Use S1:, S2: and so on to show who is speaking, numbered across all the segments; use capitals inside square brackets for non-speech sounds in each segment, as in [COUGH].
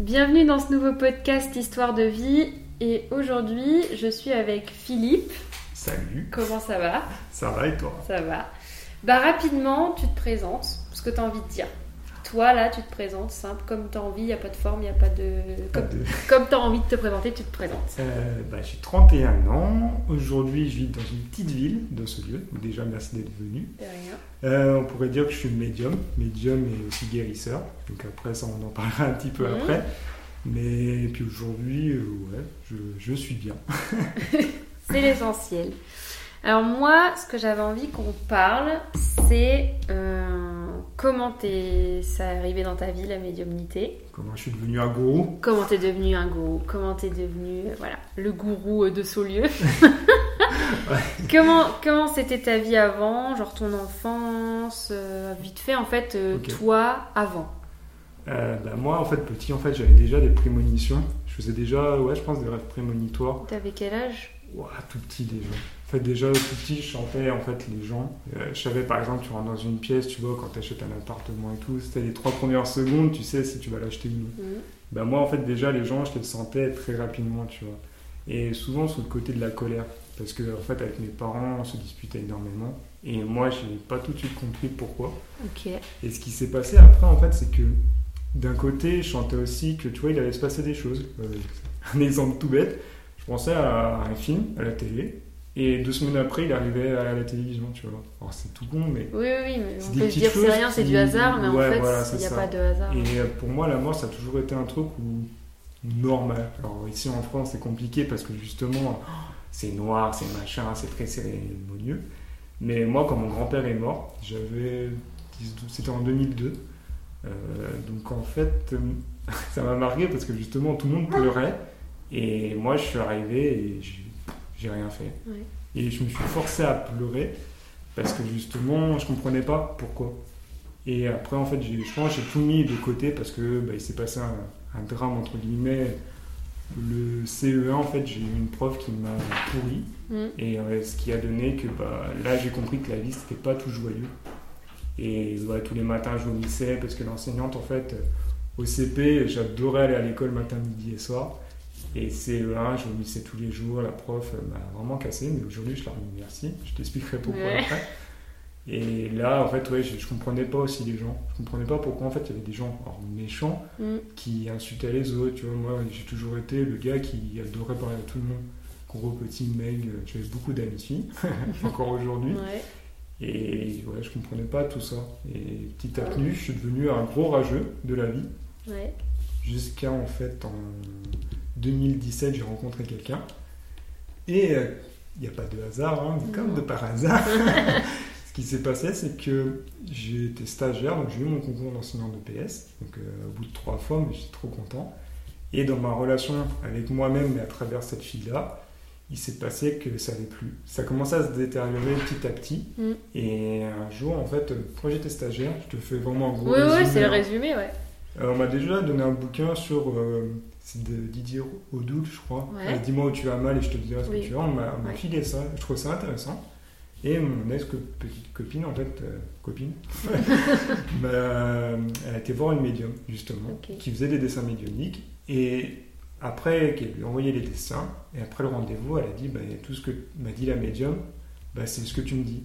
S1: Bienvenue dans ce nouveau podcast Histoire de vie. Et aujourd'hui, je suis avec Philippe.
S2: Salut.
S1: Comment ça va?
S2: Ça va et toi?
S1: Ça va. Bah rapidement, tu te présentes, ce que tu as envie de dire. Toi, là, tu te présentes simple, comme tu as envie, il n'y a pas de forme, il n'y a pas de... Comme,
S2: de- [LAUGHS]
S1: comme tu as envie de te présenter, tu te présentes.
S2: Euh, bah, J'ai 31 ans. Aujourd'hui, je vis dans une petite ville de ce lieu. Donc déjà, merci d'être venu.
S1: De rien.
S2: Euh, on pourrait dire que je suis médium. Médium et aussi guérisseur. Donc après, ça, on en parlera un petit peu
S1: Mhm.
S2: après. Mais puis aujourd'hui, euh, ouais, je, je suis bien. [LAUGHS]
S1: C'est l'essentiel. Alors moi, ce que j'avais envie qu'on parle, c'est euh, comment t'es, ça est arrivé dans ta vie, la médiumnité?
S2: Comment je suis devenu un gourou?
S1: Comment t'es devenu un gourou? Comment t'es devenu euh, voilà le gourou euh, de Saulieu? [LAUGHS] [LAUGHS] Comment comment c'était ta vie avant, genre ton enfance, euh, vite fait en fait euh, toi avant?
S2: Euh, bah, Moi, en fait, petit, en fait, j'avais déjà des prémonitions. Je faisais déjà, ouais, je pense, des rêves prémonitoires.
S1: T'avais quel âge?
S2: Ouah, tout petit déjà. En fait, déjà tout petit, je chantais en fait les gens. Euh, je savais par exemple, tu rentres dans une pièce, tu vois, quand tu achètes un appartement et tout, c'était les trois premières secondes, tu sais si tu vas l'acheter ou non. Ben moi, en fait, déjà les gens, je les sentais très rapidement, tu vois. Et souvent sous le côté de la colère. Parce que, en fait, avec mes parents, on se disputait énormément. Et moi, j'ai pas tout de suite compris pourquoi. Et ce qui s'est passé après, en fait, c'est que d'un côté, je chantais aussi que, tu vois, il allait se passer des choses. Euh, un exemple tout bête, je pensais à un film à la télé, et deux semaines après, il arrivait à la télévision, tu vois. Alors, c'est tout con, mais.
S1: Oui oui, mais on peut se dire c'est rien, c'est
S2: qui-
S1: du hasard, mais
S2: Ouais,
S1: en fait
S2: voilà,
S1: il n'y a
S2: ça.
S1: pas de hasard.
S2: Et euh, pour moi, la mort, ça a toujours été un truc où normal. Alors ici en France, c'est compliqué parce que justement, [GASPS] c'est noir, c'est machin, c'est très cérémonieux. Mais moi, quand mon grand-père est mort, j'avais. 10, 12, C'était en 2002. Euh, donc en fait, euh, [LAUGHS] ça m'a marqué parce que justement, tout le monde pleurait. Et moi, je suis arrivé et j'ai- j'ai rien fait.
S1: Ouais.
S2: Et je me suis forcé à pleurer parce que justement, je comprenais pas pourquoi. Et après, en fait, je pense que j'ai tout mis de côté parce que bah, il s'est passé un, un drame, entre guillemets. Le CE1, en fait, j'ai eu une prof qui m'a pourri.
S1: Mhm.
S2: Et euh, ce qui a donné que bah, là, j'ai compris que la vie, c'était pas tout joyeux. Et ouais, tous les matins, je vomissais parce que l'enseignante, en fait, au CP, j'adorais aller à l'école matin, midi et soir. Et CE1, je vomissais tous les jours. La prof m'a vraiment cassé, mais aujourd'hui, je la remercie. Je t'expliquerai pourquoi
S1: Ouais.
S2: après. Et là, en fait, ouais, je, je comprenais pas aussi les gens. Je comprenais pas pourquoi, en fait, il y avait des gens alors, méchants
S1: Mhm.
S2: qui insultaient les autres. Tu vois, moi, j'ai toujours été le gars qui adorait parler à tout le monde. Gros, petit, maigre, j'avais beaucoup d'amis filles, [LAUGHS] encore aujourd'hui.
S1: Ouais.
S2: Et ouais, je comprenais pas tout ça. Et petit à petit, je suis devenu un gros rageux de la vie.
S1: Ouais.
S2: Jusqu'à en fait, en 2017, j'ai rencontré quelqu'un. Et euh, il n'y a pas de hasard, hein, mais comme de par hasard. [LAUGHS] [LAUGHS] Ce qui s'est passé, c'est que j'ai été stagiaire, donc j'ai eu mon concours d'enseignant de PS, donc euh, au bout de trois fois, mais j'étais trop content. Et dans ma relation avec moi-même et à travers cette fille-là, il s'est passé que ça n'allait plus. Ça commençait à se détériorer petit à petit.
S1: Mm.
S2: Et un jour, en fait, euh, quand j'étais stagiaire, je te fais vraiment un gros
S1: Oui, oui,
S2: résumé,
S1: c'est le
S2: hein.
S1: résumé, ouais.
S2: Euh, on m'a déjà donné un bouquin sur. euh, c'est de Didier Odoul, je crois.
S1: Ouais.
S2: Euh, Dis-moi où tu vas mal et je te dirai ce
S1: Oui.
S2: que tu as. On m'a
S1: Ouais.
S2: filé ça. Je trouve ça intéressant. Et mon ex-petite copine, en fait, euh, copine, m'a- [LAUGHS] [LAUGHS] elle a été voir une médium, justement, qui faisait des dessins médiumniques. Et après qu'elle lui a envoyé les dessins, et après le rendez-vous, elle a dit bah, tout ce que m'a dit la médium, bah, c'est ce que tu me dis.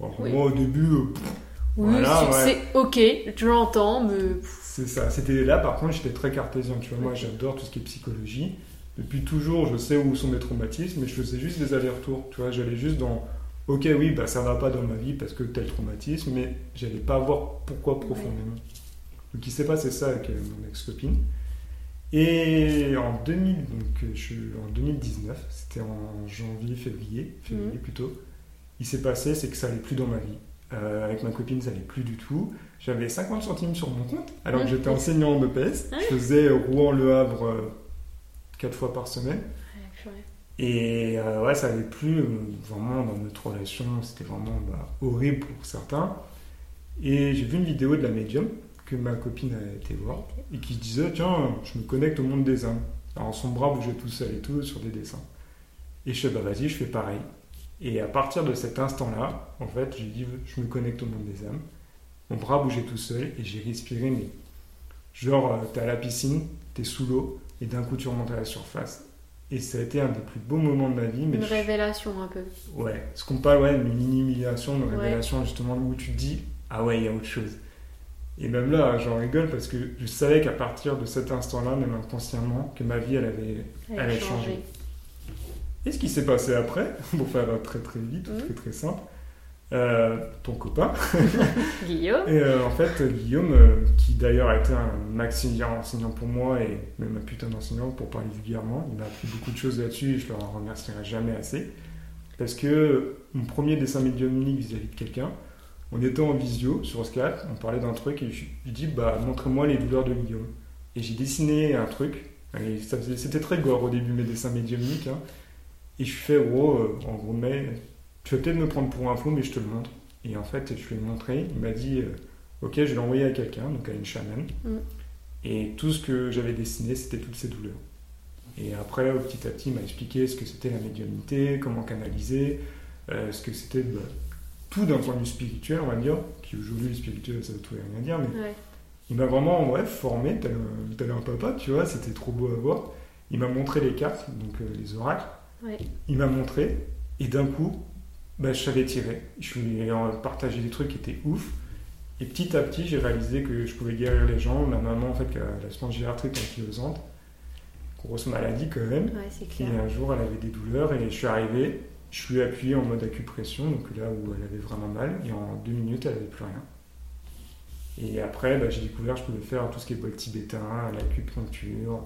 S1: Oui.
S2: Moi, au début, euh, pff,
S1: Oui,
S2: Voilà,
S1: c'est
S2: ouais.
S1: ok, je l'entends, mais
S2: C'est ça. C'était là, par contre, j'étais très cartésien. Tu vois, moi, j'adore tout ce qui est psychologie. Depuis toujours, je sais où sont mes traumatismes, mais je faisais juste des allers-retours. Tu vois, j'allais juste dans. Ok, oui, bah ça va pas dans ma vie parce que tel traumatisme, mais j'allais pas voir pourquoi profondément. Donc il s'est passé ça avec euh, mon ex-copine. Et en, 2000, donc, euh, je, suis en 2019, c'était en janvier, février, février
S1: Mhm.
S2: plutôt, il s'est passé, c'est que ça allait plus dans ma vie. Euh, avec ma copine, ça allait plus du tout. J'avais 50 centimes sur mon compte, alors que
S1: Mhm.
S2: j'étais enseignant en EPS.
S1: Ah.
S2: Je faisais Rouen-Le Havre euh, quatre fois par semaine. Et euh, ouais, ça allait plus euh, vraiment dans notre relation, c'était vraiment bah, horrible pour certains. Et j'ai vu une vidéo de la médium que ma copine a été voir et qui disait Tiens, je me connecte au monde des âmes. Alors son bras bougeait tout seul et tout sur des dessins. Et je fais Bah vas-y, je fais pareil. Et à partir de cet instant-là, en fait, j'ai dit Je me connecte au monde des âmes. Mon bras bougeait tout seul et j'ai respiré, mais Genre, euh, t'es à la piscine, t'es sous l'eau, et d'un coup tu remontes à la surface. Et ça a été un des plus beaux moments de ma vie. Mais
S1: Une
S2: je-
S1: révélation un peu.
S2: Ouais, ce qu'on parle, ouais, une mini-humiliation, une
S1: Ouais.
S2: révélation justement où tu te dis, ah ouais, il y a autre chose. Et même là, j'en rigole parce que je savais qu'à partir de cet instant-là, même inconsciemment, que ma vie, elle avait.
S1: Elle
S2: Elle a
S1: a changé.
S2: changé. Et ce qui s'est passé après, [LAUGHS] pour faire très très vite,
S1: Mhm.
S2: très très simple, euh, ton copain, [LAUGHS]
S1: Guillaume
S2: et euh, en fait, Guillaume, euh, qui d'ailleurs a été un maximilien enseignant pour moi et même un putain d'enseignant pour parler vulgairement, il m'a appris beaucoup de choses là-dessus et je le en remercierai jamais assez. Parce que mon premier dessin médiumnique vis-à-vis de quelqu'un, on était en visio sur Skype, on parlait d'un truc et je lui dis bah montre-moi les douleurs de Guillaume. Et j'ai dessiné un truc, c'était très gore au début mes dessins médiumniques, hein. Et je fais gros, euh, en gros mais tu vas peut-être me prendre pour un fou mais je te le montre. Et en fait, je lui ai montré, il m'a dit, euh, ok, je l'ai envoyé à quelqu'un, donc à une chamane.
S1: Mm.
S2: Et tout ce que j'avais dessiné, c'était toutes ces douleurs. Et après, petit à petit, il m'a expliqué ce que c'était la médiumnité, comment canaliser, euh, ce que c'était bah, tout d'un point de vue spirituel, on va dire, qui aujourd'hui, le spirituel, ça veut tout rien dire, mais
S1: Ouais.
S2: il m'a vraiment ouais, formé, tel un, tel un papa, tu vois, c'était trop beau à voir. Il m'a montré les cartes, donc euh, les oracles.
S1: Ouais.
S2: Il m'a montré, et d'un coup, bah, je savais tirer. Je lui ai partagé des trucs qui étaient ouf. Et petit à petit, j'ai réalisé que je pouvais guérir les gens. Ma maman, en fait, qui a la spondylarthrite ankylosante, grosse maladie quand même.
S1: Ouais,
S2: Et un jour, elle avait des douleurs et je suis arrivé, je suis appuyé en mode acupression, donc là où elle avait vraiment mal, et en deux minutes, elle avait plus rien. Et après, bah, j'ai découvert que je pouvais faire tout ce qui est bol tibétain, l'acupuncture.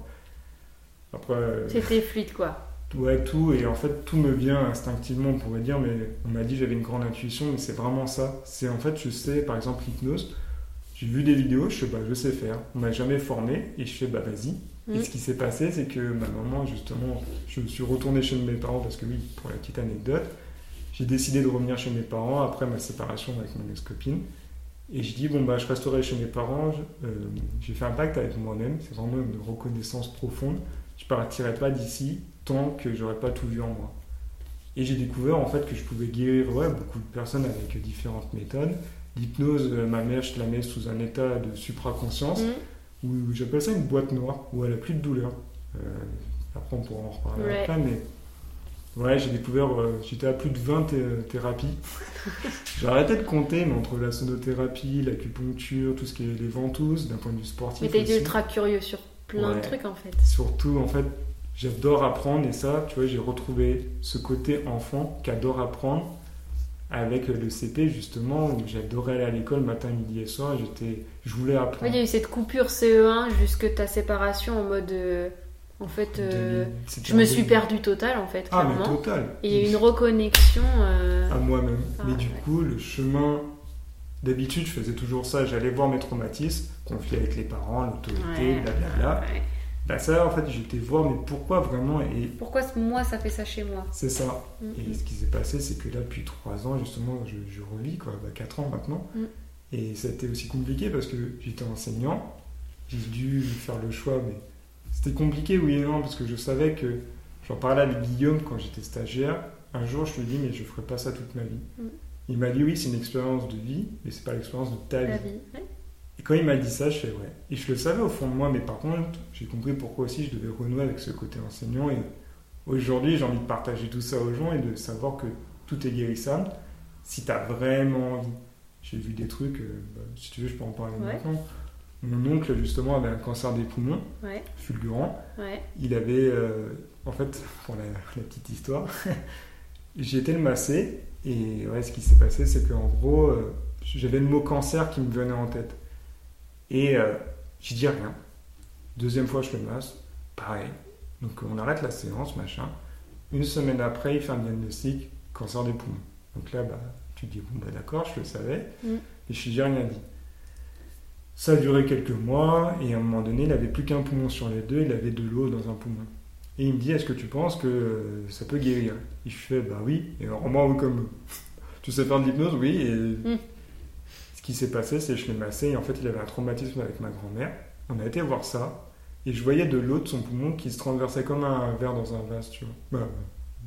S2: Après, euh,
S1: C'était fluide quoi.
S2: Ouais, tout, et en fait, tout me vient instinctivement, on pourrait dire, mais on m'a dit j'avais une grande intuition, mais c'est vraiment ça. C'est en fait, je sais, par exemple, l'hypnose, j'ai vu des vidéos, je sais, bah, je sais faire. On m'a jamais formé, et je fais, bah, vas-y. Et
S1: Mm.
S2: ce qui s'est passé, c'est que ma maman, justement, je suis retourné chez mes parents parce que oui, pour la petite anecdote, j'ai décidé de revenir chez mes parents après ma séparation avec mon ex-copine. Et je dis, bon, bah, je resterai chez mes parents. Euh, J'ai fait un pacte avec moi-même. C'est vraiment une reconnaissance profonde. Je partirai pas d'ici tant que j'aurais pas tout vu en moi. Et j'ai découvert en fait que je pouvais guérir ouais, beaucoup de personnes avec différentes méthodes. L'hypnose, euh, ma mère, je la mets sous un état de supraconscience
S1: Mm.
S2: où j'appelle ça une boîte noire, où elle a plus de douleur. Euh, après, on pourra en reparler
S1: Ouais.
S2: après, mais ouais, j'ai découvert, euh, j'étais à plus de 20 thé- thérapies. [LAUGHS] j'ai arrêté de compter, mais entre la sonothérapie, l'acupuncture, tout ce qui est les ventouses, d'un point de vue sportif.
S1: Mais t'es
S2: aussi.
S1: ultra curieux sur plein de trucs en fait.
S2: Surtout, en fait, j'adore apprendre, et ça, tu vois, j'ai retrouvé ce côté enfant qui adore apprendre avec le CP, justement, où j'adorais aller à l'école matin, midi et soir, j'étais, je voulais
S1: Ouais,
S2: apprendre.
S1: il y a eu cette coupure CE1 jusque ta séparation en mode. euh, en fait, euh,
S2: 2000, c'était
S1: je me suis
S2: 2000.
S1: perdu total en fait,
S2: Ah, mais total.
S1: Et il y a eu une reconnexion. euh,
S2: À moi-même.
S1: Ah,
S2: mais du
S1: ouais.
S2: coup, le chemin. D'habitude, je faisais toujours ça. J'allais voir mes traumatismes, conflit avec les parents, l'autorité,
S1: ouais,
S2: blablabla.
S1: ouais.
S2: Bah, ça, en fait, j'étais voir, mais pourquoi vraiment Et
S1: Pourquoi moi ça fait ça chez moi
S2: c'est ça.
S1: Mm,
S2: Et ce qui s'est passé, c'est que là, depuis 3 ans, justement, je, je revis, quoi, bah, 4 ans maintenant.
S1: Mm.
S2: Et ça a été aussi compliqué parce que j'étais enseignant. J'ai dû faire le choix, mais c'était compliqué, oui et non, parce que je savais que. J'en parlais avec Guillaume quand j'étais stagiaire. Un jour, je lui ai dit, mais je ferai pas ça toute ma vie.
S1: Mm.
S2: Il m'a dit, oui, c'est une expérience de vie, mais c'est pas l'expérience de ta vie. Et quand il m'a dit ça, je fais ouais. Et je le savais au fond de moi, mais par contre, j'ai compris pourquoi aussi je devais renouer avec ce côté enseignant. Et aujourd'hui, j'ai envie de partager tout ça aux gens et de savoir que tout est guérissable si tu as vraiment envie. J'ai vu des trucs, euh, bah, si tu veux, je peux en parler
S1: Ouais.
S2: maintenant. Mon oncle, justement, avait un cancer des poumons,
S1: Ouais,
S2: fulgurant.
S1: ouais.
S2: Il avait, euh, en fait, [LAUGHS] pour la, la petite histoire, [LAUGHS] j'ai été le masser. Et ouais, ce qui s'est passé, c'est qu'en gros, euh, j'avais le mot cancer qui me venait en tête. Et euh, je dis rien. Deuxième fois, je le masse. Pareil. Donc on arrête la séance, machin. Une semaine après, il fait un diagnostic cancer des poumons. Donc là, bah, tu te dis, bon, bah d'accord, je le savais.
S1: Mm.
S2: Et je n'ai rien dit. Ça a duré quelques mois, et à un moment donné, il n'avait plus qu'un poumon sur les deux, il avait de l'eau dans un poumon. Et il me dit, est-ce que tu penses que euh, ça peut guérir? Et je fais, bah oui. Et alors moi, oui, comme [LAUGHS] tu sais faire de l'hypnose, oui. Et ce qui s'est passé, c'est que je l'ai massé, et en fait, il avait un traumatisme avec ma grand-mère. On a été voir ça, et je voyais de l'eau de son poumon qui se transversait comme un verre dans un vase, tu vois. Bah,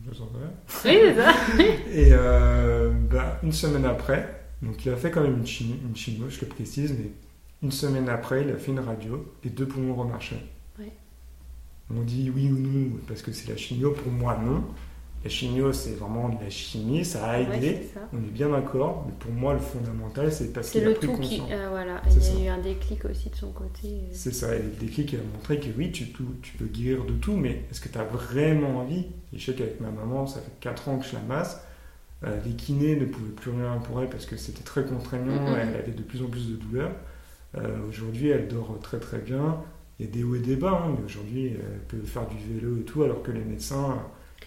S2: je sens.
S1: Oui, c'est ça. [LAUGHS]
S2: Et euh, bah, une semaine après, donc il a fait quand même une, chimie, une chimio, je le précise, mais Une semaine après, il a fait une radio, les deux poumons remarchaient.
S1: Ouais.
S2: On dit oui ou non, parce que c'est la chimio, pour moi non. La chimio, c'est vraiment de la chimie, ça a aidé,
S1: Ouais, c'est ça.
S2: on est bien d'accord, mais pour moi, le fondamental, c'est parce qu'il a
S1: le
S2: pris
S1: tout qui.
S2: conscience.
S1: euh, voilà, il y
S2: ça.
S1: a eu un déclic aussi de son côté. euh.
S2: C'est ça, et le déclic il a montré que oui, tu, peux guérir de tout, mais est-ce que tu as vraiment envie? Et je sais qu'avec ma maman, ça fait 4 ans que je la masse. Euh, les kinés ne pouvaient plus rien pour elle parce que c'était très contraignant, elle avait de plus en plus de douleurs. Aujourd'hui, elle dort très très bien. Il y a des hauts et des bas, hein, mais aujourd'hui, elle peut faire du vélo et tout, alors que les médecins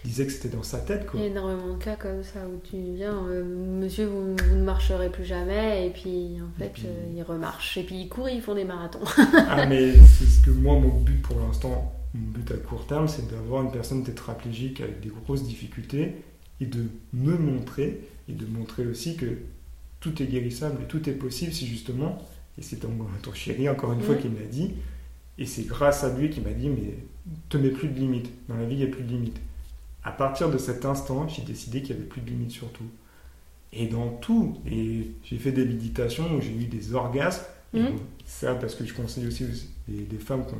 S2: disaient que c'était dans sa tête. Quoi.
S1: Il y a énormément de cas comme ça où tu viens, euh, monsieur, vous, vous ne marcherez plus jamais, et puis en fait,
S2: puis-
S1: euh, ils remarchent. Et puis ils courent, ils font des marathons. [LAUGHS]
S2: Ah, mais c'est ce que moi, mon but pour l'instant, mon but à court terme, c'est d'avoir une personne tétraplégique avec des grosses difficultés et de me montrer et de montrer aussi que tout est guérissable et tout est possible si justement, et c'est ton, [LAUGHS] ton chéri encore une fois
S1: Mhm.
S2: qui me l'a dit, et c'est grâce à lui qui m'a dit, mais te mets plus de limites. Dans la vie, il n'y a plus de limites. À partir de cet instant, j'ai décidé qu'il n'y avait plus de limites sur tout. Et dans tout, et j'ai fait des méditations où j'ai eu des orgasmes. Bon, ça, parce que je conseille aussi des, femmes qui ont,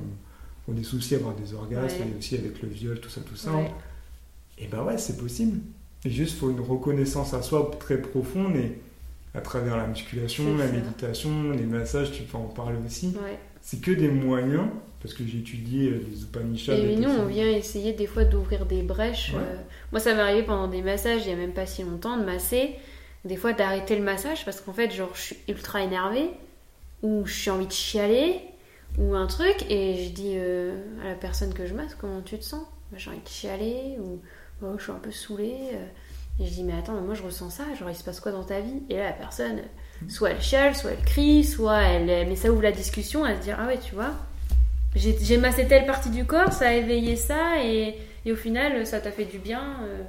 S2: qui ont des soucis à avoir des orgasmes,
S1: Ouais.
S2: et aussi avec le viol, tout ça, tout ça.
S1: Ouais.
S2: Et ben ouais, c'est possible. Et juste, il faut une reconnaissance à soi très profonde et à travers la musculation, la
S1: ça.
S2: méditation, les massages, tu peux en parler aussi.
S1: Ouais.
S2: C'est que des moyens, parce que j'ai étudié euh, les Upanishads.
S1: Et nous, on vient essayer des fois d'ouvrir des brèches.
S2: Ouais.
S1: euh, Moi, ça m'est arrivé pendant des massages, il y a même pas si longtemps, de masser. Des fois, d'arrêter le massage parce qu'en fait, genre, je suis ultra énervée, ou je suis envie de chialer, ou un truc, et je dis euh, à la personne que je masse, comment tu te sens? J'ai envie de chialer, ou Oh, je suis un peu saoulée. Et je dis, mais attends, mais moi je ressens ça, genre il se passe quoi dans ta vie? Et là, la personne, euh, soit elle chiale, soit elle crie, soit elle. Mais ça ouvre la discussion, elle se dit, ah ouais, tu vois, j'ai massé telle partie du corps, ça a éveillé ça, et, et au final, ça t'a fait du bien. euh.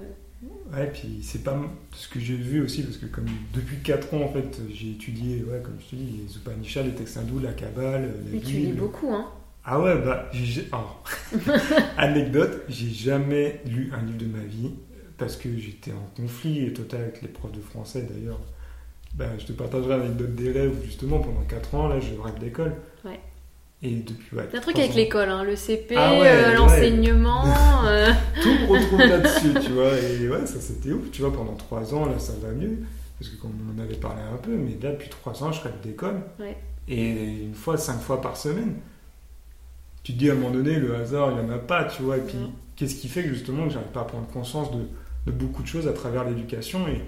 S2: Ouais, puis c'est pas ce que j'ai vu aussi, parce que comme depuis 4 ans, en fait, j'ai étudié, ouais, comme je te dis, les Upanishads, les textes hindous, la Kabbale, la
S1: Mais tu lis
S2: Bible.
S1: beaucoup, hein
S2: Ah ouais, bah, j'ai... alors, [LAUGHS] anecdote, j'ai jamais lu un livre de ma vie, parce que j'étais en conflit total avec les profs de français, d'ailleurs. Bah, je te partagerai l'anecdote d'élève, où justement, pendant 4 ans, là, je rêve d'école.
S1: Ouais.
S2: Et depuis, ouais,
S1: un truc avec l'école, hein, le CP,
S2: Ah ouais,
S1: euh,
S2: ouais.
S1: l'enseignement. [LAUGHS] euh.
S2: tout me retrouve [LAUGHS] là-dessus, tu vois. Et ouais, ça c'était ouf, tu vois, pendant trois ans, là, ça va mieux. Parce que comme on en avait parlé un peu, mais là, depuis trois ans, je rêve d'école. Et une fois, cinq fois par semaine. Tu te dis à un moment donné, le hasard, il n'y en a pas, tu vois. Et puis, qu'est-ce qui fait que justement, j'arrive pas à prendre conscience de, de beaucoup de choses à travers l'éducation Et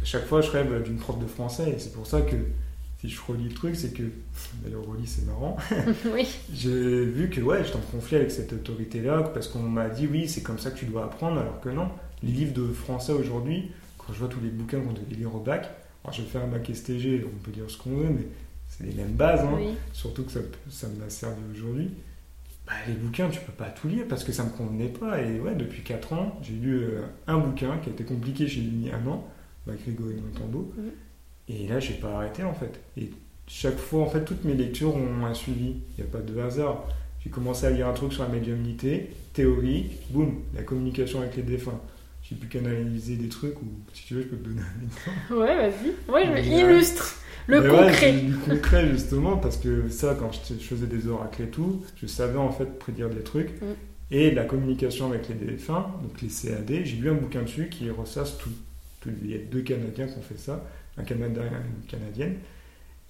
S2: à chaque fois, je rêve d'une prof de français. Et c'est pour ça que si je relis le truc, c'est que. D'ailleurs, relis, c'est marrant. [LAUGHS]
S1: oui,
S2: J'ai vu que ouais, j'étais en conflit avec cette autorité-là parce qu'on m'a dit oui, c'est comme ça que tu dois apprendre, alors que non. Les livres de français aujourd'hui, quand je vois tous les bouquins qu'on devait lire au bac, alors je vais faire un bac STG, on peut dire ce qu'on veut, mais c'est les mêmes bases, hein.
S1: oui.
S2: surtout que ça, ça m'a servi aujourd'hui. Bah, les bouquins, tu peux pas tout lire parce que ça me convenait pas. Et ouais, depuis 4 ans, j'ai lu euh, un bouquin qui a été compliqué, j'ai mis un an, bah, Grégory Montambeau. Et là, j'ai pas arrêté en fait. Et chaque fois, en fait, toutes mes lectures ont un suivi. Il n'y a pas de hasard. J'ai commencé à lire un truc sur la médiumnité, théorie, boum, la communication avec les défunts. J'ai pu canaliser des trucs ou si tu veux, je peux te donner un exemple. [LAUGHS]
S1: Ouais, vas-y. Ouais, je
S2: Mais,
S1: illustre le
S2: Mais ouais,
S1: concret.
S2: j'ai du concret justement parce que ça, quand je, faisais des oracles et tout, je savais en fait prédire des trucs.
S1: Mm.
S2: Et la communication avec les défunts, donc les CAD, j'ai lu un bouquin dessus qui ressasse. Tout- Il y a deux Canadiens qui ont fait ça, un Canadien une Canadienne.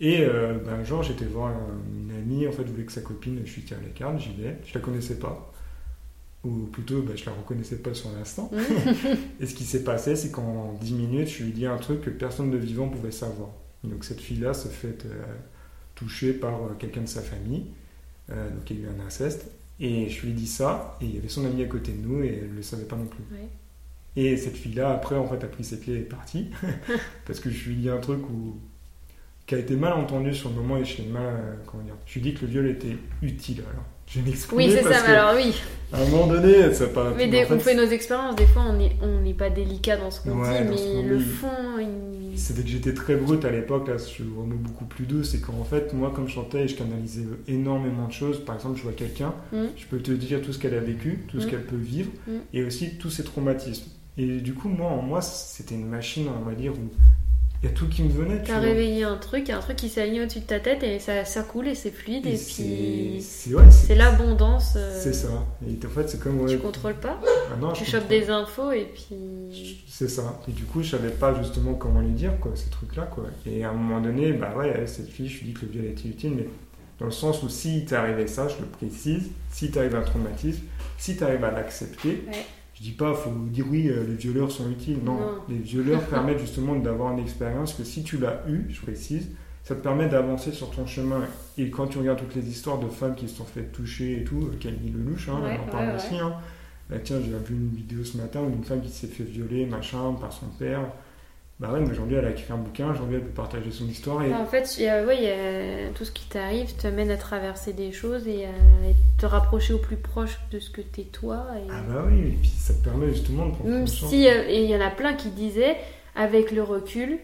S2: Et euh, ben, un jour, j'étais voir un- une amie, en fait, je voulais que sa copine, je lui tire les cartes, j'y vais, je la connaissais pas. Ou plutôt, ben, je la reconnaissais pas sur l'instant.
S1: Mhm. [LAUGHS]
S2: Et ce qui s'est passé, c'est qu'en 10 minutes, je lui ai dit un truc que personne de vivant pouvait savoir. Donc cette fille-là se fait euh, toucher par euh, quelqu'un de sa famille. Euh, donc il y a eu un inceste. Et je lui ai dit ça, et il y avait son ami à côté de nous, et elle ne le savait pas non plus.
S1: Ouais.
S2: Et cette fille-là, après, en fait, a pris ses clés et est partie. [LAUGHS] parce que je lui ai dit un truc où... qui a été mal entendu sur le moment, et je l'ai mal... euh, comment dire Je lui ai dit que le viol était utile, alors. Je
S1: Oui, c'est ça,
S2: que,
S1: mais alors oui.
S2: à un moment donné, ça paraît...
S1: Mais
S2: fait,
S1: on fait nos expériences, des fois on n'est on n'est pas délicat dans ce qu'on
S2: Ouais,
S1: dit, mais le fond, il-
S2: C'était que j'étais très brut à l'époque, là je suis vraiment beaucoup plus doux, c'est qu'en fait, moi comme je chantais, je canalisais énormément de choses. Par exemple, je vois quelqu'un,
S1: Mm.
S2: je peux te dire tout ce qu'elle a vécu, tout ce
S1: Mm.
S2: qu'elle peut vivre,
S1: Mm.
S2: et aussi tous ses traumatismes. Et du coup, moi, en moi, c'était une machine, on va dire, où il y a tout qui me venait. Tu
S1: T'as réveillé un truc, un truc qui s'est aligné au-dessus de ta tête et ça, ça coule et c'est fluide et,
S2: c'est
S1: puis
S2: c'est- ouais,
S1: l'abondance. euh,
S2: C'est ça. Et en fait, c'est comme. ouais,
S1: Tu contrôles pas,
S2: ah non,
S1: tu chopes
S2: contrôle.
S1: des infos et puis.
S2: C'est ça. Et du coup, je savais pas justement comment lui dire, quoi, ces trucs-là, quoi. Et à un moment donné, bah ouais, avec cette fille, je lui dis que le viol était utile, mais dans le sens où si t'es arrivé ça, je le précise, si t'arrives à un traumatisme, si t'arrives à l'accepter,
S1: Ouais.
S2: Je dis pas, faut dire oui, euh, les violeurs sont utiles. Non,
S1: Non.
S2: les violeurs [LAUGHS] permettent justement d'avoir une expérience que si tu l'as eu, je précise, ça te permet d'avancer sur ton chemin. Et quand tu regardes toutes les histoires de femmes qui se sont fait toucher et tout, euh, Camille Lelouch, hein,
S1: Ouais,
S2: on en parle
S1: ouais,
S2: aussi, hein. Bah, tiens, j'ai vu une vidéo ce matin où une femme qui s'est fait violer, machin, par son père. Bah ouais, mais aujourd'hui elle a écrit un bouquin, aujourd'hui elle peut partager son histoire et
S1: En fait, y a- ouais, il y a- tout ce qui t'arrive te mène à traverser des choses et à et te rapprocher au plus proche de ce que t'es toi. Et...
S2: ah bah oui, et puis ça te permet justement de prendre
S1: Même si, euh, et il y en a plein qui disaient, avec le recul,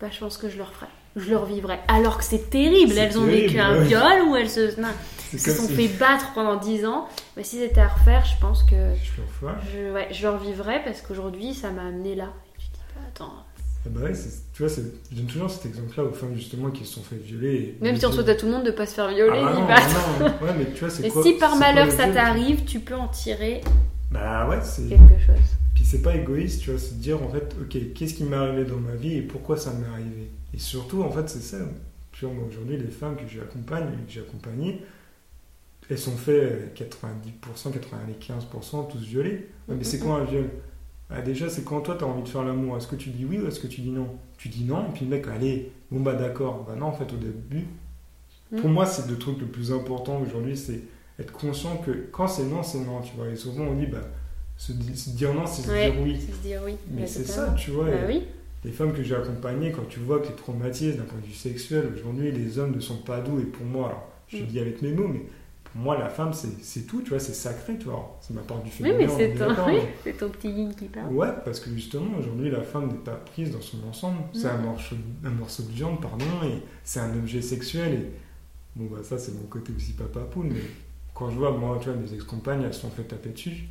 S1: bah, je pense que je le referai. Je le revivrai. Alors que c'est terrible. Elles ont vécu un
S2: ouais.
S1: viol ou elles se, non, se sont fait battre pendant 10 ans. Mais si c'était à refaire, je pense que
S2: Je
S1: je, ouais, je le revivrai parce qu'aujourd'hui, ça m'a amené là. Et tu te dis, bah, attends.
S2: Ah bah ouais, tu vois, je donne toujours cet exemple-là aux femmes justement qui se sont fait violer.
S1: Même si on souhaite à tout le monde de pas se faire violer,
S2: Ah bah non, bah non, ouais, mais tu vois, c'est
S1: Et
S2: quoi-
S1: si par malheur ça t'arrive, tu peux en tirer
S2: Bah ouais, c'est.
S1: quelque chose.
S2: Puis c'est pas égoïste, tu vois, c'est de dire en fait, ok, qu'est-ce qui m'est arrivé dans ma vie et pourquoi ça m'est arrivé? Et surtout, en fait, c'est ça. Tu vois, moi aujourd'hui, les femmes que j'accompagne, que j'ai accompagnées, elles sont fait euh, 90%, 95% tous violées. Ouais, mais c'est quoi un viol? Ah, Déjà, c'est quand toi t'as envie de faire l'amour. Est-ce que tu dis oui ou est-ce que tu dis non? Tu dis non, et puis le mec, allez, bon bah d'accord. Bah non, en fait, au début, pour
S1: Mm.
S2: moi, c'est le truc le plus important aujourd'hui, c'est être conscient que quand c'est non, c'est non, tu vois. Et souvent, on dit, bah, se, di- se dire non, c'est se
S1: Ouais,
S2: dire oui.
S1: c'est se dire oui.
S2: Mais c'est ça, tu vois.
S1: Bah oui.
S2: Les femmes que j'ai accompagnées, quand tu vois que les traumatismes d'un point de vue sexuel, aujourd'hui, les hommes ne sont pas doux. Et pour moi, alors, je
S1: Mm.
S2: dis avec mes mots, mais pour moi, la femme, c'est c'est tout, tu vois, c'est sacré, tu vois. Alors, Ça m'apporte du
S1: Oui,
S2: féminin.
S1: mais c'est ton, oui, [LAUGHS]
S2: mais-
S1: c'est ton petit yin qui parle.
S2: Ouais, parce que justement, aujourd'hui, la femme n'est pas prise dans son ensemble. C'est un
S1: Mm.
S2: morceau, un morceau de viande, pardon, et c'est un objet sexuel. Et bon, bah, ça, c'est mon côté aussi papa poule, mais quand je vois, moi, tu vois, mes ex-compagnes, elles se sont fait taper dessus.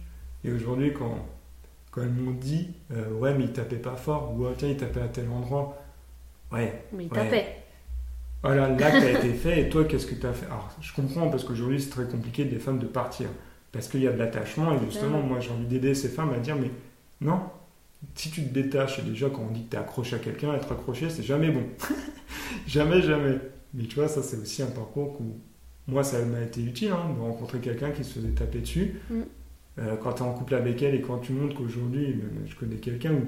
S2: Et aujourd'hui, quand, quand elles m'ont dit, euh, ouais, mais il tapait pas fort, ou Ah, tiens, il tapait à tel endroit, ouais,
S1: Mais il
S2: Ouais.
S1: tapait.
S2: Voilà, l'acte a été fait, et toi, qu'est-ce que tu as fait? Alors, je comprends, parce qu'aujourd'hui, c'est très compliqué des femmes de partir, parce qu'il y a de l'attachement, et justement, moi, j'ai envie d'aider ces femmes à dire, mais non, si tu te détaches, et déjà, quand on dit que tu es accroché à quelqu'un, être accroché, c'est jamais bon. [LAUGHS] jamais, jamais. Mais tu vois, ça, c'est aussi un parcours où, moi, ça m'a été utile, hein, de rencontrer quelqu'un qui se faisait taper dessus.
S1: Mm.
S2: Euh, quand tu es en couple avec elle, et quand tu montres qu'aujourd'hui, je connais quelqu'un où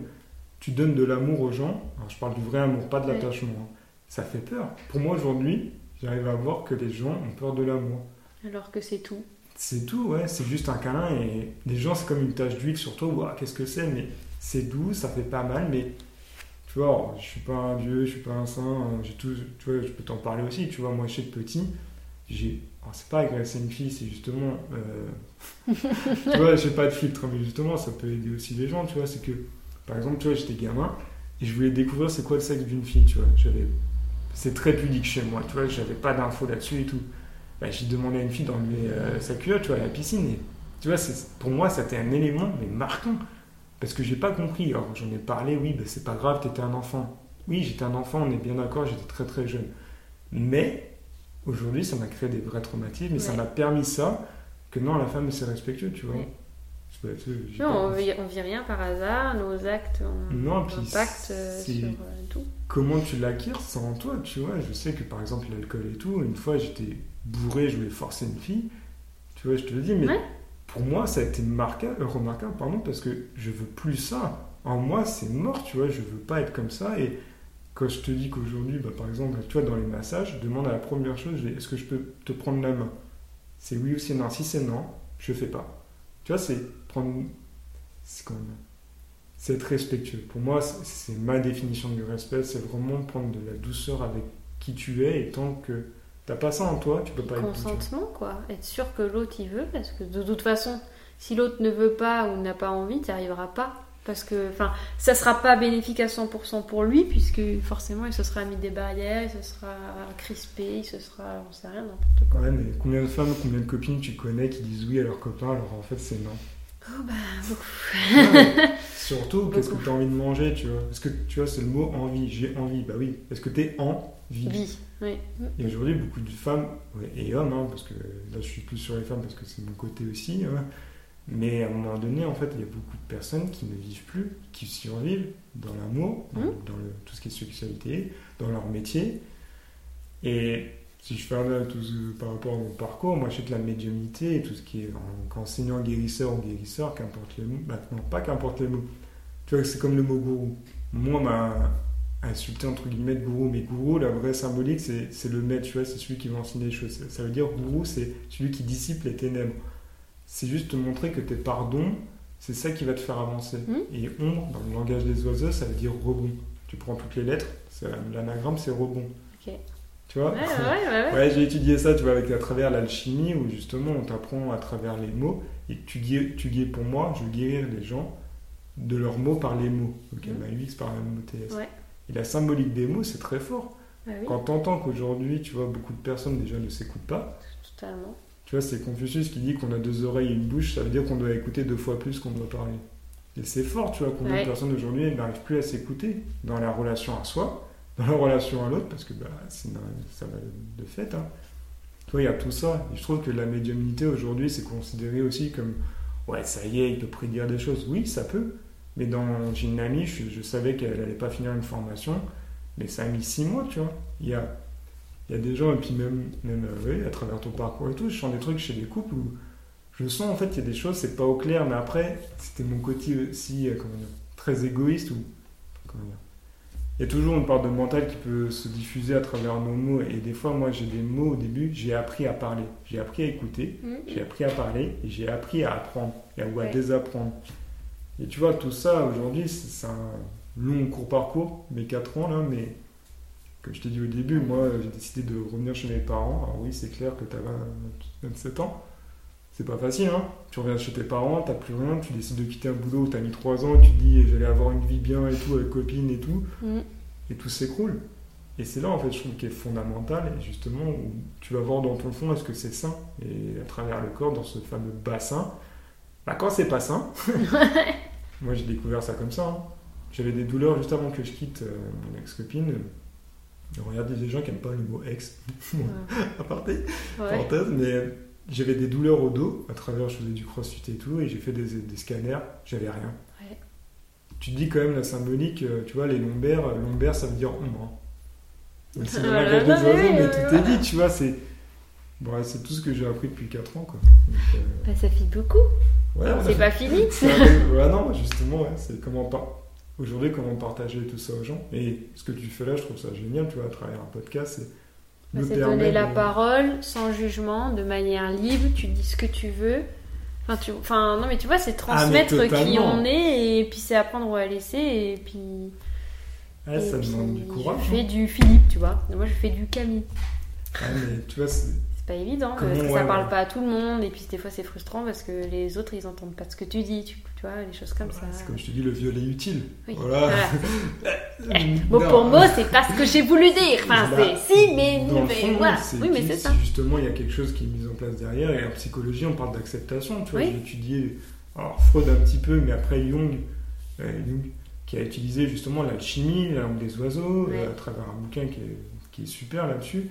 S2: tu donnes de l'amour aux gens, alors je parle du vrai amour, pas de l'attachement, hein, ça fait peur. Pour moi, aujourd'hui, j'arrive à voir que les gens ont peur de l'amour.
S1: Alors que c'est tout.
S2: C'est tout, ouais, c'est juste un câlin et les gens, c'est comme une tache d'huile sur toi, Ouah, qu'est-ce que c'est, mais c'est doux, ça fait pas mal, mais tu vois, je suis pas un dieu, je suis pas un saint, j'ai tout, tu vois, je peux t'en parler aussi, tu vois, moi, que petit, j'ai, c'est pas agresser une fille, c'est justement, euh, [LAUGHS] tu vois, j'ai pas de filtre, mais justement, ça peut aider aussi les gens, tu vois, c'est que, par exemple, tu vois, j'étais gamin et je voulais découvrir c'est quoi le sexe d'une fille, tu vois, j'avais, c'est très pudique chez moi, tu vois, j'avais pas d'infos là-dessus et tout bah, j'ai demandé à une fille d'enlever euh, sa culotte, tu vois, à la piscine. Et, tu vois, pour moi, c'était un élément, mais marquant. Parce que j'ai pas compris. Alors, j'en ai parlé, oui, bah, c'est pas grave, t'étais un enfant. Oui, j'étais un enfant, on est bien d'accord, j'étais très très jeune. Mais, aujourd'hui, ça m'a créé des vrais traumatismes, et ça m'a permis ça, que non, la femme, c'est respectueux, tu vois.
S1: Ouais. Non, on vit, on vit rien par hasard, nos actes ont
S2: Non,
S1: un impact euh, sur euh, tout.
S2: comment tu l'acquiers c'est en toi, tu vois. Je sais que par exemple l'alcool et tout, une fois j'étais bourré, je voulais forcer une fille, tu vois, je te le dis, mais
S1: Ouais.
S2: pour moi ça a été marquable, remarquable, pardon, parce que je veux plus ça. En moi c'est mort, tu vois, je veux pas être comme ça. Et quand je te dis qu'aujourd'hui, bah, par exemple, tu vois, dans les massages, je demande à la première chose, est-ce que je peux te prendre la main? C'est oui ou c'est non. Si c'est non, je fais pas. Tu vois, c'est prendre. C'est quand même c'est être respectueux. Pour moi, c'est- ma définition du respect, c'est vraiment prendre de la douceur avec qui tu es, et tant que t'as pas ça en toi, tu peux pas être tu vois.
S1: Consentement, quoi. Être sûr que l'autre il veut, parce que de toute façon, si l'autre ne veut pas ou n'a pas envie, tu arriveras pas. Parce que, enfin, ça sera pas bénéfique à 100% pour lui, puisque forcément il se sera mis des barrières, il se sera crispé, il se sera, on sait rien, n'importe quoi.
S2: Ouais, mais combien de femmes, combien de copines tu connais qui disent oui à leurs copains, alors en fait c'est non.
S1: Oh bah, beaucoup. [LAUGHS]
S2: Surtout, qu'est-ce que tu as envie de manger, tu vois? Parce que tu vois, c'est le mot envie. J'ai envie. Bah oui. Est-ce que tu es en vie
S1: Vie, oui.
S2: Et aujourd'hui, beaucoup de femmes, et hommes, hein, parce que là je suis plus sur les femmes parce que c'est mon côté aussi, hein, mais à un moment donné, en fait, il y a beaucoup de personnes qui ne vivent plus, qui survivent dans l'amour, dans,
S1: Mhm.
S2: dans le- tout ce qui est sexualité, dans leur métier. Et si je fais un lien tout ce- par rapport à mon parcours, moi je sais que la médiumnité et tout ce qui est en, qu'enseignant guérisseur ou guérisseur, qu'importe les mots, bah, non, pas qu'importe les mots. Tu vois, c'est comme le mot gourou. Moi, on m'a insulté entre guillemets de gourou, mais gourou, la vraie symbolique, c'est le maître, tu vois, c'est celui qui va enseigner les choses. Ça- veut dire gourou, c'est celui qui dissipe les ténèbres. C'est juste te montrer que tes pardons, c'est ça qui va te faire avancer.
S1: Mhm.
S2: Et ombre, dans le langage des oiseaux, ça veut dire rebond. Tu prends toutes les lettres, c'est- l'anagramme c'est rebond.
S1: Ok.
S2: Tu vois
S1: Ouais, ouais, ouais.
S2: j'ai étudié ça, tu vois, avec à travers l'alchimie, où justement on t'apprend à travers les mots, et tu guéris, tu guéris pour moi, je veux guérir les gens de leurs mots par les mots. Donc
S1: Mhm.
S2: MAUX par MOTS.
S1: Ouais.
S2: Et la symbolique des mots, c'est très fort.
S1: Bah oui,
S2: Quand t'entends qu'aujourd'hui, tu vois, beaucoup de personnes déjà ne s'écoutent pas,
S1: totalement.
S2: tu vois, c'est Confucius qui dit qu'on a deux oreilles et une bouche, ça veut dire qu'on doit écouter deux fois plus qu'on doit parler. Et c'est fort, tu vois, combien de personnes aujourd'hui n'arrivent plus à s'écouter dans la relation à soi, dans la relation à l'autre, parce que bah, ça va de fait. Hein. Tu vois, il y a tout ça. Et je trouve que la médiumnité aujourd'hui, c'est considéré aussi comme ouais, ça y est, il peut prédire des choses. Oui, ça peut. Mais dans j'ai une je, savais qu'elle n'allait pas finir une formation, mais ça a mis six mois, tu vois. Il y a, y a des gens, et puis même, même euh, oui, à travers ton parcours et tout, je sens des trucs chez des couples où je sens en fait il y a des choses, c'est pas au clair, mais après, c'était mon côté aussi, euh, très égoïste. Comment dire. Il y a toujours une part de mental qui peut se diffuser à travers nos mots, et des fois, moi j'ai des mots au début, j'ai appris à parler, j'ai appris à écouter,
S1: Mhm.
S2: j'ai appris à parler et j'ai appris à apprendre et à, ou à
S1: Ouais.
S2: désapprendre. Et tu vois, tout ça aujourd'hui, c'est c'est un long court parcours, mes 4 ans là, mais comme je t'ai dit au début, moi j'ai décidé de revenir chez mes parents. Alors oui, c'est clair que tu as 27 ans. C'est pas facile, hein. Tu reviens chez tes parents, t'as plus rien, tu décides de quitter un boulot où t'as mis 3 ans, tu te dis j'allais avoir une vie bien et tout, avec copine et tout,
S1: Mhm.
S2: et tout s'écroule. Et c'est là, en fait, je trouve qu'il est fondamental, et justement, où tu vas voir dans ton fond, est-ce que c'est sain? Et à travers le corps, dans ce fameux bassin, bah, quand c'est pas sain, [LAUGHS] moi j'ai découvert ça comme ça. hein. J'avais des douleurs juste avant que je quitte euh, mon ex-copine. Regardez des gens qui n'aiment pas le mot ex, [LAUGHS] [LAUGHS] aparté,
S1: Ouais.
S2: parenthèse, mais j'avais des douleurs au dos, à travers, je faisais du crossfit et tout, et j'ai fait des, des scanners, j'avais rien.
S1: Ouais.
S2: Tu te dis quand même la symbolique, euh, tu vois, les lombaires, euh, lombaire ça veut dire ombre. hein. C'est le langage des oiseaux, mais tout est dit, tu vois, c'est. Bon, ouais, c'est tout ce que j'ai appris depuis 4 ans, quoi. Donc, euh,
S1: Bah, ça fait beaucoup.
S2: ouais,
S1: C'est pas fini. [LAUGHS]
S2: Ouais, non, justement, ouais, c'est comment par- aujourd'hui comment partager tout ça aux gens. Et ce que tu fais là, je trouve ça génial, tu vois, à travers un podcast, c'est
S1: C'est donner la
S2: de-
S1: parole sans jugement, de manière libre, tu dis ce que tu veux. Enfin, tu... enfin non, mais tu vois, c'est transmettre qui
S2: Ah,
S1: on est et puis c'est apprendre ou à laisser et puis.
S2: Ouais,
S1: et
S2: ça
S1: puis,
S2: demande du courage.
S1: Je fais
S2: hein.
S1: du Philippe, tu vois. Moi, je fais du Camille.
S2: Ouais, mais tu vois, c'est.
S1: C'est pas évident
S2: Comment,
S1: parce que
S2: ouais,
S1: ça parle
S2: ouais.
S1: pas à tout le monde et puis des fois c'est frustrant parce que les autres ils entendent pas ce que tu dis, tu, tu vois, les choses comme ça.
S2: C'est comme je te dis, le violet utile.
S1: Oui.
S2: Voilà.
S1: Voilà. [LAUGHS] Mot pour mot, c'est pas ce que j'ai voulu dire. Enfin, c'est si, mais,
S2: Dans le
S1: mais
S2: fond,
S1: voilà. Oui, mais c'est ça.
S2: Justement, il y a quelque chose qui est mis en place derrière. Et en psychologie, on parle d'acceptation. Tu vois,
S1: Oui.
S2: j'ai étudié alors, Freud un petit peu, mais après Jung, euh, Jung, qui a utilisé justement l'alchimie, la langue des oiseaux, euh, à travers un bouquin qui est, qui est super là-dessus.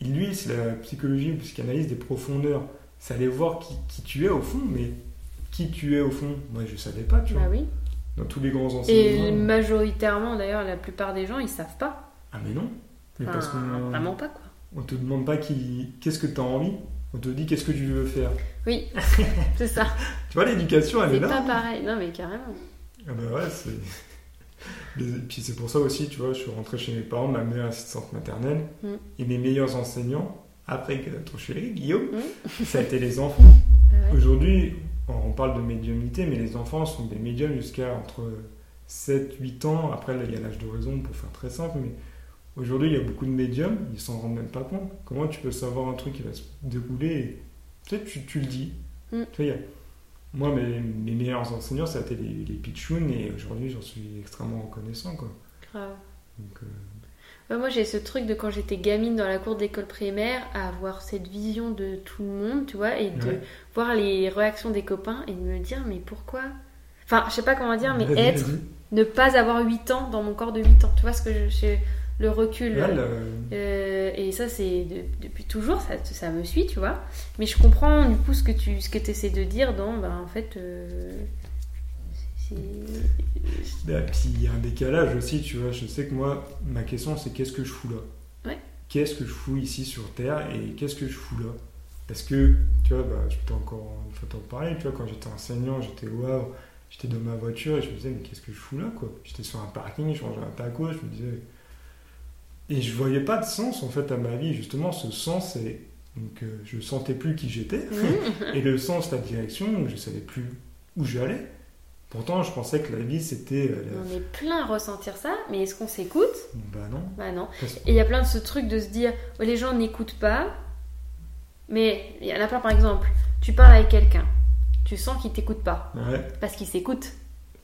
S2: Lui, c'est la psychologie, la psychanalyse des profondeurs. C'est aller voir qui, qui tu es au fond, mais qui tu es au fond, moi je savais pas, tu vois.
S1: Bah oui.
S2: Dans tous les grands
S1: Et
S2: enseignements.
S1: majoritairement, d'ailleurs, la plupart des gens, ils savent pas.
S2: Ah, mais non. Mais
S1: Enfin,
S2: parce qu'on
S1: vraiment pas, quoi.
S2: on te demande pas qui, qu'est-ce que tu as envie, on te dit qu'est-ce que tu veux faire.
S1: Oui, [LAUGHS] c'est ça.
S2: Tu vois, l'éducation, elle est
S1: C'est
S2: là.
S1: pas pareil. Non, mais carrément.
S2: Ah bah ouais, c'est. [LAUGHS] Et puis c'est pour ça aussi, tu vois, je suis rentré chez mes parents, ma mère assistante maternelle,
S1: Mm.
S2: et mes meilleurs enseignants, après que ton chéri, Guillaume,
S1: Mm.
S2: ça a été les [LAUGHS] enfants.
S1: Bah ouais.
S2: Aujourd'hui, on parle de médiumnité, mais les enfants sont des médiums jusqu'à entre 7, 8 ans. Après, là, il y a l'âge de raison pour faire très simple, mais aujourd'hui, il y a beaucoup de médiums, ils s'en rendent même pas compte. Comment tu peux savoir un truc qui va se dérouler et... Peut-être tu, tu le dis.
S1: Mm.
S2: Tu vois, a- Moi, mes, mes meilleurs enseignants, ça a été les, les pitchouns, et aujourd'hui, j'en suis extrêmement reconnaissant. Quoi.
S1: Grave.
S2: Donc, euh,
S1: moi, j'ai ce truc de quand j'étais gamine dans la cour d'école primaire, à avoir cette vision de tout le monde, tu vois, et de
S2: Ouais.
S1: voir les réactions des copains et de me dire, mais pourquoi? Enfin, je sais pas comment dire, mais
S2: Vas-y,
S1: être,
S2: vas-y.
S1: ne pas avoir 8 ans dans mon corps de 8 ans. Tu vois ce que je. je- le recul.
S2: Le-
S1: Euh, et ça, c'est de- depuis toujours, ça, ça me suit, tu vois. Mais je comprends du coup ce que tu ce que essaies de dire dans, ben, en fait, euh, c'est.
S2: Bah, puis il y a un décalage aussi, tu vois. Je sais que moi, ma question c'est qu'est-ce que je fous là?
S1: Ouais.
S2: Qu'est-ce que je fous ici sur Terre et qu'est-ce que je fous là? Parce que, tu vois, bah, je peux encore une fois t'en parler, tu vois, quand j'étais enseignant, j'étais waouh, j'étais dans ma voiture et je me disais, mais qu'est-ce que je fous là, quoi? J'étais sur un parking, je mangeais un taco, je me disais. Et je voyais pas de sens en fait à ma vie, justement, ce sens, et donc euh, je sentais plus qui j'étais.
S1: Mmh. [LAUGHS]
S2: Et le sens, la direction, donc je savais plus où j'allais. Pourtant, je pensais que la vie, c'était... euh,
S1: On est plein à ressentir ça, mais est-ce qu'on s'écoute?
S2: Bah non.
S1: Bah non. Et il y a plein de ce truc de se dire, oh, les gens n'écoutent pas, mais il y en a plein par exemple, tu parles avec quelqu'un, tu sens qu'il t'écoute pas,
S2: Ouais.
S1: parce qu'il s'écoute.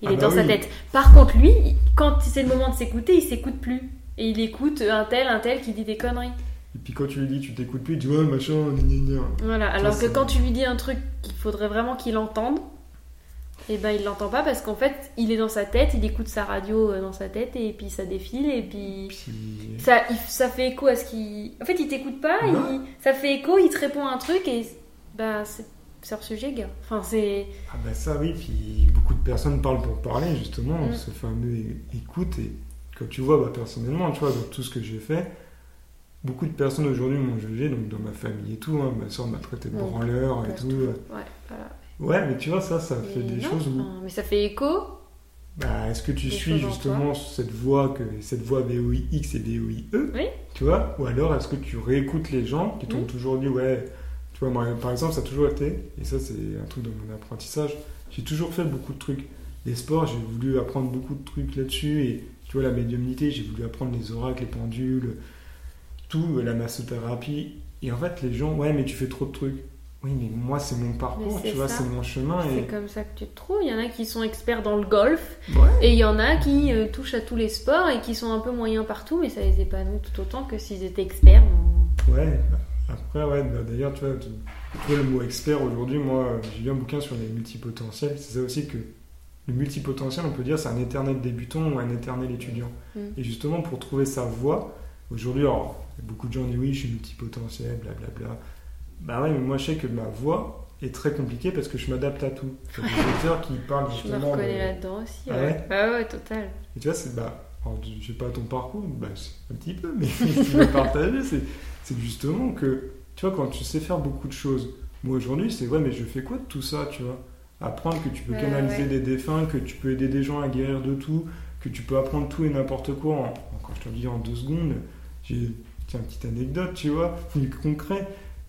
S1: Il
S2: Ah
S1: est
S2: bah
S1: dans sa tête. Par contre, lui, quand c'est le moment de s'écouter, il s'écoute plus. Et il écoute un tel, un tel qui dit des conneries.
S2: Et puis quand tu lui dis, tu t'écoutes plus, il dit, ouais, machin, gna gna.
S1: Voilà, alors que quand tu lui dis un truc qu'il faudrait vraiment qu'il entende, et ben il l'entend pas parce qu'en fait il est dans sa tête, il écoute sa radio euh, dans sa tête et puis ça défile et puis
S2: Puis...
S1: ça, il- ça fait écho à ce qu'il. En fait il t'écoute pas, il- ça fait écho, il te répond un truc et bah c'est hors sujet gars. Enfin c'est.
S2: Ah bah ça, oui, puis beaucoup de personnes parlent pour parler, justement,
S1: Mm.
S2: ce fameux écoute. Et quand tu vois, bah, personnellement, tu vois, dans tout ce que j'ai fait, beaucoup de personnes aujourd'hui m'ont jugé, donc dans ma famille et tout, hein, ma soeur m'a traité de
S1: Mm.
S2: branleur et
S1: Partout.
S2: tout.
S1: Ouais, voilà.
S2: Ouais, mais tu vois, ça, ça fait
S1: Mais
S2: des
S1: non,
S2: choses où...
S1: Mais ça fait écho.
S2: Bah, est-ce que tu
S1: Des
S2: suis justement cette voix, que, cette voix VOIX et VOIE
S1: Oui.
S2: Tu vois? Ou alors est-ce que tu réécoutes les gens qui t'ont toujours dit, ouais, tu vois, moi par exemple, ça a toujours été, et ça c'est un truc dans mon apprentissage, j'ai toujours fait beaucoup de trucs. Les sports, j'ai voulu apprendre beaucoup de trucs là-dessus, et tu vois, la médiumnité, j'ai voulu apprendre les oracles, les pendules, tout, la massothérapie. Et en fait, les gens, ouais, mais tu fais trop de trucs. Oui, mais moi, c'est mon parcours,
S1: c'est
S2: tu vois, c'est mon chemin.
S1: C'est
S2: Et...
S1: comme ça que tu te trouves. Il y en a qui sont experts dans le golf
S2: Ouais.
S1: et il y en a qui euh, touchent à tous les sports et qui sont un peu moyens partout, mais ça les épanouit tout autant que s'ils étaient experts.
S2: Ouais, après, ouais, bah, d'ailleurs, tu vois, tu, tu vois, le mot expert aujourd'hui, moi, euh, j'ai lu un bouquin sur les multipotentiels. C'est ça aussi que le multipotentiel, on peut dire, c'est un éternel débutant ou un éternel étudiant.
S1: Mm.
S2: Et justement, pour trouver sa voie, aujourd'hui, alors, beaucoup de gens disent oui, je suis multipotentiel, blablabla. Bah ouais, mais moi, je sais que ma voie est très compliquée parce que je m'adapte à tout. Il y a des auteurs qui parlent
S1: Je me
S2: justement. de-
S1: reconnais là-dedans aussi.
S2: Ah
S1: ouais.
S2: ouais
S1: Ah ouais, total.
S2: et tu vois, c'est bah, alors, je sais pas ton parcours, bah, c'est un petit peu, mais ce que je veux partager, c'est, justement que, tu vois, quand tu sais faire beaucoup de choses, moi aujourd'hui, c'est ouais, mais je fais quoi de tout ça, tu vois? Apprendre que tu peux
S1: Ouais,
S2: canaliser
S1: ouais.
S2: des défunts, que tu peux aider des gens à guérir de tout, que tu peux apprendre tout et n'importe quoi, en, quand je te le dis en deux secondes, j'ai tiens, une petite anecdote, tu vois, du [LAUGHS] concret.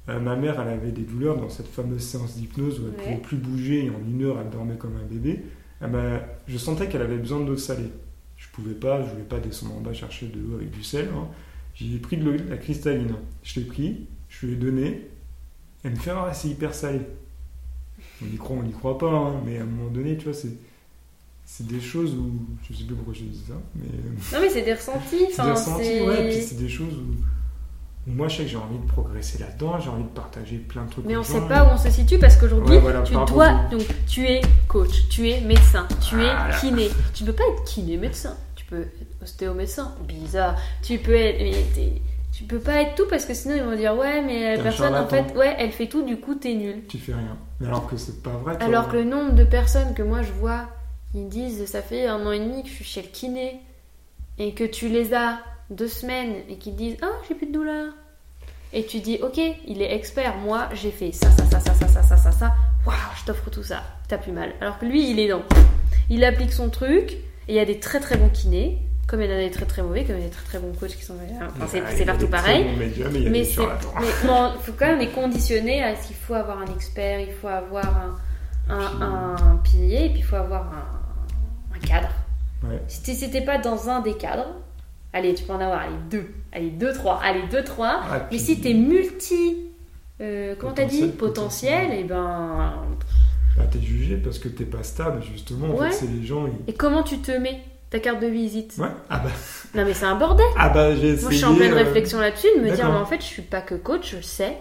S2: Euh, ma mère, elle avait des douleurs dans cette fameuse séance d'hypnose où elle
S1: Ouais.
S2: pouvait plus bouger et en une heure, elle dormait comme un bébé. Eh ben, je sentais qu'elle avait besoin d'eau salée. Je pouvais pas, je voulais pas descendre en bas chercher de l'eau avec du sel. hein. J'ai pris de l'eau, la cristalline. Je l'ai pris, je lui ai donné. Elle me fait ah c'est hyper salé. On y croit, on n'y croit pas, hein, mais à un moment donné, tu vois, c'est c'est des choses où je sais plus pourquoi je dis ça, mais euh,
S1: Non mais c'est des ressentis. [LAUGHS]
S2: c'est des ressentis, ouais, puis c'est des choses où moi je sais que j'ai envie de progresser là-dedans, j'ai envie de partager plein de trucs.
S1: Mais on
S2: gens,
S1: sait pas où on se situe parce qu'aujourd'hui,
S2: Ouais, voilà,
S1: tu dois. Donc, tu es coach, tu es médecin, tu
S2: Voilà.
S1: es kiné. Tu peux pas être kiné médecin. Tu peux être ostéo-médecin. Bizarre. Tu peux être. mais tu peux pas être tout parce que sinon ils vont dire ouais mais la personne en fait ouais elle fait tout du coup t'es nul.
S2: Tu fais rien. Mais alors que c'est pas vrai. toi.
S1: Alors que le nombre de personnes que moi je vois qui disent ça fait un an et demi que je suis chez le kiné et que tu les as deux semaines et qui disent ah j'ai plus de douleur. Et tu dis ok il est expert moi j'ai fait ça ça ça ça ça ça ça ça ça. Waouh je t'offre tout ça. T'as plus mal. Alors que lui il est dans. Il applique son truc et il y a des très très bons kinés comme il y en a des très très mauvais comme il y a des très très bons coachs qui sont enfin, c'est
S2: a
S1: partout pareil.
S2: mais
S1: mais il faut quand même les conditionner à ce qu'il faut avoir un expert, il faut avoir un, un, un pilier. et puis il faut avoir un, un cadre.
S2: Ouais.
S1: Si t'es pas dans un des cadres, allez, tu peux en avoir allez, deux, allez, deux, trois, allez, deux, trois.
S2: Ah,
S1: Mais si t'es multi, euh, comment t'as dit,
S2: Potentiel,
S1: et ben,
S2: Bah, t'es jugé parce que t'es pas stable, justement. En
S1: Ouais.
S2: fait, c'est les gens. ils-
S1: et comment tu te mets ta carte de visite?
S2: Ouais. Ah bah,
S1: Non mais c'est un bordel.
S2: ah bah j'ai essayé.
S1: Moi je suis en pleine
S2: euh,
S1: réflexion là-dessus de me dire mais en fait je suis pas que coach, je le sais,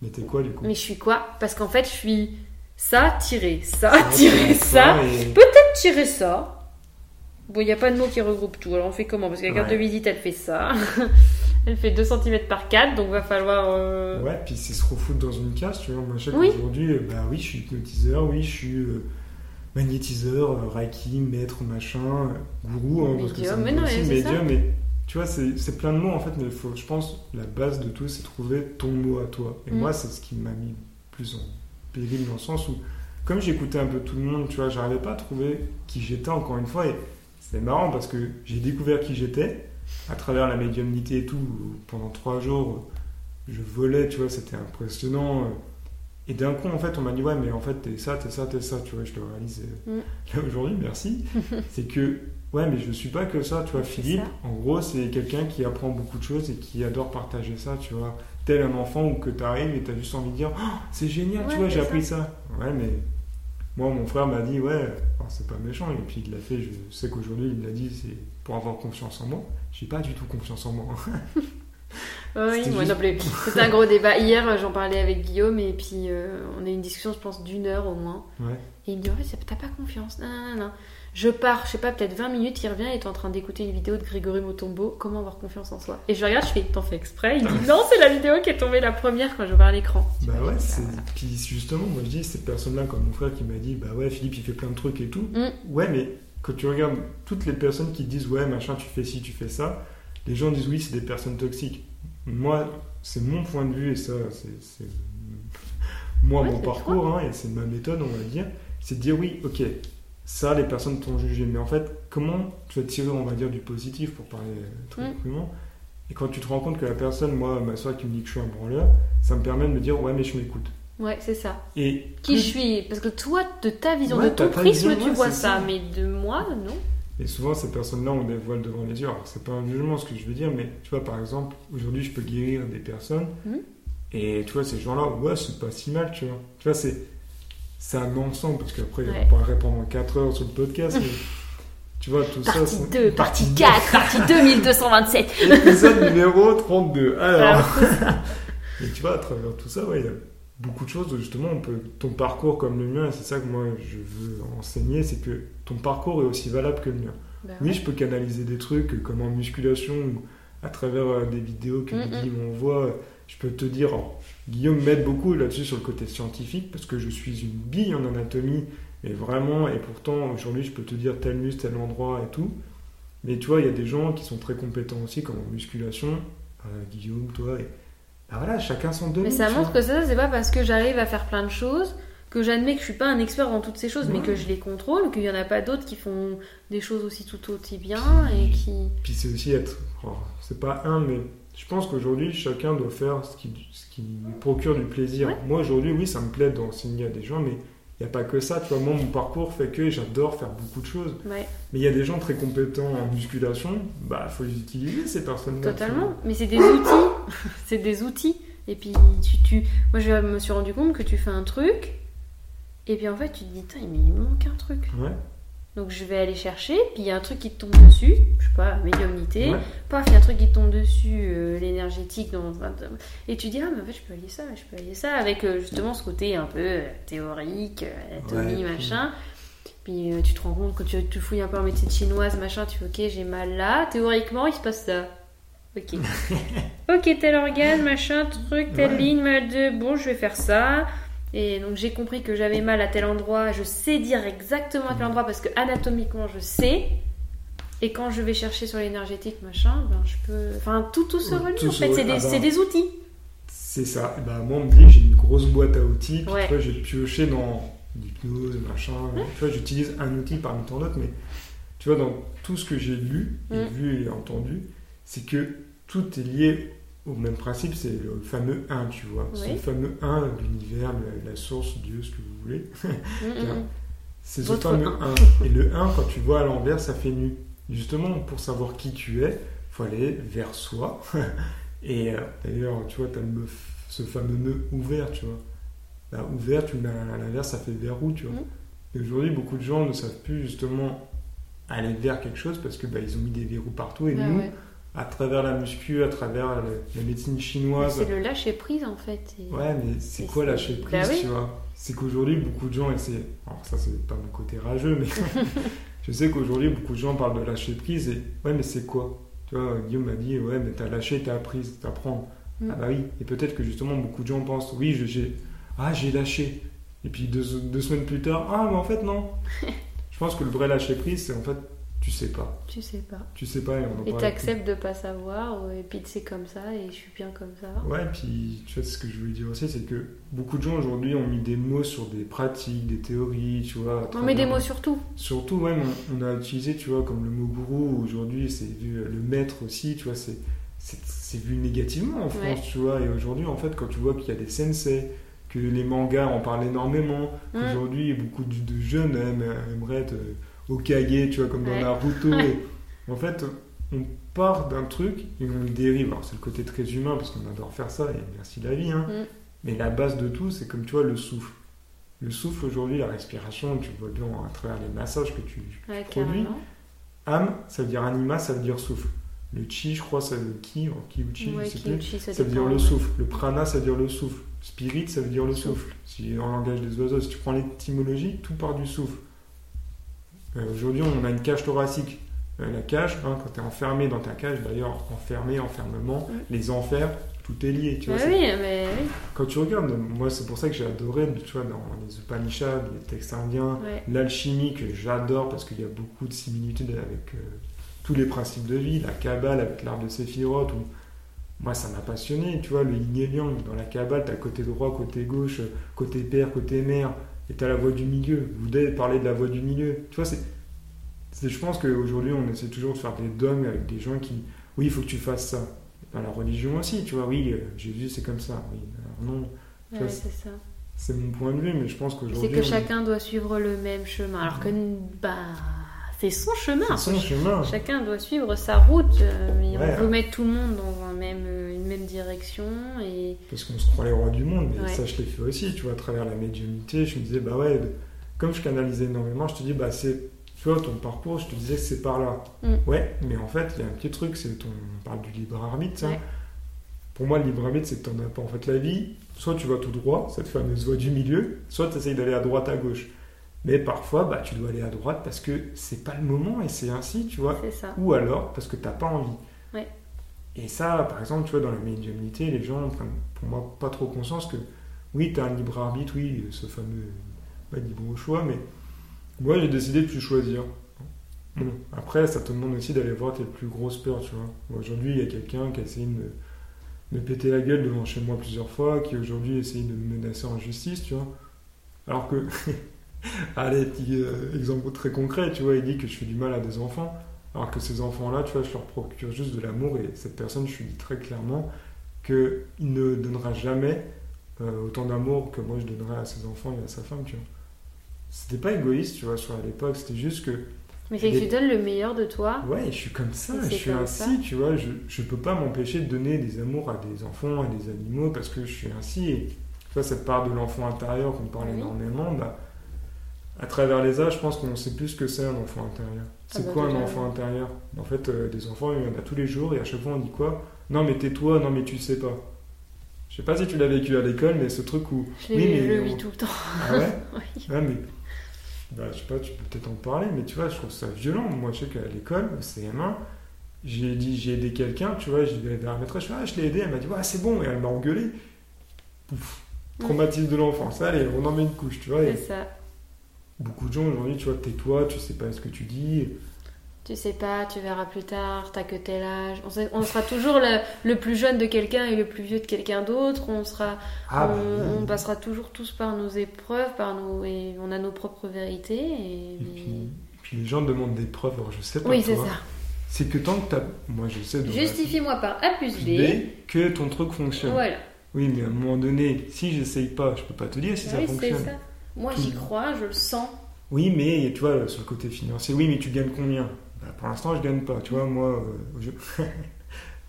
S2: Mais t'es quoi du coup?
S1: Mais je suis quoi? Parce qu'en fait je suis ça tiré ça
S2: c'est
S1: ça,
S2: et-
S1: peut-être tirer ça. Bon, il n'y a pas de mot qui regroupe tout. Alors on fait comment? Parce que la carte
S2: Ouais.
S1: de visite elle fait ça. [LAUGHS] elle fait 2 cm par 4 donc va falloir. euh,
S2: Ouais, puis c'est se refoutre dans une case, tu vois. Moi, je sais
S1: Oui.
S2: qu'aujourd'hui, euh, bah oui, je suis hypnotiseur, oui, je suis euh, magnétiseur, euh, reiki, maître, machin, euh, gourou, hein, parce que me
S1: mais non,
S2: aussi,
S1: mais c'est
S2: médium, mais tu vois, c'est c'est plein de mots en fait, mais faut, je pense, la base de tout, c'est trouver ton mot à toi. Et
S1: Mm.
S2: moi, c'est ce qui m'a mis plus en péril dans le sens où, comme j'écoutais un peu tout le monde, tu vois, j'arrivais pas à trouver qui j'étais encore une fois, et c'est marrant parce que j'ai découvert qui j'étais à travers la médiumnité et tout. Pendant trois jours, je volais, tu vois, c'était impressionnant. Et d'un coup, en fait, on m'a dit, ouais, mais en fait, t'es ça, t'es ça, t'es ça, tu vois, je le réalise euh,
S1: Mm. [LAUGHS]
S2: là aujourd'hui, merci. [LAUGHS] c'est que, ouais, mais je suis pas que ça, tu vois, Philippe, en gros, c'est quelqu'un qui apprend beaucoup de choses et qui adore partager ça, tu vois. Tel un enfant où que t'arrives et t'as juste envie de dire, Oh, c'est génial, tu vois, j'ai appris ça. Ouais, mais moi, mon frère m'a dit, ouais, alors, c'est pas méchant, et puis il l'a fait, je sais qu'aujourd'hui, il l'a dit, c'est pour avoir confiance en moi. J'ai pas du tout confiance en moi.
S1: Oui, moi non plus. C'était un gros débat. Hier, euh, j'en parlais avec Guillaume et puis euh, on a eu une discussion, je pense, d'une heure au moins.
S2: Ouais.
S1: Et il me dit, en fait, t'as pas confiance. Non, non, non. Je pars, je sais pas, peut-être 20 minutes, il revient et est en train d'écouter une vidéo de Grégory Motombo, comment avoir confiance en soi. Et je regarde, je fais, t'en fais exprès Il dit, [LAUGHS] non, c'est la vidéo qui est tombée la première quand je vois l'écran.
S2: Bah ouais, c'est...
S1: voilà.
S2: Puis justement, moi je dis, cette personne-là, comme mon frère qui m'a dit, bah ouais, Philippe il fait plein de trucs et tout.
S1: Mm.
S2: Ouais, mais quand tu regardes toutes les personnes qui disent, ouais, machin, tu fais ci, tu fais ça, les gens disent, oui, c'est des personnes toxiques. Moi, c'est mon point de vue et ça, c'est. [LAUGHS] Moi,
S1: Ouais,
S2: mon parcours, hein, et c'est ma méthode, on va dire, c'est de dire, oui, ok, ça, les personnes t'ont jugé, mais en fait, comment tu vas tirer, on va dire, du positif pour parler très
S1: Mm.
S2: crûment et quand tu te rends compte que la personne, moi, ma soeur qui me dit que je suis un branleur, ça me permet de me dire, ouais, mais je m'écoute.
S1: Ouais, c'est ça.
S2: Et
S1: Qui
S2: plus-
S1: je suis? Parce que toi, de ta vision,
S2: Ouais,
S1: de ton prisme,
S2: vision,
S1: tu
S2: ouais,
S1: vois ça,
S2: ça.
S1: mais de moi, non.
S2: Et souvent, ces personnes-là ont des voiles devant les yeux. Alors, c'est pas un jugement ce que je veux dire, mais tu vois, par exemple, aujourd'hui, je peux guérir des personnes.
S1: Mhm.
S2: Et tu vois, ces gens-là, ouais, c'est pas si mal, tu vois. Tu vois, c'est, c'est un ensemble, parce qu'après,
S1: Ouais.
S2: on parlerait pendant 4 heures sur le podcast, mais tu vois, tout ça.
S1: Partie
S2: c'est-
S1: 2, partie
S2: 2,
S1: 4, [LAUGHS] partie 2227.
S2: Épisode numéro 32. Alors. [LAUGHS] Et tu vois, à travers tout ça, ouais, il y a beaucoup de choses où justement, on peut, ton parcours comme le mien, c'est ça que moi je veux enseigner, c'est que ton parcours est aussi valable que le mien.
S1: bah
S2: Oui,
S1: ouais.
S2: je peux canaliser des trucs comme en musculation ou à travers euh, des vidéos que
S1: Mm,
S2: Guy m'envoie. Je peux te dire, Guillaume m'aide beaucoup là-dessus sur le côté scientifique parce que je suis une bille en anatomie, et vraiment, et pourtant aujourd'hui je peux te dire tel muscle, tel endroit et tout. Mais tu vois, il y a des gens qui sont très compétents aussi, comme en musculation, euh, Guillaume, toi, et bah voilà, chacun son domaine.
S1: Mais ça montre que ça, c'est pas parce que j'arrive à faire plein de choses que j'admets que je suis pas un expert dans toutes ces choses, mais que je les contrôle, qu'il y en a pas d'autres qui font des choses aussi tout aussi bien et qui.
S2: Puis c'est aussi être. oh, c'est pas un, mais je pense qu'aujourd'hui, chacun doit faire ce qui, ce qui lui procure du plaisir.
S1: Ouais.
S2: Moi, aujourd'hui, oui, ça me plaît d'enseigner à des gens, mais il n'y a pas que ça. Tu vois, moi, mon parcours fait que j'adore faire beaucoup de choses.
S1: Ouais,
S2: Mais il y a des gens très compétents en musculation, bah, faut les utiliser, ces personnes-là.
S1: totalement. Mais c'est des outils. [LAUGHS] c'est des outils. Et puis, tu, tu... moi, je me suis rendu compte que tu fais un truc, et puis en fait, tu te dis, mais il me manque un truc.
S2: Ouais.
S1: Donc, je vais aller chercher, puis il y a un truc qui te tombe dessus, je sais pas, médiumnité.
S2: Ouais.
S1: Paf, il y a un truc qui te tombe dessus, euh, l'énergétique. Dans... Et tu dis, ah, mais en fait, je peux allier ça, je peux allier ça, avec euh, justement ce côté un peu euh, théorique, anatomie,
S2: Ouais,
S1: machin. Puis tu te rends compte, quand tu, tu fouilles un peu en médecine chinoise, machin, tu fais, ok, j'ai mal là, théoriquement, il se passe ça. Ok. [LAUGHS] ok, tel organe, machin, truc, telle
S2: Ouais.
S1: ligne, mal de. Bon, je vais faire ça. Et donc j'ai compris que j'avais mal à tel endroit, je sais dire exactement à quel endroit parce que anatomiquement je sais. Et quand je vais chercher sur l'énergétique, machin, ben je peux. Enfin, tout, tout se relie
S2: tout
S1: en
S2: se
S1: fait, c'est des,
S2: Ah ben.
S1: des outils.
S2: C'est ça. Et bah, moi, on me dit que j'ai une grosse boîte à outils, puis
S1: Ouais.
S2: j'ai pioché dans l'hypnose, machin. Tu vois, j'utilise un outil parmi tant d'autres, mais tu vois, dans tout ce que j'ai lu, et
S1: Mm.
S2: vu et entendu, c'est que tout est lié au même principe, c'est le fameux 1, tu vois. C'est le fameux 1, l'univers, la, source, Dieu, ce que vous voulez.
S1: Mm, [LAUGHS] mm, mm.
S2: C'est ce fameux
S1: un.
S2: 1. Et le 1, quand tu vois à l'envers, ça fait nu. Justement, pour savoir qui tu es, faut aller vers soi. [LAUGHS] Et euh, d'ailleurs, tu vois, tu as ce fameux nœud ouvert, tu vois. Bah, ouvert, tu le mets à l'inverse, ça fait verrou, tu vois. Et aujourd'hui, beaucoup de gens ne savent plus justement aller vers quelque chose parce que bah, ils ont mis des verrous partout et nous,
S1: ouais.
S2: À travers la muscu, à travers la médecine chinoise.
S1: C'est le lâcher prise en fait. et-
S2: Ouais, mais c'est
S1: Et
S2: quoi lâcher prise,
S1: Bah oui.
S2: tu vois? C'est qu'aujourd'hui, beaucoup de gens essaient. Alors, ça, c'est pas mon côté rageux, mais [LAUGHS] je sais qu'aujourd'hui, beaucoup de gens parlent de lâcher prise et ouais, mais c'est quoi? Tu vois, Guillaume m'a dit, ouais, mais t'as lâché, t'as appris, t'apprends.
S1: Mm.
S2: Ah bah oui, et peut-être que justement, beaucoup de gens pensent, oui, j'ai. Ah, j'ai lâché. Et puis deux, deux semaines plus tard, ah, mais en fait, non. [LAUGHS] je pense que le vrai lâcher prise, c'est en fait, tu sais pas.
S1: Tu sais pas.
S2: Tu sais pas et on en
S1: Et t'acceptes de pas savoir, et puis c'est comme ça, et je suis bien comme ça.
S2: Ouais, puis tu vois, ce que je voulais dire aussi, c'est que beaucoup de gens aujourd'hui ont mis des mots sur des pratiques, des théories, tu vois.
S1: On met des mots sur tout.
S2: Surtout, ouais, on, on a utilisé, tu vois, comme le mot gourou, aujourd'hui, c'est vu, le maître aussi, tu vois, c'est, c'est, vu négativement en France,
S1: Ouais.
S2: tu vois. Et aujourd'hui, en fait, quand tu vois qu'il y a des sensei, que les mangas en parlent énormément,
S1: Mm.
S2: qu'aujourd'hui, beaucoup de, de jeunes aiment- aimeraient être euh, Hokage, tu vois, comme dans
S1: Ouais.
S2: Naruto. et, en fait, on part d'un truc et on le dérive. Alors, c'est le côté très humain, parce qu'on adore faire ça, et merci la vie, hein.
S1: Mm.
S2: Mais la base de tout, c'est comme, tu vois, le souffle. Le souffle, aujourd'hui, la respiration, tu vois bien à travers les massages que tu,
S1: Ouais, carrément.
S2: Am, ça veut dire anima, ça veut dire souffle. Le chi, je crois, ça veut ki, ou ki ou chi,
S1: Ouais,
S2: je sais plus.
S1: ça
S2: Ça veut dire le
S1: ouais.
S2: souffle. Le prana, ça veut dire le souffle. Spirit, ça veut dire le
S1: Souffle.
S2: souffle. Si en langage des oiseaux, si tu prends l'étymologie, tout part du souffle. Euh, Aujourd'hui, on a une cage thoracique. Euh, la cage, hein, quand tu es enfermé dans ta cage, d'ailleurs, enfermé, enfermement,
S1: Mm.
S2: les enfers, tout est lié. Tu vois,
S1: oui, mais oui.
S2: Quand tu regardes, moi, c'est pour ça que j'ai adoré, tu vois, dans les Upanishads, les textes indiens,
S1: Ouais.
S2: l'alchimie que j'adore parce qu'il y a beaucoup de similitudes avec euh, tous les principes de vie, la Kabbale avec l'arbre de Séphiroth, ou... moi ça m'a passionné, tu vois, le yin et le yang, dans la Kabbale, t'as côté droit, côté gauche, côté père, côté mère, et t'as la voie du milieu, vous devez parler de la voie du milieu, tu vois, c'est... c'est- Je pense qu'aujourd'hui on essaie toujours de faire des dogmes avec des gens qui, oui, il faut que tu fasses ça. Dans la religion aussi, tu vois, oui, euh, Jésus c'est comme ça, oui, alors non, Tu
S1: Ouais, c'est ça.
S2: c'est mon point de vue, mais je pense qu'aujourd'hui...
S1: C'est que
S2: on-
S1: chacun doit suivre le même chemin. Alors que, bah, c'est son chemin.
S2: C'est son chemin.
S1: Chacun doit suivre sa route. euh,
S2: Ouais.
S1: On veut mettre tout le monde dans un même, même direction. Et
S2: Parce qu'on se croit les rois du monde, mais
S1: Ouais.
S2: ça je l'ai fait aussi, tu vois, à travers la médiumnité, je me disais, bah ouais, comme je canalisais énormément, je te dis, bah c'est, tu vois, ton parcours, je te disais que c'est par là.
S1: Mm.
S2: Ouais, mais en fait, il y a un petit truc, c'est ton, on parle du libre arbitre, hein. Pour moi, le libre arbitre, c'est que t'en as pas. En fait, la vie, soit tu vas tout droit, cette fameuse voie du milieu, soit tu essayes d'aller à droite, à gauche. Mais parfois, bah, tu dois aller à droite parce que c'est pas le moment et c'est ainsi, tu vois.
S1: ça.
S2: Ou alors parce que t'as pas envie.
S1: Ouais.
S2: Et ça, par exemple, tu vois, dans la médiumnité, les gens prennent pour moi pas trop conscience que oui, tu as un libre arbitre, oui, ce fameux pas libre choix, mais moi j'ai décidé de plus choisir. Bon, après, ça te demande aussi d'aller voir tes plus grosses peurs, tu vois. Aujourd'hui, il y a quelqu'un qui a essayé de me, me péter la gueule devant chez moi plusieurs fois, qui aujourd'hui essaye de me menacer en justice, tu vois. Alors que, [LAUGHS] allez, petit euh, exemple très concret, tu vois, il dit que je fais du mal à des enfants. Alors que ces enfants-là, tu vois, je leur procure juste de l'amour et cette personne, je lui dis très clairement qu'il ne donnera jamais euh, autant d'amour que moi je donnerais à ses enfants et à sa femme, tu vois. C'était pas égoïste, tu vois, sur à l'époque, c'était juste que,
S1: Mais c'est que
S2: Les-
S1: tu donnes le meilleur de toi.
S2: ouais, je suis comme ça, je suis ainsi, tu vois, je, je peux pas m'empêcher de donner des amours à des enfants, à des animaux, parce que je suis ainsi. Et tu vois, cette part de l'enfant intérieur qu'on parle
S1: Oui.
S2: énormément, bah, à travers les âges, je pense qu'on sait plus ce que c'est un enfant intérieur. C'est
S1: bah
S2: quoi un enfant intérieur? En fait, euh, des enfants, il y en a tous les jours, et à chaque fois on dit quoi? Non, mais tais-toi, non, mais tu sais pas. Je sais pas si tu l'as vécu à l'école, mais ce truc où.
S1: Je,
S2: Oui, mais
S1: le
S2: on-
S1: vis tout le temps.
S2: Ah ouais? [LAUGHS]
S1: Oui.
S2: Ouais, mais. Bah, je sais pas, tu peux peut-être en parler, mais tu vois, je trouve ça violent. Moi, je sais qu'à l'école, au CM1, j'ai dit, j'ai aidé quelqu'un, tu vois, j'y vais vers la maîtresse, je ah, je l'ai aidé, elle m'a dit, ouais, c'est bon, et elle m'a engueulé. Pouf, traumatisme de l'enfance. Allez, on en met une couche, tu vois. et
S1: C'est ça.
S2: Beaucoup de gens aujourd'hui, tu vois, tais-toi, tu sais pas ce que tu dis.
S1: Tu sais pas, tu verras plus tard, t'as que tel âge. On, sait- on sera toujours le, le plus jeune de quelqu'un et le plus vieux de quelqu'un d'autre. On sera,
S2: Ah, bah,
S1: on, passera toujours tous par nos épreuves, par nos, et on a nos propres vérités. Et,
S2: Et puis, et puis les gens demandent des preuves, alors je sais pas.
S1: oui, c'est ça.
S2: C'est que tant que t'as. Moi, je sais.
S1: Justifie-moi par A plus B.
S2: B, que ton truc fonctionne.
S1: Voilà.
S2: Oui, mais à un moment donné, si j'essaye pas, je peux pas te dire si
S1: Ah
S2: ça fonctionne.
S1: ça. Moi, j'y crois, je le sens.
S2: Oui, mais tu vois, sur le côté financier, oui, mais tu gagnes combien? Bah, Pour l'instant, je gagne pas. Tu vois, moi, euh, je-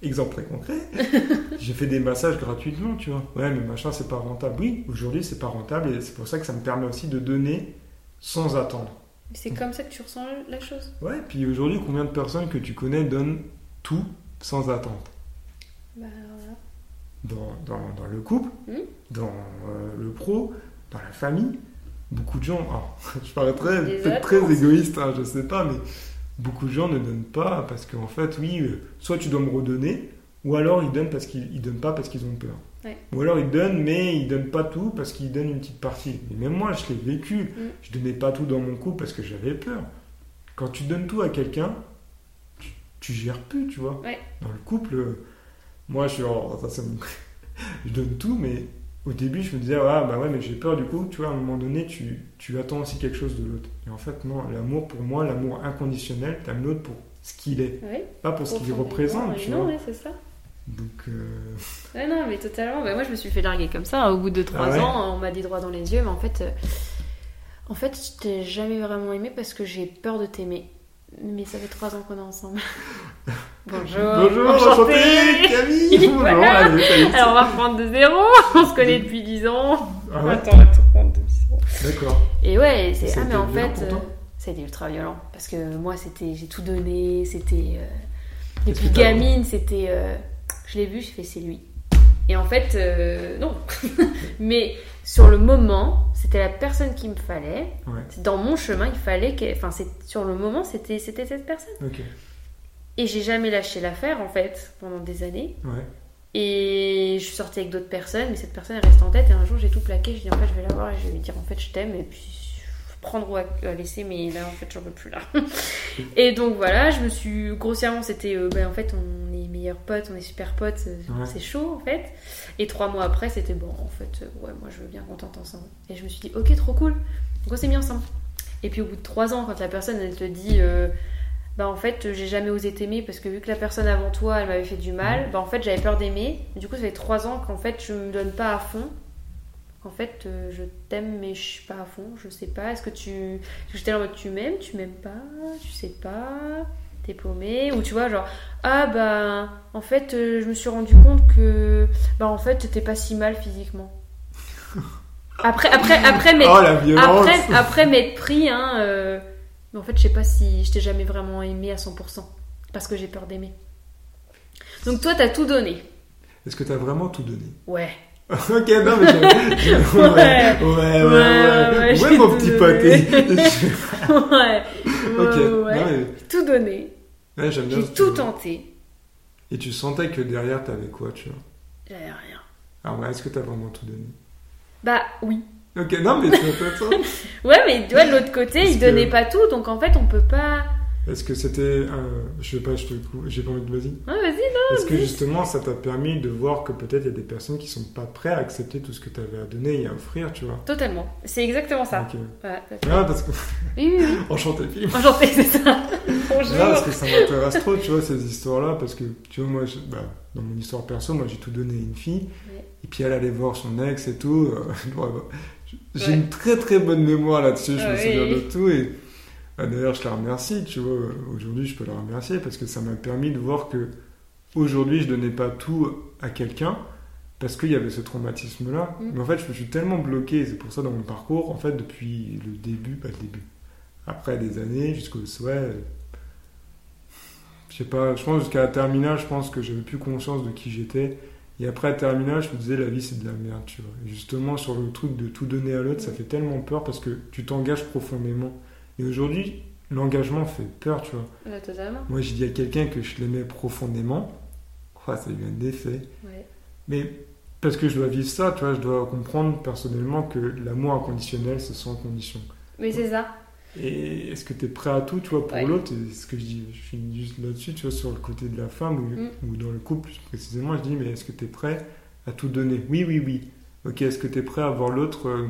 S2: [LAUGHS] exemple très concret, [LAUGHS] j'ai fait des massages gratuitement, tu vois. Ouais, mais machin, c'est pas rentable. Oui, aujourd'hui, c'est pas rentable et c'est pour ça que ça me permet aussi de donner sans attendre.
S1: C'est comme ça que tu ressens la chose.
S2: Ouais, puis aujourd'hui, combien de personnes que tu connais donnent tout sans attente
S1: Bah, voilà.
S2: dans, dans, dans le couple,
S1: Hmm?
S2: dans euh, le pro, dans la famille. Beaucoup de gens, alors, [LAUGHS] je paraîtrais
S1: Des
S2: peut-être très égoïste, hein, je sais pas, mais beaucoup de gens ne donnent pas parce qu'en fait, oui, euh, soit tu dois me redonner, ou alors ils donnent parce qu'ils ils donnent pas parce qu'ils ont peur.
S1: Ouais.
S2: Ou alors ils donnent, mais ils donnent pas tout parce qu'ils donnent une petite partie. Et même moi, je l'ai vécu.
S1: Mm.
S2: Je donnais pas tout dans mon couple parce que j'avais peur. Quand tu donnes tout à quelqu'un, tu, tu gères plus, tu vois.
S1: Ouais.
S2: Dans le couple, euh, moi, je suis en- ça, me- [LAUGHS] je donne tout, mais au début, je me disais, ah bah ouais, mais j'ai peur du coup, tu vois, à un moment donné, tu, tu attends aussi quelque chose de l'autre. Et en fait, non, l'amour, pour moi, l'amour inconditionnel, t'aimes l'autre pour ce qu'il est,
S1: Ouais.
S2: pas pour ce qu'il représente, tu
S1: Non,
S2: vois.
S1: ouais, c'est ça.
S2: Donc, euh, [LAUGHS]
S1: Ouais, non, mais totalement. Bah, moi, je me suis fait larguer comme ça. hein. Au bout de 3
S2: Ah ouais
S1: ans, on m'a dit droit dans les yeux, mais en fait, euh, en fait, je t'ai jamais vraiment aimé parce que j'ai peur de t'aimer. Mais ça fait 3 ans qu'on est ensemble. [LAUGHS] Bonjour.
S2: Bonjour, enchanté, Camille [LAUGHS] Bonjour,
S1: Voilà.
S2: allez, salut.
S1: Alors, on va reprendre de zéro. On se connaît depuis 10 ans.
S2: Ah ouais
S1: Attends, on va tout reprendre depuis zéro.
S2: D'accord.
S1: Et ouais, c'est. Ah, mais en fait, euh, ça a été ultra violent. Parce que moi, c'était. J'ai tout donné. C'était. euh, Depuis gamine, c'était. euh, Je l'ai vu, j'ai fait c'est lui. Et en fait, euh, non. [LAUGHS] mais sur le moment, c'était la personne qu'il me fallait.
S2: Ouais,
S1: Dans mon chemin, il fallait que. Enfin, sur le moment, c'était cette personne. Et j'ai jamais lâché l'affaire, en fait, pendant des années.
S2: Ouais.
S1: Et je suis sortie avec d'autres personnes, mais cette personne est restée en tête. Et un jour, j'ai tout plaqué. Je dis en fait, je vais la voir et je vais lui dire en fait, je t'aime. Et puis prendre ou à laisser, mais là, en fait, j'en peux plus là. [LAUGHS] et donc voilà, je me suis grossièrement, c'était euh, ben, en fait, on est meilleurs potes, on est super potes, euh,
S2: Ouais.
S1: c'est chaud en fait. Et trois mois après, c'était bon, en fait, euh, ouais, moi je veux bien qu'on tente ensemble. Et je me suis dit, ok, trop cool. Donc on s'est mis ensemble. Et puis au bout de trois ans, quand la personne elle te dit, euh, bah en fait, j'ai jamais osé t'aimer parce que vu que la personne avant toi, elle m'avait fait du mal, bah en fait, j'avais peur d'aimer. Du coup, ça fait trois ans qu'en fait, je me donne pas à fond. En fait, euh, je t'aime, mais je suis pas à fond. Je sais pas. Est-ce que tu. J'étais là en mode tu m'aimes, tu m'aimes pas, tu sais pas, t'es paumé. Ou tu vois, genre, ah bah, en fait, euh, je me suis rendu compte que. Bah en fait, t'étais pas si mal physiquement. [LAUGHS] Après, après, après, mais.
S2: Oh
S1: Après, après m'être pris, hein, euh, mais en fait, je sais pas si je t'ai jamais vraiment aimé à 100%, parce que j'ai peur d'aimer. Donc toi, t'as tout donné.
S2: Est-ce que t'as vraiment tout donné?
S1: Ouais. [LAUGHS]
S2: Ok, non, mais j'ai- ouais, ouais, ouais, ouais,
S1: Ouais,
S2: ouais,
S1: ouais, j'ai
S2: mon petit pâté.
S1: ouais. [LAUGHS] [LAUGHS]
S2: ok,
S1: Ouais, ouais.
S2: non, mais
S1: Tout donné.
S2: ouais, j'aime bien.
S1: J'ai tout tenté.
S2: Et tu sentais que derrière t'avais quoi, tu vois?
S1: J'avais rien.
S2: Alors, ouais, est-ce que t'as vraiment tout donné?
S1: Bah oui.
S2: Ok, non, mais tu vois.
S1: Ouais, mais tu vois, de l'autre côté,
S2: Parce
S1: il
S2: que-
S1: donnait pas tout, donc en fait, on peut pas.
S2: Est-ce que c'était. euh, je sais pas, je te coupe, j'ai pas envie de vas-y.
S1: Ouais, vas-y, non.
S2: Est-ce que justement ça t'a permis de voir que peut-être il y a des personnes qui sont pas prêtes à accepter tout ce que tu avais à donner et à offrir, tu vois?
S1: Totalement. C'est exactement ça.
S2: Ok.
S1: Ouais,
S2: Ah, parce que.
S1: oui, oui, oui. [LAUGHS]
S2: Enchanté, Philippe.
S1: Enchanté, c'est ça. Bonjour.
S2: Non, parce que ça m'intéresse trop, tu vois, ces histoires-là, parce que, tu vois, moi, je- bah, dans mon histoire perso, moi, j'ai tout donné à une fille,
S1: Ouais.
S2: et puis elle allait voir son ex et tout. euh, [LAUGHS] j'ai
S1: Ouais.
S2: une très très bonne mémoire là-dessus, je me
S1: Ouais.
S2: souviens de tout, et d'ailleurs, je la remercie, tu vois, aujourd'hui, je peux la remercier, parce que ça m'a permis de voir que, aujourd'hui, je donnais pas tout à quelqu'un, parce qu'il y avait ce traumatisme-là.
S1: Mm.
S2: Mais en fait, je me suis tellement bloqué, c'est pour ça dans mon parcours, en fait, depuis le début, pas le début, après des années, jusqu'au souhait, je sais pas, je pense jusqu'à la terminale, je pense que j'avais plus conscience de qui j'étais. Et après la terminale, je me disais, la vie c'est de la merde, tu vois. Et justement, sur le truc de tout donner à l'autre, ça fait tellement peur parce que tu t'engages profondément. Et aujourd'hui, l'engagement fait peur, tu vois.
S1: Totalement.
S2: Moi, j'ai dit à quelqu'un que je l'aimais profondément. Oh, ça a eu un.
S1: Ouais.
S2: Mais parce que je dois vivre ça, tu vois, je dois comprendre personnellement que l'amour inconditionnel, c'est sans condition.
S1: Mais c'est ça.
S2: Et est-ce que tu es prêt à tout, tu vois, pour
S1: Ouais.
S2: l'autre? Ce que je dis, je finis juste là-dessus, tu vois, sur le côté de la femme ou,
S1: Mm.
S2: ou dans le couple précisément, je dis, mais est-ce que tu es prêt à tout donner? Oui, oui, oui. Ok, est-ce que tu es prêt à voir l'autre euh,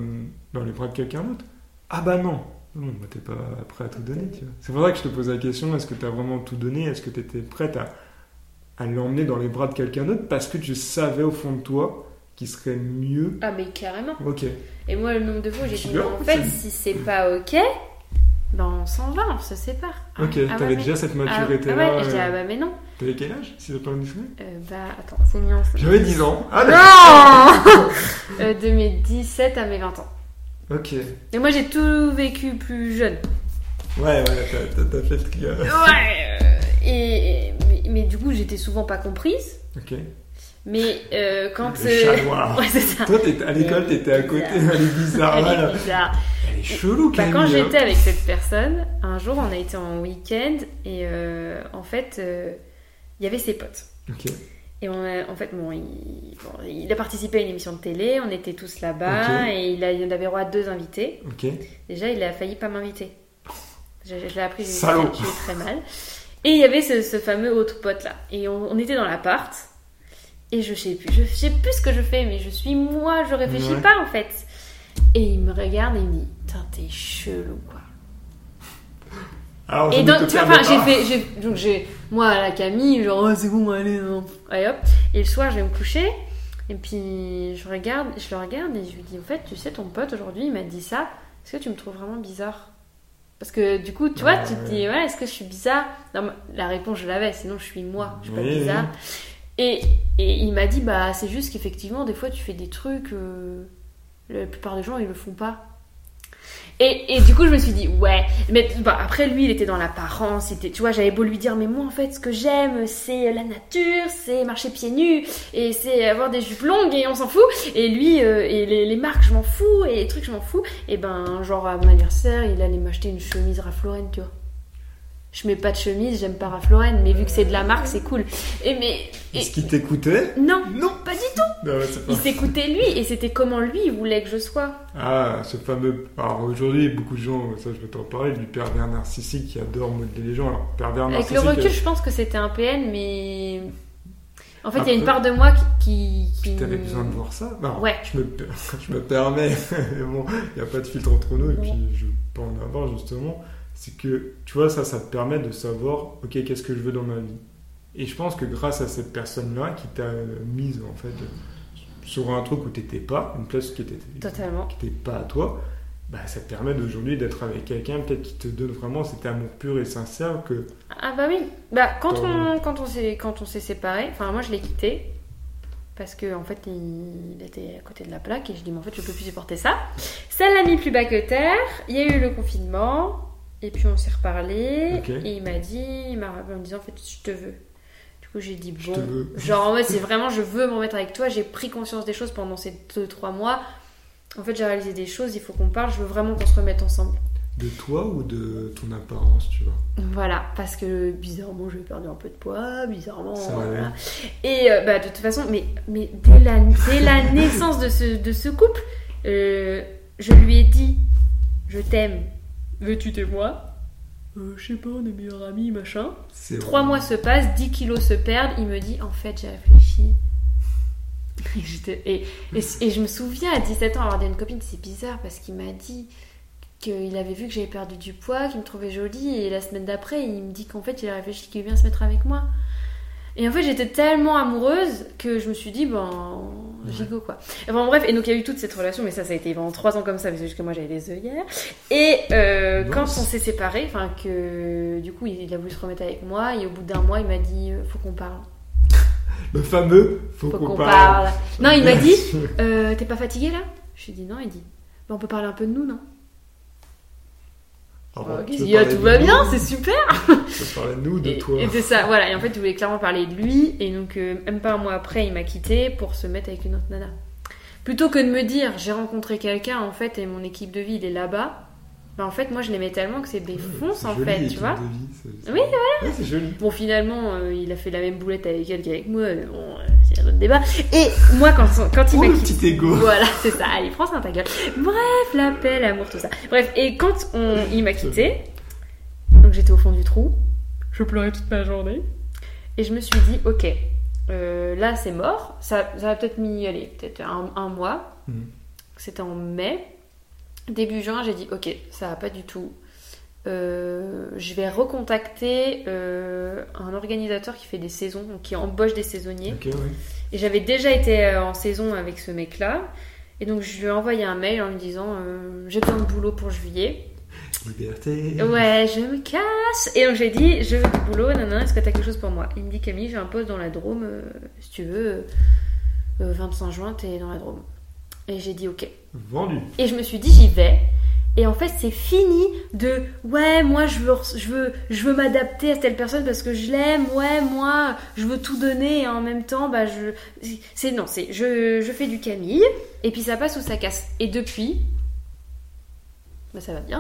S2: dans les bras de quelqu'un d'autre? Ah bah non Non, bah t'es pas prêt à tout donner, tu vois. C'est pour ça que je te pose la question, est-ce que tu as vraiment tout donné? Est-ce que tu étais prête à, à l'emmener dans les bras de quelqu'un d'autre parce que tu savais au fond de toi qu'il serait mieux?
S1: Ah, mais carrément.
S2: Ok.
S1: Et moi, le nombre de fois j'ai dit, en fait, si c'est pas ok, ben on s'en va, on se sépare. Ah,
S2: Ok,
S1: ah,
S2: t'avais
S1: ouais,
S2: déjà cette
S1: mais- ah,
S2: maturité-là.
S1: Ah, ouais, et je dis,
S2: euh,
S1: ah bah, mais non.
S2: T'avais quel âge, si c'est pas indiscret
S1: Euh, bah, attends, c'est mignon.
S2: J'avais 10 ans. Ah.
S1: Non [LAUGHS] Euh, De mes 17 à mes 20 ans.
S2: Ok.
S1: Et moi, j'ai tout vécu plus jeune.
S2: Ouais, ouais, t'as- fait le tri. euh.
S1: Ouais. euh, et, mais, mais du coup, j'étais souvent pas comprise.
S2: Ok.
S1: Mais euh, quand.
S2: Le
S1: euh,
S2: chat noir. [LAUGHS]
S1: Ouais, c'est ça.
S2: Toi, à l'école, t'étais à côté. Elle est bizarre.
S1: Elle
S2: voilà.
S1: est bizarre.
S2: Elle est chelou,
S1: Bah, quand j'étais avec cette personne, un jour on a été en week-end et euh, en fait il y avait ses potes.
S2: Ok.
S1: Et on a- en fait, bon il, bon, il a participé à une émission de télé, on était tous là-bas et il, a, il avait droit à deux invités. Déjà, il a failli pas m'inviter. Je, je l'ai appris, j'ai très- mal. Et il y avait ce, ce fameux autre pote là. Et on, on était dans l'appart. Et je sais plus, je sais plus ce que je fais, mais je suis moi, je réfléchis
S2: Ouais.
S1: pas en fait. Et il me regarde et il me dit Putain, t'es chelou quoi.
S2: Alors,
S1: Et
S2: je
S1: donc, tu vois, enfin, j'ai fait, donc j'ai, moi, à la Camille, genre, oh, c'est bon, allez, non. Allez hop. Et le soir, je vais me coucher. Et puis, je regarde, je le regarde et je lui dis, en fait, tu sais, ton pote aujourd'hui, il m'a dit ça. Est-ce que tu me trouves vraiment bizarre? Parce que du coup, tu vois, tu te dis, ouais, est-ce que je suis bizarre? Non, la réponse, je l'avais, sinon je suis moi, je suis pas
S2: Oui,
S1: bizarre. Et, et il m'a dit, bah, c'est juste qu'effectivement, des fois, tu fais des trucs, euh, la plupart des gens, ils le font pas. Et, et du coup, je me suis dit, ouais. Mais bah, après, lui, il était dans l'apparence. était- Tu vois, j'avais beau lui dire, mais moi, en fait, ce que j'aime, c'est la nature, c'est marcher pieds nus, et c'est avoir des jupes longues, et on s'en fout. Et lui, euh, et les, les marques, je m'en fous, et les trucs, je m'en fous. Et ben, genre, à mon anniversaire, il allait m'acheter une chemise Ralph Lauren, tu vois. Je mets pas de chemise, j'aime pas Ralph Lauren, mais vu que c'est de la marque, c'est cool. Et mais. et-
S2: Est-ce qu'il t'écoutait
S1: Non,
S2: Non.
S1: pas du tout.
S2: Non, ouais, c'est pas-
S1: Il s'écoutait lui, et c'était comment lui, il voulait que je sois.
S2: Ah, ce fameux. Alors aujourd'hui, beaucoup de gens, ça je vais t'en parler, du pervers narcissique qui adore modeler les gens. Alors, pervers
S1: Avec
S2: narcissique.
S1: le recul, je pense que c'était un PN, mais. En fait, il y a une part de moi qui. qui...
S2: T'avais besoin de voir ça Non,
S1: Ouais.
S2: je, me, [LAUGHS] je me permets, [LAUGHS] mais bon, il n'y a pas de filtre entre nous, et puis je peux en avoir justement. C'est que, tu vois, ça, ça te permet de savoir, ok, qu'est-ce que je veux dans ma vie. Et je pense que grâce à cette personne-là qui t'a mise, en fait, sur un truc où t'étais pas, une place qui était,
S1: Totalement.
S2: qui était pas à toi, bah, ça te permet d'aujourd'hui d'être avec quelqu'un, peut-être qui te donne vraiment cet amour pur et sincère que.
S1: Ah bah oui. Bah quand on quand on s'est quand on s'est séparés, enfin moi je l'ai quitté parce que en fait il, il était à côté de la plaque et je dis mais en fait je peux plus supporter ça. Ça l'a mis plus bas que terre. Il y a eu le confinement et puis on s'est reparlé et il m'a dit il m'a rappelé en me disant en fait je te veux. Du coup j'ai dit bon. Genre en mode c'est [LAUGHS] vraiment je veux me remettre avec toi. J'ai pris conscience des choses pendant ces 2-3 mois. En fait j'ai réalisé des choses. Il faut qu'on parle. Je veux vraiment qu'on se remette ensemble.
S2: De toi ou de ton apparence, tu vois?
S1: Voilà, parce que bizarrement j'ai perdu un peu de poids, bizarrement. Voilà. Et euh, bah, de toute façon, mais, mais dès, la, dès la [LAUGHS] naissance de ce, de ce couple, euh, je lui ai dit Je t'aime, veux-tu de moi Euh, Je sais pas, on est meilleurs amis, machin. Trois mois se passent, 10 kilos se perdent. Il me dit En fait, j'ai réfléchi. [LAUGHS] Et, j'étais- et, et, et je me souviens à 17 ans avoir dit à une copine C'est bizarre parce qu'il m'a dit qu'il avait vu que j'avais perdu du poids, qu'il me trouvait jolie, et la semaine d'après, il me dit qu'en fait, il a réfléchi qu'il bien se mettre avec moi. Et en fait, j'étais tellement amoureuse que je me suis dit, ben, gigot quoi. Enfin bref, et donc il y a eu toute cette relation, mais ça, ça a été pendant trois ans comme ça, parce que jusque moi j'avais des œillères. Et euh, quand on s'est séparés, enfin que du coup, il, a voulu se remettre avec moi, et au bout d'un mois, il m'a dit, euh, faut qu'on parle. [LAUGHS]
S2: Le fameux, faut,
S1: Faut
S2: qu'on
S1: qu'on
S2: parle.
S1: parle. Non, il m'a dit, euh, t'es pas fatigué là? Je lui ai dit non, il dit, ben, on peut parler un peu de nous, non? Il dit, ah, tout va bien, c'est super
S2: parler de nous, de
S1: Et,
S2: toi.
S1: et c'est ça, voilà. Et en fait, il voulait clairement parler de lui. Et donc, euh, même pas un mois après, il m'a quitté pour se mettre avec une autre nana. Plutôt que de me dire, j'ai rencontré quelqu'un, en fait, et mon équipe de vie, il est là-bas. Bah, en fait, moi, je l'aimais tellement que c'est des fonces, en
S2: joli,
S1: fait, tu vois.
S2: vie,
S1: Oui,
S2: Ouais, c'est joli.
S1: Bon, finalement, euh, il a fait la même boulette avec elle qu'avec moi. mais Bon, euh, c'est un autre débat. Et moi, quand, quand il
S2: Oh,
S1: m'a
S2: le
S1: quitté.
S2: petit ego.
S1: Voilà, c'est ça. Allez, prends ça dans ta gueule. Bref, la paix, l'amour, tout ça. Bref, et quand on, [LAUGHS] il m'a quitté, donc j'étais au fond du trou, je pleurais toute ma journée, et je me suis dit, ok, euh, là c'est mort. Ça, ça a peut-être mis, allez, peut-être un, un mois.
S2: Mhm.
S1: C'était en mai. Début juin, j'ai dit, ok, ça va pas du tout. Euh, je vais recontacter euh, un organisateur qui fait des saisons, donc qui embauche des saisonniers.
S2: Ok, ouais.
S1: Et j'avais déjà été euh, en saison avec ce mec-là. Et donc je lui ai envoyé un mail en lui disant euh, j'ai besoin de boulot pour juillet.
S2: Liberté.
S1: Ouais, je me casse. Et donc j'ai dit je veux du boulot, nanana, est-ce que t'as quelque chose pour moi? Il me dit Camille, j'ai un poste dans la Drôme, si tu veux, euh, euh, 25 juin, t'es dans la Drôme. Et j'ai dit ok.
S2: Vendu.
S1: Et je me suis dit j'y vais. Et en fait, c'est fini de ouais, moi je veux, je veux, je veux m'adapter à telle personne parce que je l'aime. Ouais, moi je veux tout donner et en même temps, bah je, c'est non, c'est je, je fais du Camille et puis ça passe ou ça casse. Et depuis, bah ça va bien.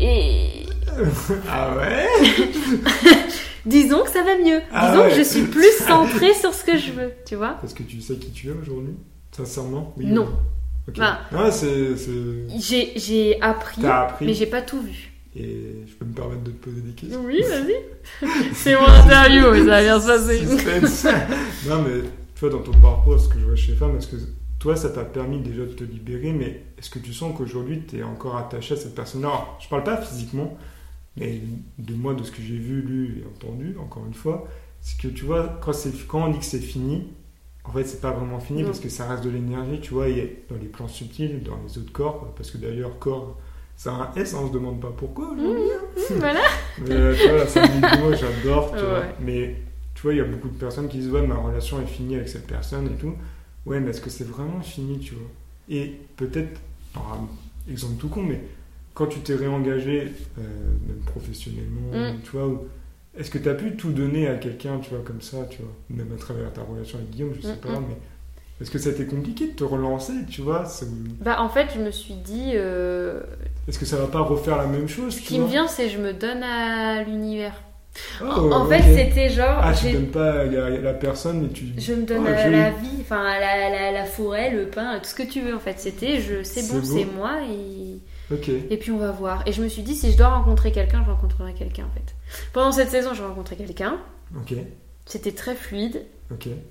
S1: Et [LAUGHS]
S2: ah ouais [LAUGHS]
S1: disons que ça va mieux.
S2: Ah
S1: disons
S2: ouais.
S1: que je suis plus [LAUGHS] centrée sur ce que je veux, tu vois.
S2: Parce que tu sais qui tu es aujourd'hui? Sincèrement Oui
S1: Non. Bah.
S2: C'est. c'est-
S1: J'ai j'ai appris,
S2: appris.
S1: mais j'ai pas tout vu.
S2: Et je peux me permettre de te poser des questions
S1: Oui, vas-y. [LAUGHS] C'est mon interview, ça va bien se passer.
S2: Non, mais tu vois, dans ton parcours, ce que je vois chez Femmes, est-ce que toi, ça t'a permis déjà de te libérer, mais est-ce que tu sens qu'aujourd'hui, tu es encore attaché à cette personne-là? Alors, je parle pas physiquement, mais de moi, de ce que j'ai vu, lu et entendu, encore une fois, c'est que tu vois, quand on dit que c'est fini, en fait, c'est pas vraiment fini parce que ça reste de l'énergie, tu vois, a dans les plans subtils, dans les autres corps, parce que d'ailleurs, corps, c'est un S, hein, on se demande pas pourquoi aujourd'hui.
S1: Voilà. [LAUGHS]
S2: Mais euh, tu vois, j'adore, tu vois.
S1: Ouais.
S2: Mais tu vois, il y a beaucoup de personnes qui disent Ouais, ma relation est finie avec cette personne et tout. Ouais, mais est-ce que c'est vraiment fini, tu vois? Et peut-être, exemple tout con, mais quand tu t'es réengagé, euh, même professionnellement,
S1: Mm.
S2: tu vois, ou- est-ce que tu as pu tout donner à quelqu'un, tu vois, comme ça, tu vois, même à travers ta relation avec Guillaume, je sais
S1: Mm,
S2: pas,
S1: mm.
S2: mais est-ce que ça a été compliqué de te relancer, tu vois
S1: Bah en fait, je me suis dit, euh,
S2: Est-ce que ça va pas refaire la même chose
S1: ce qui me vient, c'est je me donne à l'univers.
S2: Oh,
S1: en fait, c'était genre,
S2: Ah, tu donnes pas la, la personne, mais tu.
S1: je me donne
S2: Oh,
S1: à la vie, enfin à la, la, la forêt, le pain, tout ce que tu veux en fait. C'était, je, c'est bon, c'est moi et, Et puis on va voir. Et je me suis dit, si je dois rencontrer quelqu'un, je rencontrerai quelqu'un en fait. Pendant cette saison, j'ai rencontré quelqu'un. C'était très fluide.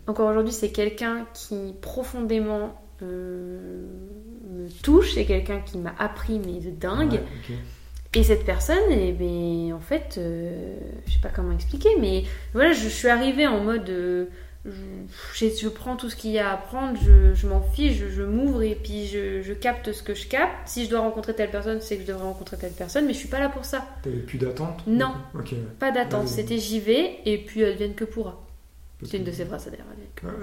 S1: Encore aujourd'hui, c'est quelqu'un qui profondément euh, me touche. C'est quelqu'un qui m'a appris, mais de dingue.
S2: Ouais.
S1: Et cette personne, eh ben, en fait, euh, je sais pas comment expliquer, mais voilà, je, je suis arrivée en mode. euh, je, prends tout ce qu'il y a à prendre, je, je m'en fiche, je, je m'ouvre et puis je, capte ce que je capte. Si je dois rencontrer telle personne, c'est que je devrais rencontrer telle personne, mais je suis pas là pour ça.
S2: T'avais plus d'attente?
S1: Non. Pas d'attente,
S2: Ouais.
S1: c'était j'y vais et puis advienne que pourra. C'est une de ses phrases d'ailleurs.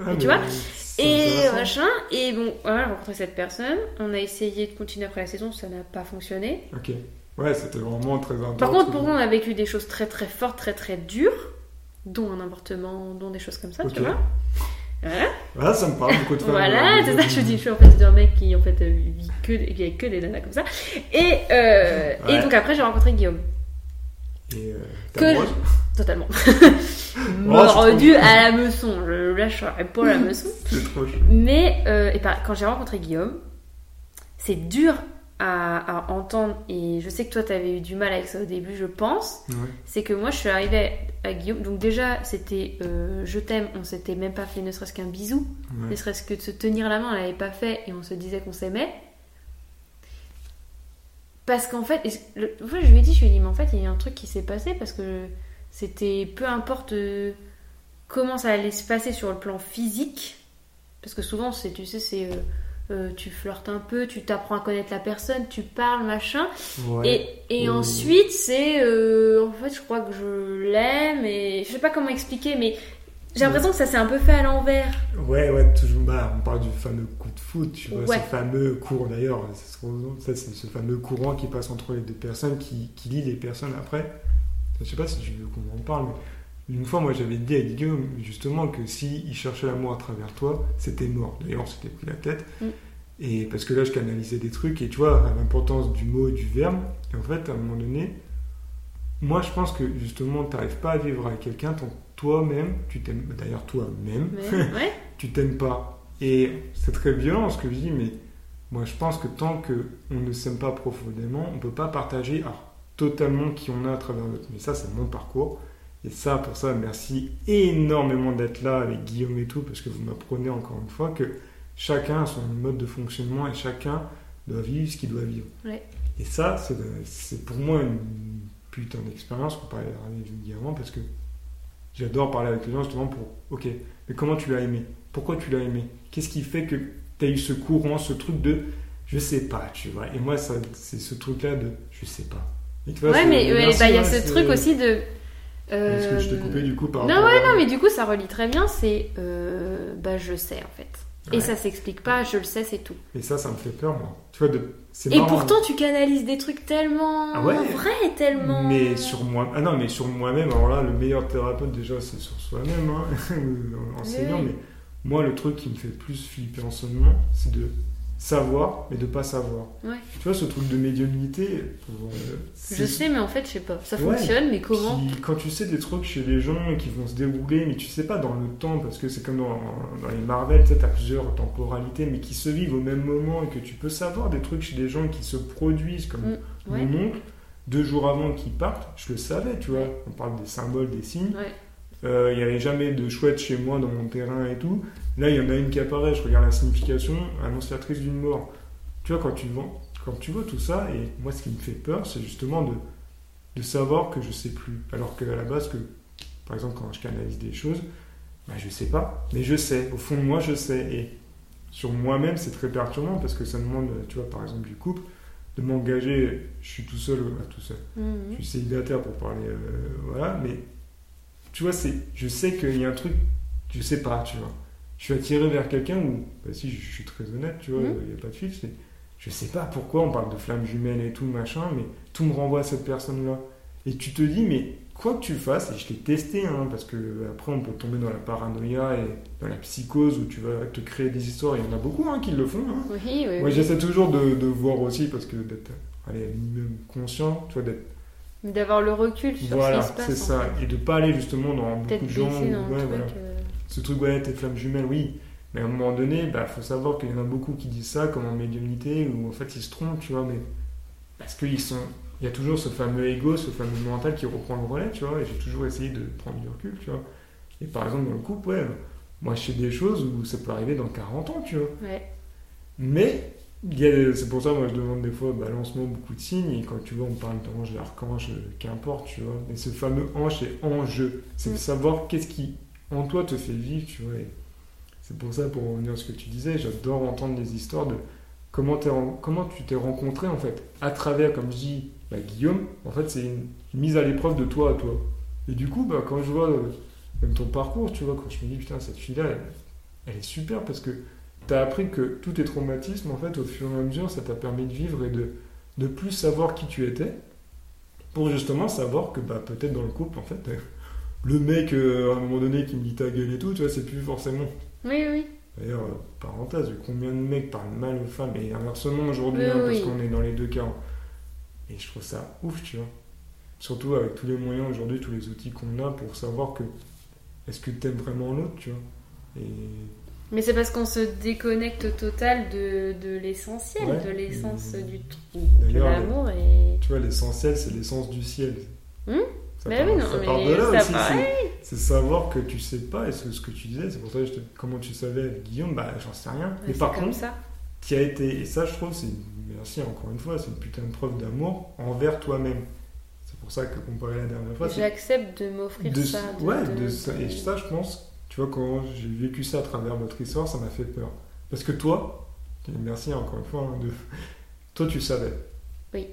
S2: Ah,
S1: tu vois, Et machin, et bon, voilà, j'ai rencontré cette personne, on a essayé de continuer après la saison, ça n'a pas fonctionné.
S2: Ok. Ouais, c'était vraiment très intense.
S1: Par contre, pour nous, on a vécu des choses très très fortes, très très dures, dont un avortement, dont des choses comme ça, tu vois. Voilà,
S2: Voilà, ça me parle beaucoup de femmes.
S1: voilà c'est ça, je dis, je suis en face d'un mec qui en fait euh, vit que, qui a que des nanas comme ça. Et, euh, et donc après, j'ai rencontré Guillaume,
S2: Et euh,
S1: Que- totalement. [LAUGHS] Mordu à la meçon, je lâcherai pas la meçon.
S2: C'est trop chou.
S1: Mais euh, et par- quand j'ai rencontré Guillaume, c'est dur à, à entendre et je sais que toi t'avais eu du mal avec ça au début, je pense.
S2: Ouais.
S1: C'est que moi je suis arrivée à Guillaume, donc déjà c'était euh, je t'aime, on s'était même pas fait ne serait-ce qu'un bisou, ne serait-ce que de se tenir la main, on l'avait pas fait et on se disait qu'on s'aimait. Parce qu'en fait, le- je lui ai dit, je lui ai dit, mais en fait il y a un truc qui s'est passé parce que c'était peu importe euh, comment ça allait se passer sur le plan physique, parce que souvent c'est tu sais c'est euh, euh, tu flirtes un peu, tu t'apprends à connaître la personne, tu parles machin,
S2: Ouais.
S1: et, et
S2: Euh.
S1: ensuite c'est euh, en fait je crois que je l'aime et je sais pas comment expliquer, mais j'ai l'impression que ça s'est un peu fait à l'envers.
S2: Ouais, ouais, toujours. Bah, on parle du fameux coup de foot, tu vois,
S1: Ouais.
S2: ce fameux courant d'ailleurs. c'est trop- Ça, c'est ce fameux courant qui passe entre les deux personnes, qui, qui lie les personnes après. Je sais pas si tu veux qu'on en parle, mais une fois, moi, j'avais dit à Guillaume justement que si il cherchait l'amour à travers toi, c'était mort. D'ailleurs, on s'était pris la tête.
S1: Mm.
S2: Et parce que là, je canalisais des trucs, et tu vois, l'importance du mot et du verbe. Et en fait, à un moment donné, moi, je pense que justement, tu n'arrives pas à vivre avec quelqu'un tant que toi-même, tu t'aimes. D'ailleurs, toi-même, [LAUGHS]
S1: ouais.
S2: tu t'aimes pas. Et c'est très violent ce que je dis, mais moi je pense que tant que on ne s'aime pas profondément, on peut pas partager totalement qui on est à travers l'autre. Mais ça, c'est mon parcours. Et ça, pour ça, merci énormément d'être là avec Guillaume et tout, parce que vous m'apprenez encore une fois que chacun a son mode de fonctionnement et chacun doit vivre ce qu'il doit vivre.
S1: Ouais.
S2: Et ça, c'est pour moi une putain d'expérience qu'on parlait régulièrement, parce que j'adore parler avec les gens justement pour, ok, mais comment tu l'as aimé? Pourquoi tu l'as aimé? Qu'est-ce qui fait que tu as eu ce courant, ce truc de je sais pas, tu vois? Et moi, ça, c'est ce truc-là de je sais pas. Et tu vois,
S1: Ouais, mais ouais, bah, il y a ce
S2: c'est-
S1: truc aussi de.
S2: Est-ce que je t'ai
S1: euh,
S2: coupé du coup par
S1: Non,
S2: rapport
S1: ouais,
S2: à-
S1: non, mais du coup, ça relie très bien. C'est. euh, bah, je sais, en fait. Et ça s'explique pas, je le sais, c'est tout.
S2: Et ça, ça me fait peur, moi. Tu vois, de... c'est
S1: Et
S2: marrant.
S1: pourtant, tu canalises des trucs tellement
S2: Ah ouais
S1: vrais, tellement.
S2: Mais sur moi, ah non, mais sur moi-même, alors là, le meilleur thérapeute déjà, c'est sur soi-même, hein, [LAUGHS] enseignant.
S1: Oui.
S2: Mais moi, le truc qui me fait plus flipper en ce moment, c'est de savoir, mais de pas savoir.
S1: Ouais.
S2: Tu vois, ce truc de médiumnité, pour, euh,
S1: Je sais, mais en fait, je sais pas. Ça
S2: Ouais.
S1: fonctionne, mais comment
S2: quand tu sais des trucs chez les gens qui vont se dérouler, mais tu sais pas dans le temps, parce que c'est comme dans, dans les Marvel, tu sais, t'as plusieurs temporalités, mais qui se vivent au même moment, et que tu peux savoir des trucs chez des gens qui se produisent, comme
S1: Mm, ouais.
S2: mon oncle, deux jours avant qu'ils partent, je le savais, tu vois. On parle des symboles, des signes. Euh, Il n'y avait jamais de chouette chez moi dans mon terrain et tout. Là, il y en a une qui apparaît, je regarde la signification, annonciatrice d'une mort. Tu vois, quand tu vois, quand tu vois tout ça, et moi, ce qui me fait peur, c'est justement de, de savoir que je sais plus. Alors qu'à la base, que, par exemple, quand je canalise des choses, bah, je sais pas, mais je sais. Au fond de moi, je sais. Et sur moi-même, c'est très perturbant parce que ça demande, tu vois, par exemple, du couple, de m'engager. Je suis tout seul, euh, tout seul.
S1: Mhm.
S2: Je suis célibataire pour parler, euh, voilà, mais tu vois, c'est, je sais qu'il y a un truc, je sais pas, tu vois. Je suis attiré vers quelqu'un où, bah si, je, je suis très honnête, tu vois, il
S1: Mhm.
S2: n'y a pas de fixe, mais je sais pas pourquoi on parle de flammes jumelles et tout, machin, mais tout me renvoie à cette personne-là. Et tu te dis, mais quoi que tu fasses, et je l'ai testé, hein, parce que après on peut tomber dans la paranoïa et dans la psychose où tu vas te créer des histoires, il y en a beaucoup hein, qui le font, hein.
S1: Oui, oui.
S2: Moi
S1: oui.
S2: j'essaie toujours de, de voir aussi, parce que d'être, minimum conscient, tu vois, d'être
S1: Mais d'avoir le recul sur
S2: voilà,
S1: ce qui se passe.
S2: c'est
S1: en
S2: ça.
S1: fait.
S2: Et de pas aller justement dans beaucoup de gens.
S1: dans le
S2: ouais, voilà.
S1: euh,
S2: Ce truc, ouais, tes flammes jumelles, oui. Mais à un moment donné, bah, faut savoir qu'il y en a beaucoup qui disent ça comme en médiumnité, où en fait ils se trompent, tu vois, mais parce qu'ils sont. Il y a toujours ce fameux ego, ce fameux mental qui reprend le relais, tu vois, et j'ai toujours essayé de prendre du recul, tu vois. Et par exemple, dans le couple, ouais, moi je sais des choses où ça peut arriver dans 40 ans, tu vois.
S1: Ouais.
S2: Mais il c'est pour ça moi je demande des fois balancement beaucoup de signes et quand tu vois on parle d'ange, d'archange, euh, qu'importe tu vois. Mais ce fameux ange c'est enjeu, c'est de
S1: Mm.
S2: savoir qu'est-ce qui en toi te fait vivre tu vois. C'est pour ça pour revenir à ce que tu disais, j'adore entendre des histoires de comment, comment tu t'es rencontré en fait à travers comme je dis bah, Guillaume. En fait c'est une, mise à l'épreuve de toi à toi. Et du coup bah, quand je vois euh, même ton parcours tu vois quand je me dis putain cette fille là elle, est super parce que T'as appris que tous tes traumatismes, en fait, au fur et à mesure, ça t'a permis de vivre et de, de plus savoir qui tu étais, pour justement savoir que bah, peut-être dans le couple, en fait, le mec, euh, à un moment donné, qui me dit ta gueule et tout, tu vois, c'est plus forcément.
S1: Oui, oui.
S2: D'ailleurs, euh, parenthèse, combien de mecs parlent mal aux femmes, et inversement aujourd'hui,
S1: Oui,
S2: hein, parce qu'on est dans les deux cas. Et je trouve ça ouf, tu vois. Surtout avec tous les moyens aujourd'hui, tous les outils qu'on a pour savoir que est-ce que t'aimes vraiment l'autre, tu vois. Et
S1: Mais c'est parce qu'on se déconnecte total de, de l'essentiel, de l'essence
S2: Mmh.
S1: du de
S2: D'ailleurs,
S1: l'amour et.
S2: Tu vois, l'essentiel, c'est l'essence du ciel.
S1: Hmm
S2: ça
S1: Mais
S2: part,
S1: oui, non,
S2: ça
S1: mais
S2: part de là
S1: ça
S2: aussi.
S1: part-
S2: c'est- savoir que tu sais pas, et c'est ce que tu disais, c'est pour ça que je te- comment tu savais avec Guillaume, bah j'en sais rien.
S1: Ouais,
S2: Mais par
S1: comme
S2: contre,
S1: ça.
S2: tu as été, et ça je trouve, c'est merci encore une fois, c'est une putain de preuve d'amour envers toi-même. C'est pour ça que comparé à la dernière fois,
S1: J'accepte de m'offrir
S2: de,
S1: ça. de-
S2: ouais,
S1: de-
S2: de ça. Et ça, je pense, tu vois, quand j'ai vécu ça à travers votre histoire, ça m'a fait peur. Parce que toi, merci encore une fois, hein, de, toi tu savais.
S1: Oui.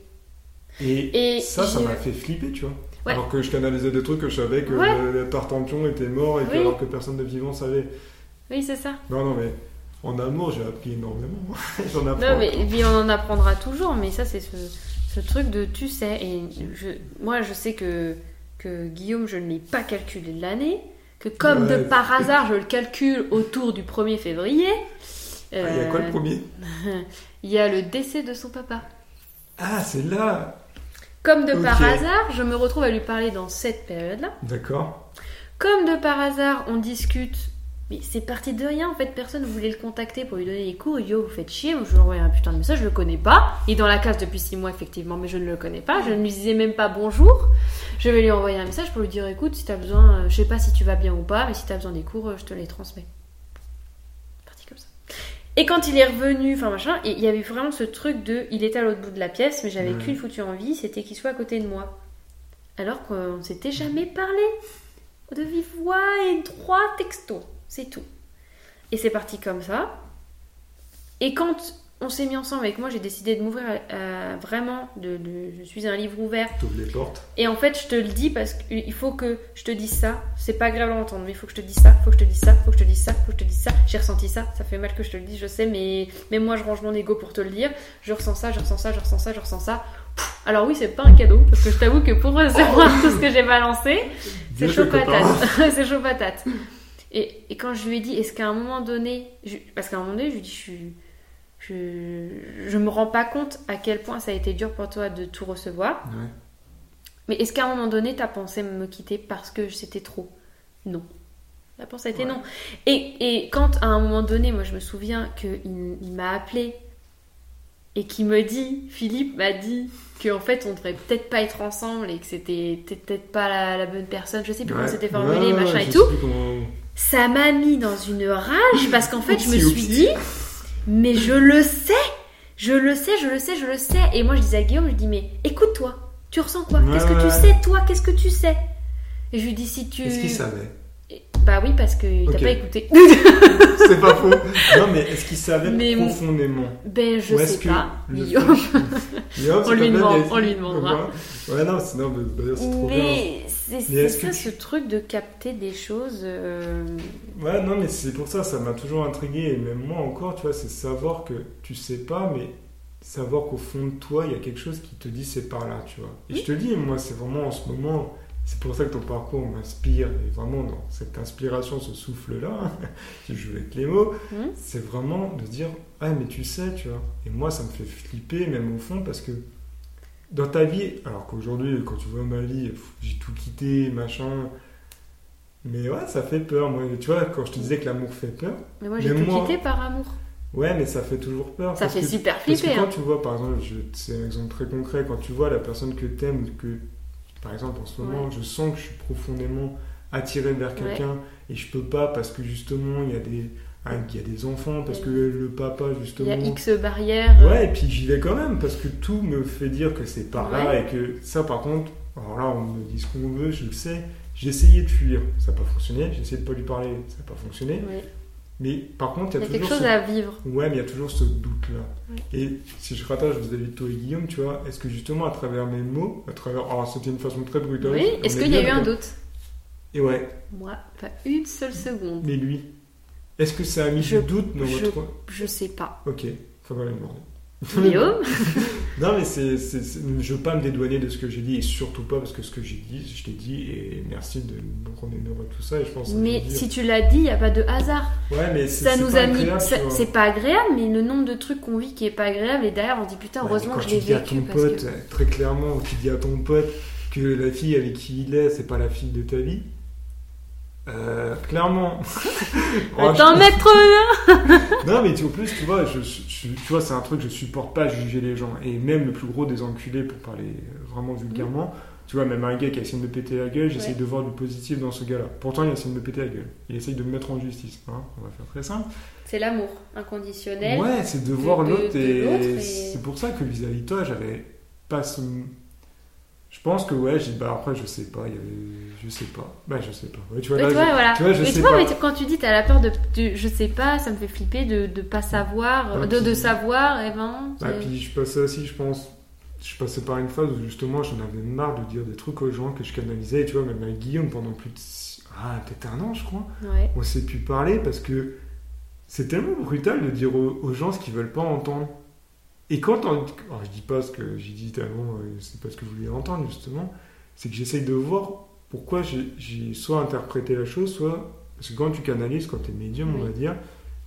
S2: Et,
S1: Et
S2: ça, ça m'a fait flipper, tu vois.
S1: Ouais.
S2: Alors que je canalisais des trucs que je savais que
S1: Ouais.
S2: le, Tartampion était mort et que,
S1: Oui.
S2: alors que personne de vivant savait.
S1: Oui, c'est ça.
S2: Non, non, mais en amour, j'ai appris énormément. [LAUGHS] J'en apprends.
S1: Non, mais puis on en apprendra toujours, mais ça, c'est ce, ce truc de tu sais. Et je, moi, je sais que, que Guillaume, je ne l'ai pas calculé de l'année, que comme de par hasard, je le calcule autour du 1er février.
S2: Ah, il y a quoi le
S1: euh,
S2: premier? [LAUGHS]
S1: Il y a le décès de son papa.
S2: Ah, c'est là
S1: Comme de par hasard, je me retrouve à lui parler dans cette période-là.
S2: D'accord.
S1: Comme de par hasard, on discute. Mais c'est parti de rien, en fait, personne voulait le contacter pour lui donner les cours. Yo, vous faites chier, je lui envoie un putain de message, je le connais pas. Il est dans la classe depuis 6 mois, effectivement, mais je ne le connais pas. Je ne lui disais même pas bonjour. Je vais lui envoyer un message pour lui dire écoute, si t'as besoin, euh, je sais pas si tu vas bien ou pas, mais si t'as besoin des cours, euh, je te les transmets. Et quand il est revenu, enfin machin, il y avait vraiment ce truc de. Il était à l'autre bout de la pièce, mais j'avais qu'une foutue envie, c'était qu'il soit à côté de moi. Alors qu'on ne s'était jamais parlé de vive voix et trois textos, c'est tout. Et c'est parti comme ça. Et quand on s'est mis ensemble avec moi, j'ai décidé de m'ouvrir à- vraiment, de, de- je suis un livre ouvert.
S2: T'ouvres les portes.
S1: Et en fait, je te le dis parce qu'il faut que je te dise ça. C'est pas agréable à entendre, mais il faut que je te dise ça, faut que je te dise ça, faut que je te dise ça, faut que je te dise ça. J'ai ressenti ça, ça fait mal que je te le dise, je sais, mais même moi, je range mon ego pour te le dire. Je ressens ça, je ressens ça, je ressens ça, je ressens ça. Pff, Alors oui, c'est pas un cadeau, parce que je t'avoue que pour [LAUGHS] recevoir tout ce que j'ai balancé, c'est chaud patate. [LAUGHS] c'est chaud patate. Et, et quand je lui ai dit, est-ce qu'à un moment donné, je- parce qu'à un moment donné, je lui ai dit, je suis. Je, je me rends pas compte à quel point ça a été dur pour toi de tout recevoir.
S2: Ouais.
S1: Mais est-ce qu'à un moment donné, t'as pensé me quitter parce que c'était trop? Non. La réponse a été
S2: Ouais.
S1: non. Et, et quand à un moment donné, moi je me souviens qu'il il m'a appelé et qu'il me dit, Philippe m'a dit qu'en fait on devrait peut-être pas être ensemble et que c'était peut-être pas la, la bonne personne, je sais plus comment c'était formulé,
S2: Ouais,
S1: machin et tout.
S2: comment-
S1: Ça m'a mis dans une rage parce qu'en fait je me suis dit, mais je le sais, je le sais, je le sais, je le sais. Et moi je disais à Guillaume, je dis, mais écoute-toi, tu ressens quoi? Qu'est-ce que tu sais, toi? Qu'est-ce que tu sais? Et je lui dis, si tu.
S2: Est-ce qu'il savait?
S1: Bah oui, parce que t'as
S2: Ok.
S1: pas écouté. [LAUGHS]
S2: C'est pas faux. Non, mais est-ce qu'il savait
S1: Mais-
S2: profondément
S1: ben je sais
S2: que
S1: pas,
S2: le [LAUGHS]
S1: On lui
S2: pas bien,
S1: demande, on lui demandera.
S2: Ouais, non, c'est non, mais d'ailleurs, c'est trop bien.
S1: Mais c'est
S2: Mais
S1: c'est
S2: est-ce
S1: ça
S2: que
S1: ce truc de capter des choses. euh,
S2: Ouais, non, mais c'est pour ça, ça m'a toujours intrigué. Et même moi encore, tu vois, c'est savoir que tu sais pas, mais savoir qu'au fond de toi, il y a quelque chose qui te dit c'est par là, tu vois. Et je te dis, moi, c'est vraiment en ce moment, c'est pour ça que ton parcours m'inspire. Et vraiment, dans cette inspiration, ce souffle-là, [LAUGHS] je joue avec les mots,
S1: Mhm.
S2: c'est vraiment de dire, ah, mais tu sais, tu vois. Et moi, ça me fait flipper, même au fond, parce que dans ta vie, alors qu'aujourd'hui, quand tu vois ma vie, j'ai tout quitté, machin. Mais ouais, ça fait peur. Moi, tu vois, quand je te disais que l'amour fait peur,
S1: Mais moi j'ai tout
S2: moi-
S1: quitté par amour.
S2: ouais, mais ça fait toujours peur.
S1: Ça fait
S2: que-
S1: super
S2: Parce que
S1: flipper.
S2: quand
S1: hein.
S2: tu vois, par exemple, c'est un exemple très concret, quand tu vois la personne que t'aimes, que, par exemple, en ce moment,
S1: Ouais.
S2: je sens que je suis profondément attiré vers quelqu'un et je peux pas parce que justement, il y a des, ah, il y a des enfants, parce que le papa,
S1: Il y
S2: justement.
S1: a X barrières.
S2: Ouais, et puis j'y vais quand même parce que tout me fait dire que c'est par là et que ça, par contre, alors là, on me dit ce qu'on veut, je le sais. J'ai essayé de fuir, ça n'a pas fonctionné. J'ai essayé de pas lui parler, ça n'a pas fonctionné.
S1: ouais.
S2: Mais par contre,
S1: Il
S2: il
S1: y
S2: y
S1: a
S2: a
S1: quelque
S2: toujours
S1: chose
S2: ce
S1: à vivre.
S2: Ouais, mais il y a toujours ce doute-là.
S1: Ouais.
S2: Et si je rattache vis-à-vis de toi et Guillaume, tu vois, est-ce que justement à travers mes mots, à travers. Alors, c'était une façon très brutale.
S1: Oui, est-ce
S2: est
S1: qu'il y a eu un doute?
S2: Et ouais,
S1: Moi, pas une seule seconde.
S2: mais lui, est-ce que ça a mis
S1: Je-
S2: du doute dans
S1: je-
S2: votre.
S1: Je sais pas.
S2: Ok, faudra lui demander.
S1: Guillaume [LAUGHS]
S2: Non, mais c'est, je veux pas me dédouaner de ce que j'ai dit, et surtout pas parce que ce que j'ai dit, je t'ai dit, et merci de me remémorer tout ça, et je pense
S1: Mais si tu l'as dit, il n'y a pas de hasard.
S2: Ouais, mais c'est,
S1: Ça nous
S2: pas
S1: a mis. C'est pas agréable, mais le nombre de trucs qu'on vit qui est pas agréable, et derrière on dit putain,
S2: Ouais,
S1: heureusement que
S2: quand
S1: je l'ai
S2: tu dis à
S1: vécu.
S2: ton pote,
S1: que...
S2: très clairement, tu dis à ton pote que la fille avec qui il est, c'est pas la fille de ta vie. Euh, clairement. [LAUGHS]
S1: Attends, maître [LAUGHS]
S2: Non, mais tu, en plus, tu vois, je, je- tu vois, c'est un truc, je supporte pas juger les gens. Et même le plus gros des enculés, pour parler vraiment vulgairement, tu vois, même un gars qui essaie de me péter la gueule, j'essaie
S1: Ouais.
S2: de voir du positif dans ce gars-là. Pourtant, il essaie de me péter la gueule. Il essaye de me mettre en justice. hein. On va faire très simple.
S1: C'est l'amour inconditionnel.
S2: Ouais, c'est de voir l'autre et, c'est pour ça que vis-à-vis de toi, j'avais pas ce. Je pense que ouais, j'ai bah après je sais pas, il y avait je sais pas. Bah je sais pas. Ouais, tu vois
S1: Mais
S2: là,
S1: tu vois,
S2: je-
S1: voilà.
S2: tu vois, je
S1: mais
S2: sais
S1: tu vois,
S2: pas.
S1: mais tu- quand tu dis t'as la peur de, de- je sais pas, ça me fait flipper de de pas savoir,
S2: Ouais,
S1: de, de savoir, et ben.
S2: Bah,
S1: c'est-
S2: puis je passais aussi, je pense, je passais par une phase où justement j'en avais marre de dire des trucs aux gens que je canalisais. Tu vois, même avec Guillaume pendant plus de ah peut-être un an, je crois,
S1: Ouais.
S2: on s'est pu parler parce que c'est tellement brutal de dire aux, aux gens ce qu'ils veulent pas entendre. Et quand on... alors, je dis pas ce que j'ai dit avant, euh, c'est pas ce que vous voulez entendre justement, c'est que j'essaye de voir pourquoi j'ai- soit interprété la chose, soit parce que quand tu canalises, quand tu es médium, on
S1: Oui.
S2: va dire,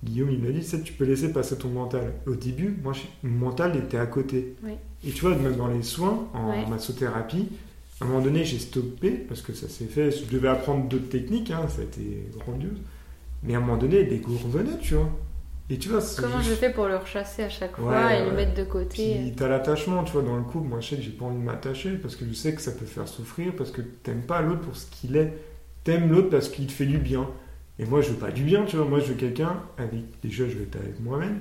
S2: Guillaume il m'a dit, tu peux laisser passer ton mental. Au début, moi, je- mon mental était à côté.
S1: Oui.
S2: Et tu vois, même dans les soins, en
S1: Ouais.
S2: massothérapie, à un moment donné, j'ai stoppé parce que ça s'est fait. Je devais apprendre d'autres techniques, hein, ça a été grandiose. Mais à un moment donné, les goûts revenaient, tu vois. Et tu vois, c'est
S1: Comment je fais pour le rechasser à chaque fois
S2: Ouais,
S1: et le
S2: ouais.
S1: mettre de côté
S2: puis t'as l'attachement, tu vois, dans le couple. Moi, je sais que j'ai pas envie de m'attacher parce que je sais que ça peut faire souffrir, parce que t'aimes pas l'autre pour ce qu'il est. T'aimes l'autre parce qu'il te fait du bien. Et moi, je veux pas du bien, tu vois. Moi, je veux quelqu'un avec. Déjà, je vais être avec moi-même.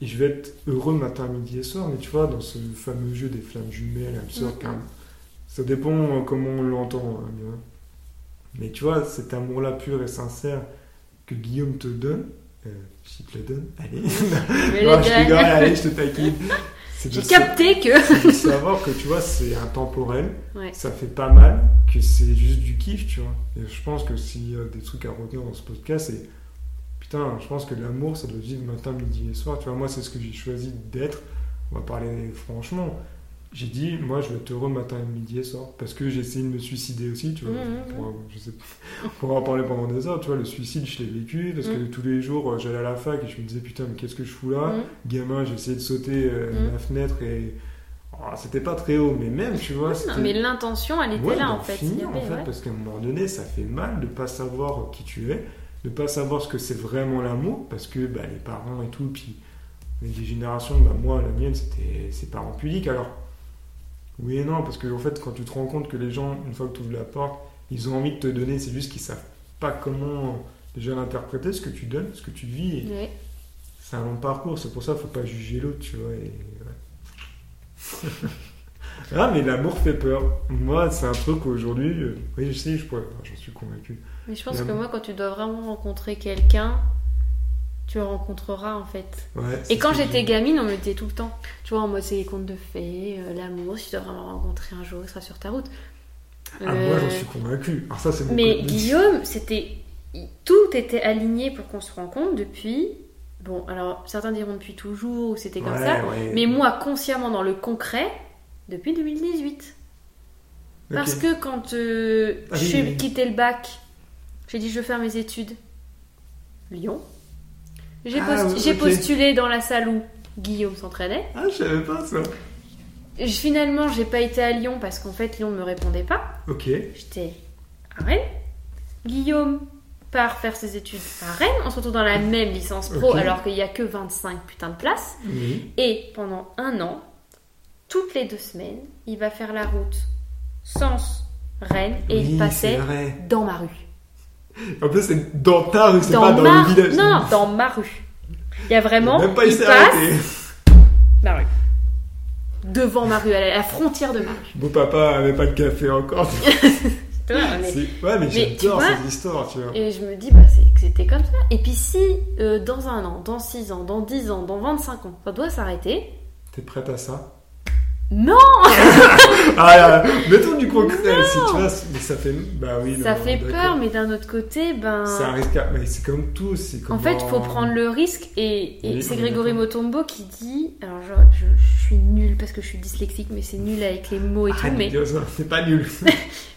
S2: Et je vais être heureux matin, midi et soir. Mais tu vois, dans ce fameux jeu des flammes jumelles, ça dépend euh, comment on l'entend. hein. Mais tu vois, cet amour-là pur et sincère que Guillaume te donne, euh, je te le donne, allez. [LAUGHS] [LAUGHS] Non, je rigole, allez, je te taquine. [LAUGHS]
S1: J'ai capté que.
S2: c'est de savoir que tu vois, c'est intemporel,
S1: Ouais.
S2: ça fait pas mal, que c'est juste du kiff, tu vois. Et je pense que s'il y a des trucs à retenir dans ce podcast, c'est putain, je pense que l'amour, ça doit vivre matin, midi et soir. Tu vois, moi, c'est ce que j'ai choisi d'être. On va parler franchement. J'ai dit, moi, je vais être heureux matin, midi et soir. Parce que j'ai essayé de me suicider aussi, tu vois.
S1: Mhm.
S2: Pour, je sais pas, [LAUGHS] pour en parler pendant des heures, tu vois. Le suicide, je l'ai vécu. Parce que
S1: Mhm.
S2: tous les jours, euh, j'allais à la fac et je me disais, putain, mais qu'est-ce que je fous là?
S1: Mhm.
S2: Gamin, j'ai essayé de sauter euh, ma fenêtre et. oh, c'était pas très haut, mais même, tu vois.
S1: Non, mais l'intention, elle était
S2: Ouais,
S1: là en fait.
S2: Finir,
S1: avait,
S2: en fait,
S1: ouais.
S2: parce qu'à un moment donné, ça fait mal de pas savoir qui tu es, de pas savoir ce que c'est vraiment l'amour, parce que bah, les parents et tout, puis des générations, bah, moi, la mienne, c'était ses parents pudiques. Alors, oui et non, parce que en fait, quand tu te rends compte que les gens, une fois que tu ouvres la porte, ils ont envie de te donner, c'est juste qu'ils savent pas comment déjà l'interpréter, ce que tu donnes, ce que tu vis. et
S1: Ouais.
S2: c'est un long parcours, c'est pour ça qu'il faut pas juger l'autre, tu vois. et ouais. [LAUGHS] ah, mais l'amour fait peur. Moi, c'est un truc aujourd'hui. euh, oui, je sais, je pourrais. J'en suis convaincu.
S1: Mais je pense que moi, quand tu dois vraiment rencontrer quelqu'un, tu rencontreras en fait.
S2: Ouais,
S1: Et quand j'étais gamine, on me le disait tout le temps. Tu vois, en mode c'est les contes de fées, euh, l'amour, si tu dois vraiment rencontrer un jour, il sera sur ta route.
S2: Ah, moi,
S1: Euh,
S2: j'en suis convaincu. Alors, ça, c'est
S1: Mais Guillaume, c'était. Tout était aligné pour qu'on se rencontre depuis. Bon, alors certains diront depuis toujours ou c'était comme
S2: Ouais,
S1: ça.
S2: ouais.
S1: Mais moi, consciemment, dans le concret, depuis 2018.
S2: Ok.
S1: Parce que quand euh,
S2: Ah oui,
S1: j'ai
S2: oui.
S1: quitté le bac, j'ai dit je veux faire mes études. Lyon. J'ai
S2: Ah,
S1: postu- j'ai postulé dans la salle où Guillaume s'entraînait.
S2: Ah, je savais pas ça.
S1: Je- Finalement, j'ai pas été à Lyon parce qu'en fait, Lyon ne me répondait pas.
S2: Ok.
S1: J'étais à Rennes. Guillaume part faire ses études à Rennes. On se retrouve dans la même licence pro alors qu'il n'y a que 25 putains de places. Et pendant un an, toutes les deux semaines, il va faire la route Sens-Rennes et
S2: Oui,
S1: il passait dans ma rue. [LAUGHS]
S2: En plus, c'est dans ta rue, c'est pas dans
S1: ma
S2: le village.
S1: Non, dans ma rue. Il y a vraiment,
S2: Même pas
S1: il passe ma rue. Devant ma rue, à la frontière de ma rue.
S2: Mon papa avait pas de café encore.
S1: Tu vois, mais-
S2: Ouais, mais,
S1: mais
S2: j'adore ces histoires, tu vois.
S1: Et je me dis bah, que c'était comme ça. Et puis si euh, dans un an, dans 6 ans, dans 10 ans, dans 25 ans, ça doit s'arrêter.
S2: T'es prête à ça?
S1: Non [LAUGHS]
S2: Ah, mettons du concret, si tu vois, mais ça fait. Bah oui,
S1: Ça
S2: non,
S1: fait
S2: d'accord.
S1: peur, mais d'un autre côté, ben...
S2: C'est un risque, à- mais c'est comme tout, c'est comme.
S1: En fait, il faut prendre le risque et, et
S2: Oui,
S1: c'est Grégory. Motombo qui dit, alors je, je- je suis nulle parce que je suis dyslexique, mais c'est nul avec les mots et tout, mais,
S2: c'est pas nul. [LAUGHS]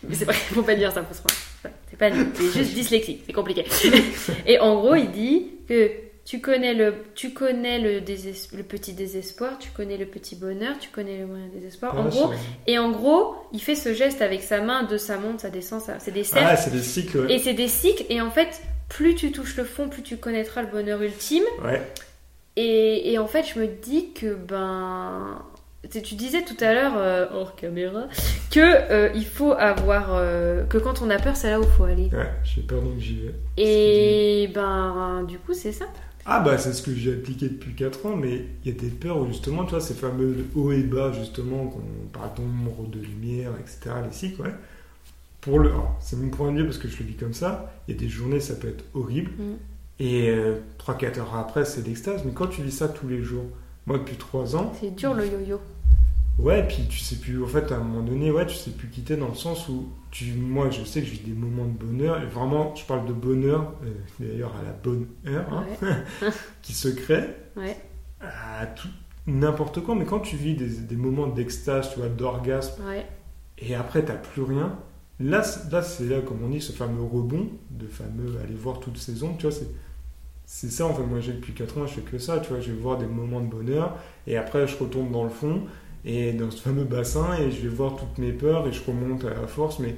S1: mais c'est vrai, faut pas dire ça, prendre. C'est pas nul, c'est juste dyslexique, c'est compliqué. [LAUGHS] et en gros, il dit que tu connais le, tu connais le, petit désespoir, tu connais le petit bonheur, tu connais le moyen désespoir. En gros, et en gros, il fait ce geste avec sa main, de ça monte, ça descend, ça, c'est des cercles.
S2: Ah, c'est des cycles, ouais.
S1: Et c'est des cycles, et en fait, plus tu touches le fond, plus tu connaîtras le bonheur ultime.
S2: Ouais.
S1: Et, et en fait, je me dis que, ben. Tu tu disais tout à l'heure, euh, hors caméra, que euh, il faut avoir. euh, que quand on a peur, c'est là où il faut aller.
S2: Ouais, j'ai peur donc j'y vais.
S1: Et ben, du coup, c'est ça.
S2: Ah bah c'est ce que j'ai appliqué depuis 4 ans, mais il y a des peurs où justement, tu vois, ces fameux hauts et bas, justement, qu'on parle d'ombre, de lumière, etc., les cycles, ouais. Pour le... c'est mon point de vue parce que je le vis comme ça, il y a des journées, ça peut être horrible,
S1: Mm.
S2: et 3-4 heures après, c'est l'extase, mais quand tu vis ça tous les jours, moi depuis 3 ans,
S1: C'est dur le yo-yo.
S2: Ouais, puis tu sais plus, en fait, à un moment donné, ouais, tu sais plus quitter dans le sens où, tu, moi, je sais que j'ai des moments de bonheur, et vraiment, je parle de bonheur, euh, d'ailleurs à la bonne heure, hein, [LAUGHS] qui se crée
S1: Ouais.
S2: à tout, n'importe quoi, mais quand tu vis des, des moments d'extase, tu vois, d'orgasme,
S1: Ouais.
S2: et après, t'as plus rien, là, c'est- là, c'est là, comme on dit, ce fameux rebond, de fameux aller voir toutes ces ondes, tu vois, c'est. C'est ça, en fait, moi j'ai depuis 4 ans, je fais que ça, tu vois, je vais voir des moments de bonheur, et après je retombe dans le fond, et dans ce fameux bassin, et je vais voir toutes mes peurs, et je remonte à la force, mais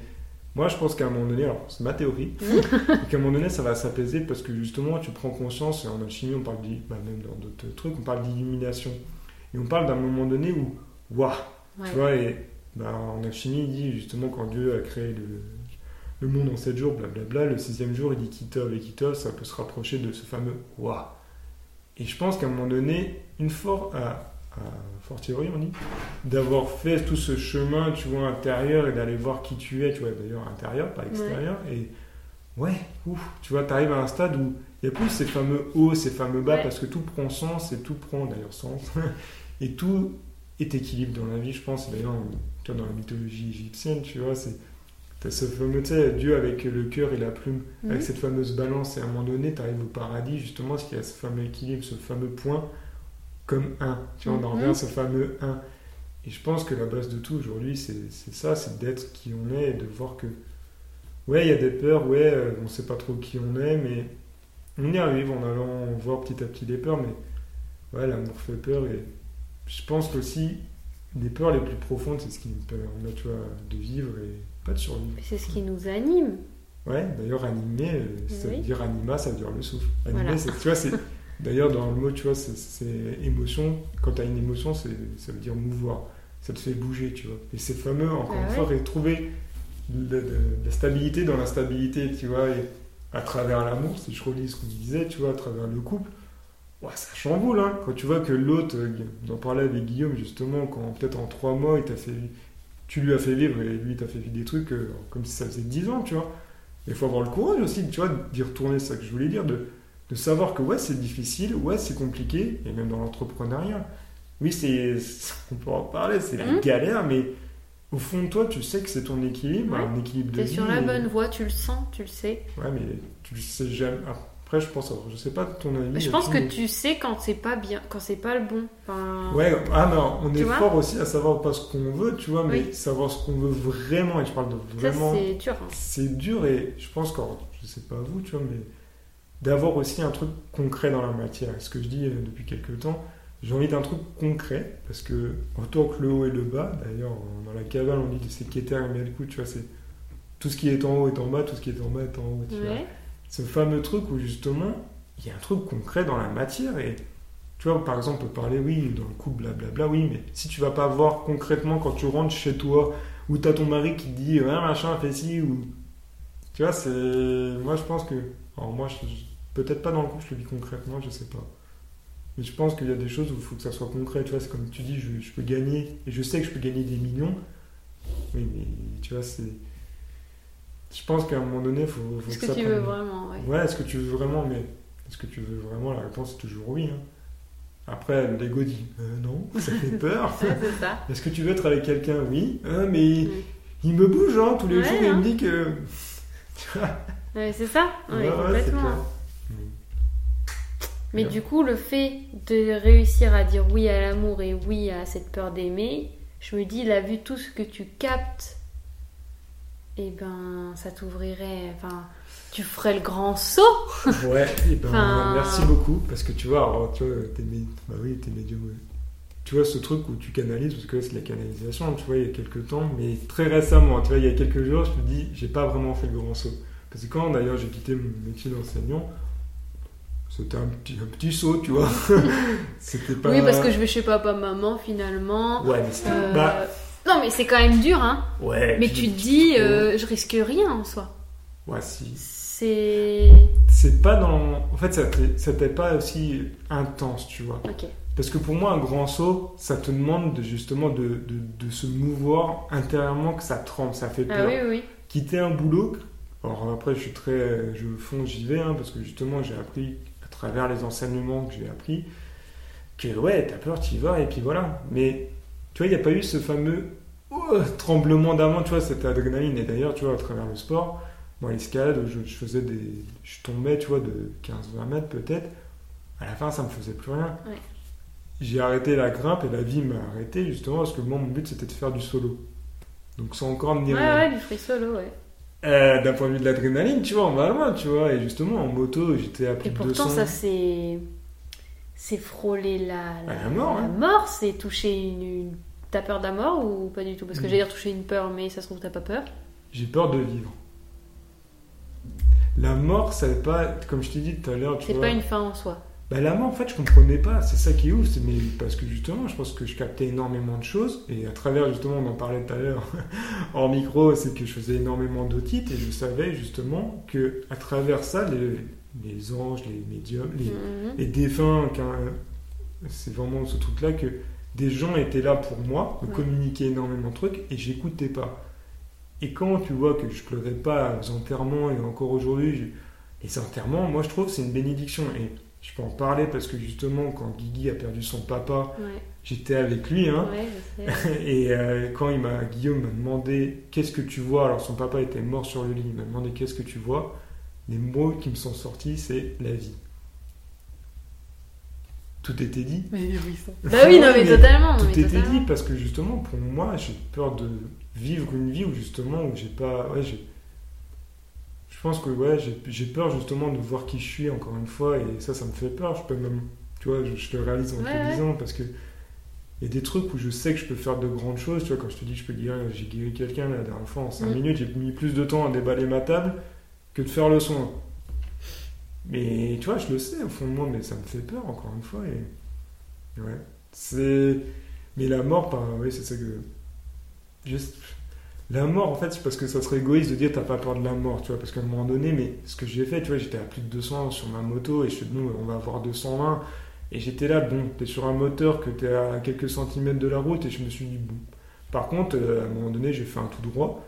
S2: moi je pense qu'à un moment donné, alors c'est ma théorie, [LAUGHS] qu'à un moment donné ça va s'apaiser, parce que justement tu prends conscience, et en alchimie on parle, bah, même dans d'autres trucs, on parle d'illumination, et on parle d'un moment donné où, waouh,
S1: Ouais.
S2: tu vois, et bah, en alchimie, il dit justement quand Dieu a créé le, le monde en 7 jours, blablabla, le sixième jour, il dit Kitov, et Kitov, ça peut se rapprocher de ce fameux Waouh. Et je pense qu'à un moment donné, une fois, à, à fortiori, on dit, d'avoir fait tout ce chemin, tu vois, intérieur, et d'aller voir qui tu es, tu vois, d'ailleurs, intérieur, pas extérieur, et ouais, ouf, tu vois, t'arrives à un stade où Il y a plus ces fameux hauts, ces fameux bas,
S1: Ouais.
S2: parce que tout prend sens et tout prend d'ailleurs sens. [LAUGHS] et tout est équilibre dans la vie, je pense. D'ailleurs, tu vois, dans la mythologie égyptienne, tu vois, c'est. T'as ce fameux, tu sais, Dieu avec le cœur et la plume,
S1: Mhm.
S2: avec cette fameuse balance, et à un moment donné, tu arrives au paradis, justement, parce qu'il y a ce fameux équilibre, ce fameux point, comme un. Tu vois, on en
S1: Mhm.
S2: revient à ce fameux un. Et je pense que la base de tout aujourd'hui, c'est c'est ça, c'est d'être qui on est et de voir que, ouais, il y a des peurs, ouais, euh, on sait pas trop qui on est, mais on y arrive en allant voir petit à petit les peurs, mais ouais, l'amour fait peur et je pense qu'aussi, les peurs les plus profondes, c'est ce qui nous permet, tu vois, de vivre et pas de survivre.
S1: C'est ce qui nous anime.
S2: Ouais, d'ailleurs, animer, euh, ça
S1: Oui.
S2: veut dire anima, ça veut dire le souffle. Animer,
S1: Voilà.
S2: c'est, tu vois, c'est. [LAUGHS] D'ailleurs, dans le mot, tu vois, c'est, émotion. Quand tu as une émotion, c'est, ça veut dire mouvoir. Ça te fait bouger, tu vois. Et c'est fameux, encore
S1: Ah
S2: une
S1: ouais.
S2: fois, retrouver la stabilité dans l'instabilité, tu vois. Et à travers l'amour, si je relis ce qu'on disait, tu vois, à travers le couple, ouais, ça chamboule, hein. Quand tu vois que l'autre, on en parlait avec Guillaume, justement, quand peut-être en trois mois, il t'a fait, tu lui as fait vivre et lui, il t'a fait vivre des trucs euh, comme si ça faisait dix ans, tu vois. Il faut avoir le courage aussi, tu vois, d'y retourner, c'est ça que je voulais dire, de, de savoir que ouais, c'est difficile, ouais, c'est compliqué, et même dans l'entrepreneuriat. Oui, c'est, [LAUGHS] on peut en parler, c'est la
S1: Mhm.
S2: galère, mais au fond de toi, tu sais que c'est ton équilibre,
S1: Ouais.
S2: un équilibre de
S1: T'es sur la
S2: et-
S1: bonne voie, tu le sens, tu le sais.
S2: Ouais, mais tu le sais jamais. Après, je pense, je sais pas ton avis.
S1: Mais je pense que
S2: mais-
S1: tu sais quand c'est pas bien, quand c'est pas le bon. Enfin,
S2: Ouais, ah non, on
S1: Tu
S2: est fort aussi à savoir pas ce qu'on veut, tu vois, mais
S1: Oui.
S2: savoir ce qu'on veut vraiment, et je parle de vraiment.
S1: c'est dur. hein.
S2: c'est dur et je pense que, je sais pas vous, tu vois, mais d'avoir aussi un truc concret dans la matière. Ce que je dis euh, depuis quelques temps, j'ai envie d'un truc concret parce que autant que le haut et le bas, d'ailleurs, dans la cavale, on dit que c'est Keter et Melkou, tu vois, c'est tout ce qui est en haut est en bas, tout ce qui est en bas est en haut, tu vois. Ce fameux truc où justement, il y a un truc concret dans la matière et tu vois, par exemple, on peut parler, oui, dans le couple, blablabla, oui, mais si tu vas pas voir concrètement quand tu rentres chez toi, ou t'as ton mari qui te dit, ouais, machin, fais ci, ou. Tu vois, c'est. Moi, je pense que. Alors, moi, je- peut-être pas dans le couple, je le vis concrètement, je sais pas. Mais je pense qu'il y a des choses où il faut que ça soit concret, tu vois, c'est comme tu dis, je, je peux gagner, et je sais que je peux gagner des millions, oui, mais tu vois, c'est. Je pense qu'à un moment donné, il faut, faut
S1: Ce
S2: que,
S1: que
S2: ça
S1: tu veux
S2: prenne-
S1: vraiment, ouais.
S2: Ouais, est-ce que tu veux vraiment Mais est-ce que tu veux vraiment La réponse est toujours oui. hein. Après, l'ego dit euh, non, ça fait [LAUGHS] peur.
S1: Ouais, c'est ça. [LAUGHS]
S2: Est-ce que tu veux être avec quelqu'un? Oui. Euh, mais il me bouge hein, tous les
S1: Ouais,
S2: jours et il
S1: hein.
S2: me dit que. [LAUGHS] Tu
S1: Ouais, c'est ça, complètement. Mais du coup, le fait de réussir à dire oui à l'amour et oui à cette peur d'aimer, je me dis, là, vu tout ce que tu captes, eh ben, ça t'ouvrirait. Enfin, tu ferais le grand saut.
S2: Ouais, et ben,
S1: Enfin-
S2: merci beaucoup parce que tu vois, alors, tu vois, t'es bah oui, t'es médium. ouais. Tu vois ce truc où tu canalises, parce que là, c'est la canalisation, tu vois, il y a quelques temps, mais très récemment, tu vois, il y a quelques jours, je me dis, j'ai pas vraiment fait le grand saut. Parce que quand d'ailleurs j'ai quitté mon métier d'enseignant, c'était un petit, un petit saut, tu vois. [LAUGHS] c'était pas.
S1: Oui, parce que je vais chez papa, maman, finalement.
S2: Ouais, mais c'était.
S1: Euh,
S2: Bah,
S1: Non, mais c'est quand même dur, hein.
S2: ouais.
S1: Mais
S2: puis-
S1: tu te dis, euh, je risque rien en soi.
S2: Ouais, si.
S1: C'est.
S2: C'est pas dans. En fait, ça t'est pas aussi intense, tu vois.
S1: Ok.
S2: Parce que pour moi, un grand saut, ça te demande de, justement de, de, de se mouvoir intérieurement, que ça tremble, ça fait
S1: Ah
S2: peur.
S1: oui, oui, oui.
S2: Quitter un boulot, alors après, je suis très. Je fonce, j'y vais, hein, parce que justement, j'ai appris travers les enseignements que j'ai appris que ouais, t'as peur, t'y vas, et puis voilà. Mais tu vois, il n'y a pas eu ce fameux oh, tremblement d'avant, tu vois, cette adrénaline. Et d'ailleurs, tu vois, à travers le sport, moi, l'escalade, je, je faisais des. Je tombais, tu vois, de 15-20 mètres peut-être. À la fin, ça me faisait plus rien.
S1: Ouais.
S2: J'ai arrêté la grimpe et la vie m'a arrêté justement parce que moi, mon but c'était de faire du solo. Donc sans encore me
S1: Ouais,
S2: dire.
S1: ouais, du free solo, ouais.
S2: Euh, D'un point de vue de l'adrénaline, tu vois, on va loin, tu vois. Et justement, en moto, j'étais à plus
S1: Et
S2: de
S1: pourtant,
S2: 200.
S1: ça c'est. C'est frôler la,
S2: la mort,
S1: la
S2: hein.
S1: mort, c'est toucher une. une- T'as peur de la mort ou pas du tout? Parce que
S2: Mm.
S1: j'allais dire toucher une peur, mais ça se trouve, t'as pas peur.
S2: J'ai peur de vivre. La mort, ça n'est pas, comme je t'ai dit tout à l'heure, tu
S1: C'est
S2: vois.
S1: pas une fin en soi.
S2: Bah, la mort, en fait, je comprenais pas. C'est ça qui est ouf. c'est- Mais parce que justement, je pense que je captais énormément de choses. Et à travers, justement, on en parlait tout à l'heure [LAUGHS] en micro, c'est que je faisais énormément d'autites. Et je savais justement que à travers ça, les, les anges, les médiums, les, les défunts, c'est vraiment ce truc-là que des gens étaient là pour moi, me
S1: Ouais.
S2: communiquaient énormément de trucs et j'écoutais pas. Et quand tu vois que je pleurais pas aux enterrements et encore aujourd'hui, ces enterrements, moi je trouve, c'est une bénédiction. Et je peux en parler parce que justement, quand Guigui a perdu son papa,
S1: Ouais,
S2: j'étais avec lui. Hein,
S1: ouais, [LAUGHS]
S2: et euh, quand il m'a, Guillaume m'a demandé qu'est-ce que tu vois, alors son papa était mort sur le lit, il m'a demandé qu'est-ce que tu vois, les mots qui me sont sortis, c'est la vie. Tout était dit.
S1: bah oui, non, mais, [LAUGHS]
S2: Mais
S1: totalement.
S2: Tout
S1: mais
S2: était
S1: totalement.
S2: dit parce que justement, pour moi, j'ai peur de vivre une vie où justement, où j'ai pas. Ouais, j'ai. Je pense que ouais, j'ai peur justement de voir qui je suis encore une fois et ça, ça me fait peur. Je peux même. Tu vois, je, je le réalise en
S1: Ouais,
S2: te
S1: ouais.
S2: disant parce que. Il y a des trucs où je sais que je peux faire de grandes choses. Tu vois, quand je te dis que je peux guérir, j'ai guéri quelqu'un la dernière fois en 5
S1: Mm.
S2: minutes, j'ai mis plus de temps à déballer ma table que de faire le soin. Mais tu vois, je le sais au fond de moi, mais ça me fait peur encore une fois. Et ouais, c'est. Mais la mort, bah, oui, c'est ça que. Juste. La mort, en fait, c'est parce que ça serait égoïste de dire t'as pas peur de la mort, tu vois, parce qu'à un moment donné, mais ce que j'ai fait, tu vois, j'étais à plus de 200 sur ma moto et je suis nous, on va avoir 220. Et j'étais là, bon, t'es sur un moteur que t'es à quelques centimètres de la route et je me suis dit, bon. Par contre, euh, à un moment donné, j'ai fait un tout droit.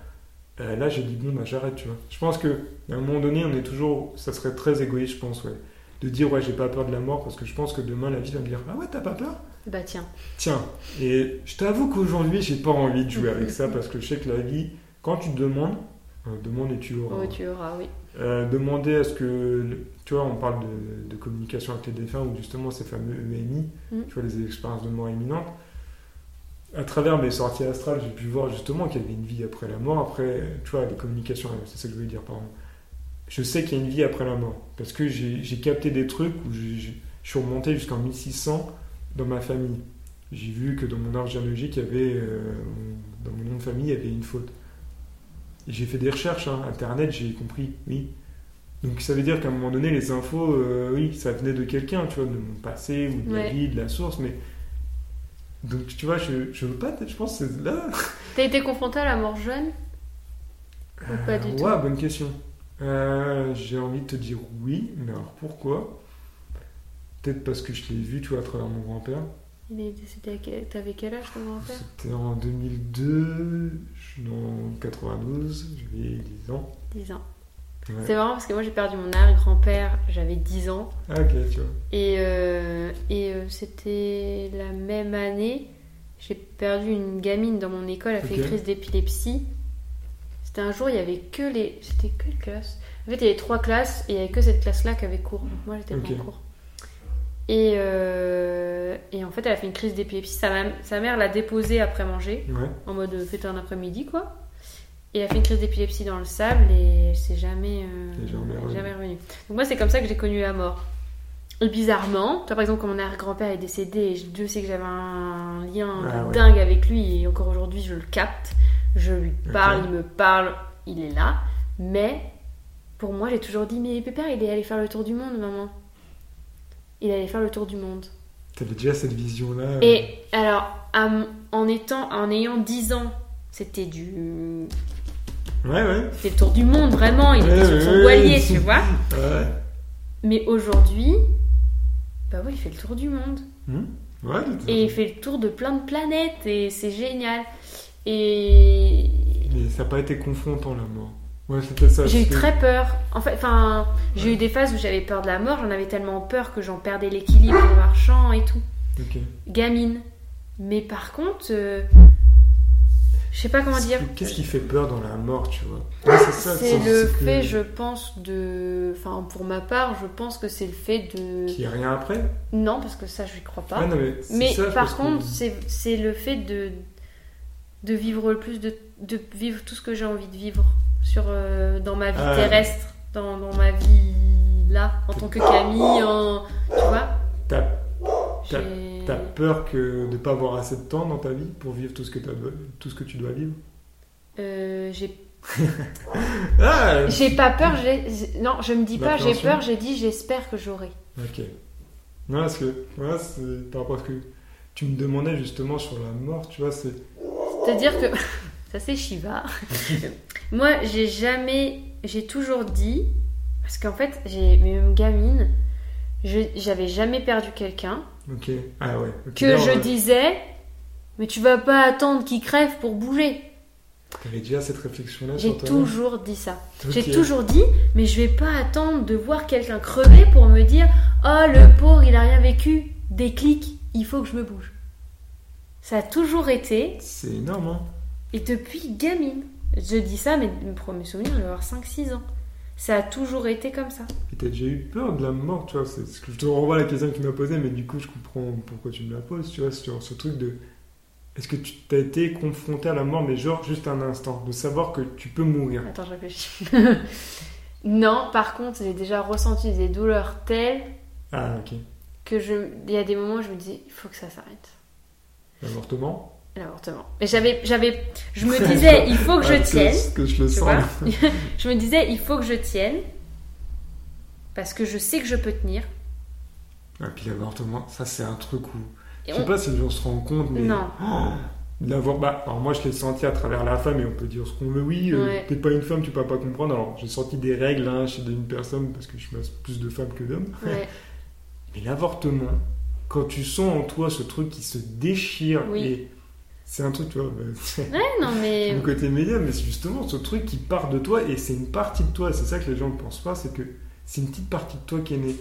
S2: Euh, là, j'ai dit, bon, bah, j'arrête, tu vois. Je pense que à un moment donné, on est toujours. Ça serait très égoïste, je pense, ouais. De dire, ouais, j'ai pas peur de la mort parce que je pense que demain, la vie va me dire, ah ouais, t'as pas peur?
S1: Bah tiens.
S2: Tiens, et je t'avoue qu'aujourd'hui, j'ai pas envie de jouer avec ça [LAUGHS] parce que je sais que la vie, quand tu te demandes, euh, demande et tu auras.
S1: Oh, tu auras, oui.
S2: Euh, demander à ce que, tu vois, on parle de, de communication avec les défunts ou justement ces fameux EMI,
S1: Mm.
S2: tu vois, les expériences de mort imminente. À travers mes sorties astrales, j'ai pu voir justement qu'il y avait une vie après la mort. Après, tu vois, les communications, c'est ça que je voulais dire, pardon. Je sais qu'il y a une vie après la mort parce que j'ai capté des trucs où je suis remonté jusqu'en 1600 dans ma famille. J'ai vu que dans mon arbre généalogique, il y avait, euh, dans mon nom de famille, il y avait une faute. J'ai fait des recherches, hein, internet, j'ai compris, oui. Donc ça veut dire qu'à un moment donné, les infos, euh, oui, ça venait de quelqu'un, tu vois, de mon passé ou de la
S1: Ouais.
S2: vie, de la source, mais. Donc tu vois, je, je veux pas, je pense que c'est là. [LAUGHS]
S1: T'as été confronté à la mort jeune Ou pas du
S2: Euh,
S1: tout?
S2: Ouais, bonne question. J'ai envie de te dire oui, mais alors pourquoi? Peut-être parce que je l'ai vu, tu vois, à travers mon grand-père.
S1: Il est décédé à. T'avais quel âge ton grand-père?
S2: C'était en 2002, je suis en 92, j'avais 10 ans.
S1: 10 ans.
S2: Ouais.
S1: C'est marrant parce que moi j'ai perdu mon arrière-grand-père, j'avais 10 ans.
S2: Ah, ok, tu vois.
S1: Et, euh, et euh, c'était la même année, j'ai perdu une gamine dans mon école, elle a fait une crise d'épilepsie. C'était un jour, il y avait que les. C'était quelle classe En fait, il y avait trois classes et il y avait que cette classe-là qui avait cours. Donc moi j'étais pas
S2: Ok.
S1: en cours. Et, euh, et en fait, elle a fait une crise d'épilepsie. Sa, mère l'a déposée après manger,
S2: Ouais.
S1: en mode euh, fête un après-midi quoi. Et elle a fait une crise d'épilepsie dans le sable et elle s'est jamais, euh,
S2: jamais
S1: elle
S2: revenue.
S1: jamais revenue. Donc moi, c'est comme ça que j'ai connu la mort. Et bizarrement, toi par exemple, quand mon arrière-grand-père est décédé, et je- Dieu sait que j'avais un lien
S2: Ah ouais.
S1: dingue avec lui, et encore aujourd'hui je le capte, je lui parle, il me parle, il est là. Mais pour moi, j'ai toujours dit, mais pépère, il est allé faire le tour du monde, maman. Il allait faire le tour du monde.
S2: T'avais déjà cette vision-là. euh,
S1: Et alors, à en, étant, en ayant 10 ans, c'était du.
S2: Ouais, ouais.
S1: C'était le tour du monde, vraiment. Il
S2: Ouais,
S1: était sur son voilier, tu vois.
S2: Ouais.
S1: Mais aujourd'hui, bah oui, il fait le tour du monde.
S2: Hmm Ouais,
S1: Et il
S2: fait.
S1: fait le tour de plein de planètes et c'est génial. Et
S2: Mais ça n'a pas été confrontant, la mort. Ouais, c'était ça.
S1: j'ai eu très peur. En fait, enfin, j'ai eu des phases où j'avais peur de la mort. J'en avais tellement peur que j'en perdais l'équilibre en marchant et tout. Gamine. Mais par contre, euh, je sais pas comment dire.
S2: Qu'est-ce qui fait peur dans la mort, tu vois? Ouais, c'est
S1: le
S2: que-
S1: fait, je pense, de. Enfin, pour ma part, je pense que c'est le fait de.
S2: Qu'il n'y a rien après?
S1: Non, parce que ça, je n'y crois pas.
S2: Non, mais ça,
S1: par
S2: que-
S1: contre, c'est c'est le fait de, de vivre le plus, de, de vivre tout ce que j'ai envie de vivre sur, euh, dans ma vie
S2: Ah.
S1: terrestre, dans, dans ma vie là, en tant que Camille, en, tu vois.
S2: T'as T'as- peur que de pas avoir assez de temps dans ta vie pour vivre tout ce que, t'as- tout ce que tu dois vivre?
S1: Euh, j'ai [LAUGHS]
S2: Ah [LAUGHS]
S1: j'ai pas peur, j'ai- non, je me dis pas j'ai peur, j'ai dit j'espère que j'aurai.
S2: Ok. Non, parce que, ouais, c'est par rapport à ce que tu me demandais justement sur la mort, tu vois, c'est.
S1: C'est-à-dire que ça c'est Shiva. [LAUGHS] Moi, j'ai jamais, j'ai toujours dit, parce qu'en fait, j'ai même gamine, j'avais jamais perdu quelqu'un,
S2: Ok. Ah ouais.
S1: que
S2: Non,
S1: je
S2: ouais.
S1: disais, mais tu vas pas attendre qu'il crève pour bouger.
S2: T'avais déjà cette réflexion-là
S1: J'ai toujours dit ça. J'ai toujours dit, mais je vais pas attendre de voir quelqu'un crever pour me dire Oh, le pauvre, il a rien vécu. Déclic, il faut que je me bouge. Ça a toujours été,
S2: C'est énorme, hein
S1: et depuis gamine. Je dis ça, mais mes premiers souvenirs, je vais avoir 5-6 ans. Ça a toujours été comme ça.
S2: Et t'as déjà eu peur de la mort, tu vois c'est ce que Je te renvoie à la question que tu m'as posée, mais du coup, je comprends pourquoi tu me la poses, tu vois, sur ce truc de... Est-ce que tu t'as été confronté à la mort, mais genre juste un instant, de savoir que tu peux mourir?
S1: Attends, je réfléchis. [LAUGHS] non, par contre, j'ai déjà ressenti des douleurs telles
S2: Ah, ok.
S1: que je... il y a des moments où je me disais Il faut que ça s'arrête.
S2: L'avortement?
S1: L'avortement. Mais j'avais, j'avais, je me [LAUGHS] disais, il faut que je
S2: Ah,
S1: tienne.
S2: Que, que je le sens. [LAUGHS]
S1: je me disais, il faut que je tienne. Parce que je sais que je peux tenir.
S2: Et puis l'avortement, ça c'est un truc où...
S1: Et
S2: Je sais
S1: on-
S2: pas si les gens se rendent compte, mais...
S1: Non. [GASPS]
S2: Oh, L'avoir, bah, alors moi je l'ai senti à travers la femme et on peut dire ce qu'on veut. Oui, euh,
S1: Ouais.
S2: t'es pas une femme, tu peux pas comprendre. Alors j'ai senti des règles hein, chez une personne parce que je suis plus de femmes que d'hommes.
S1: Ouais.
S2: Mais l'avortement, quand tu sens en toi ce truc qui se déchire
S1: Oui.
S2: et c'est un truc, tu vois, bah,
S1: Ouais, non, [LAUGHS] mais.
S2: mon côté média, mais c'est justement ce truc qui part de toi et c'est une partie de toi. C'est ça que les gens ne pensent pas, c'est que c'est une petite partie de toi qui est née,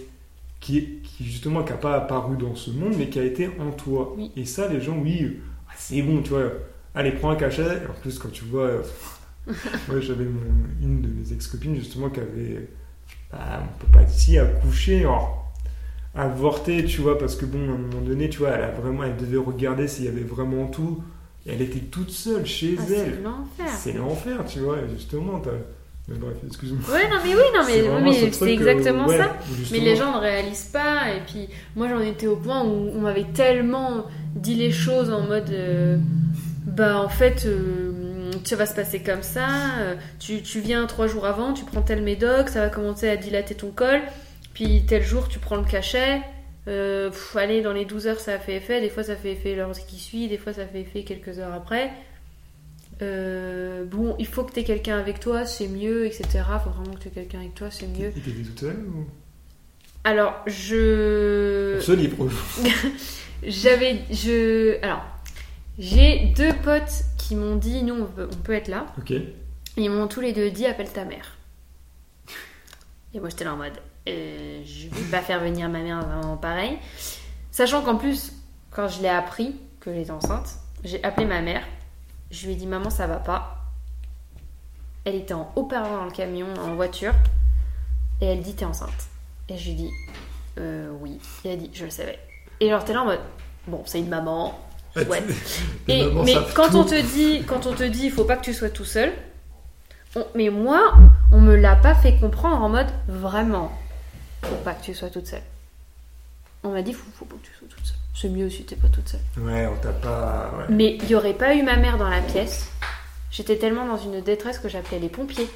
S2: qui est, qui justement qui a pas apparu dans ce monde, mais qui a été en toi.
S1: Oui.
S2: Et ça, les gens, oui, euh, ah, c'est bon, tu vois. Allez, prends un cachet. Et en plus, quand tu vois, euh, [LAUGHS] ouais, j'avais une de mes ex-copines justement qui avait, bah, on peut pas si, accouché, alors, avorté, tu vois, parce que bon, à un moment donné, tu vois, elle a vraiment, elle devait regarder s'il y avait vraiment tout. Elle était toute seule chez
S1: Ah,
S2: elle.
S1: c'est l'enfer.
S2: C'est l'enfer, tu vois, justement. Mais bref, excuse-moi.
S1: Ouais, non, mais oui, non, mais,
S2: C'est
S1: oui,
S2: ce
S1: exactement
S2: euh, ouais,
S1: ça. Mais les gens ne réalisent pas. Et puis, moi, j'en étais au point où on m'avait tellement dit les choses en mode euh, Bah, en fait, euh, ça va se passer comme ça. euh, tu, tu viens trois jours avant, tu prends tel médoc, ça va commencer à dilater ton col. Puis, tel jour, tu prends le cachet. Euh, pff, allez, dans les 12 heures, ça fait effet. Des fois, ça fait effet l'heure qui suit. Des fois, ça fait effet quelques heures après. Euh, bon, il faut que tu aies quelqu'un avec toi, c'est mieux, etc. faut vraiment que tu aies quelqu'un avec toi, c'est mieux.
S2: Et t'étais toute seule ou...
S1: Alors, je.
S2: Ce livre. [LAUGHS]
S1: J'avais. Je. Alors, j'ai deux potes qui m'ont dit nous, on peut, on peut être là.
S2: Ok.
S1: Ils m'ont tous les deux dit appelle ta mère. Et moi, j'étais là en mode euh, je vais pas faire venir ma mère dans un moment pareil. Sachant qu'en plus, quand je l'ai appris que j'étais enceinte, j'ai appelé ma mère. Je lui ai dit maman, ça va pas. Elle était en haut-parleur dans le camion, en voiture. Et elle dit t'es enceinte. Et je lui dis euh, oui. Et elle dit je le savais. Et alors t'es là en mode bon, c'est une maman. Ouais. [LAUGHS] Et, mais quand
S2: tout.
S1: on te dit, quand on te dit, il faut pas que tu sois tout seul. on- mais moi, on me l'a pas fait comprendre en mode vraiment, faut pas que tu sois toute seule. On m'a dit, faut, faut pas que tu sois toute seule. C'est mieux si t'es pas toute seule.
S2: Ouais, on t'a pas... Ouais.
S1: Mais il y aurait pas eu ma mère dans la pièce. J'étais tellement dans une détresse que j'appelais les pompiers.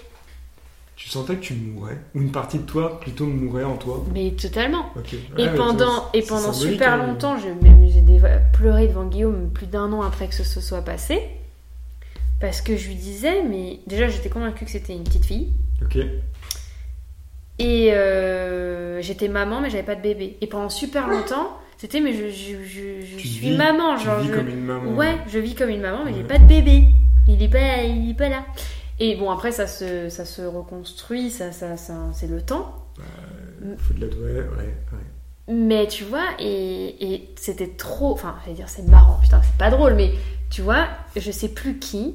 S2: Tu sentais que tu mourais Ou une partie de toi plutôt mourait en toi?
S1: Mais totalement. Et
S2: Ouais,
S1: pendant, et pendant super
S2: hein.
S1: longtemps, je m'amusais des- pleurer devant Guillaume plus d'un an après que ce se soit passé. Parce que je lui disais, mais déjà j'étais convaincue que c'était une petite fille.
S2: Ok.
S1: Et euh, j'étais maman, mais j'avais pas de bébé. Et pendant super longtemps, c'était, mais je, je, je, je
S2: Tu
S1: suis
S2: vis-
S1: maman.
S2: Tu
S1: Genre,
S2: vis
S1: je-
S2: comme une maman.
S1: Ouais, je vis comme une maman, mais j'ai pas de bébé. Il est pas, il est pas là. Et bon, après, ça se, ça se reconstruit, ça, ça, ça, c'est le temps.
S2: Faut de la ouais, ouais, ouais.
S1: Mais tu vois, et, et c'était trop. Enfin, je vais dire, c'est marrant, putain, c'est pas drôle, mais tu vois, je sais plus qui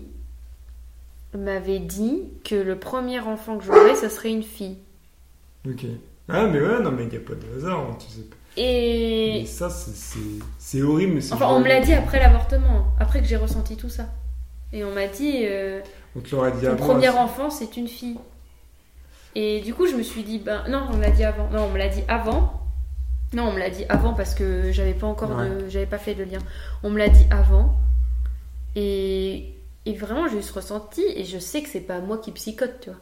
S1: m'avait dit que le premier enfant que j'aurais, ce serait une fille.
S2: Ok. Ah, mais ouais, non, mais il n'y a pas de hasard, hein, tu sais.
S1: Et.
S2: Mais ça, c'est- horrible, mais
S1: Enfin, on me l'a dit après l'avortement, après que j'ai ressenti tout ça. Et on m'a dit, euh,
S2: On te l'aurait dit
S1: ton
S2: avant.
S1: premier
S2: c'est-
S1: enfant, c'est une fille. Et du coup, je me suis dit, ben non, on me l'a dit avant. Non, on me l'a dit avant. Non, on me l'a dit avant parce que j'avais pas encore de, j'avais pas fait de lien. On me l'a dit avant. Et, et vraiment, j'ai eu ce ressenti et je sais que c'est pas moi qui psychote, tu vois.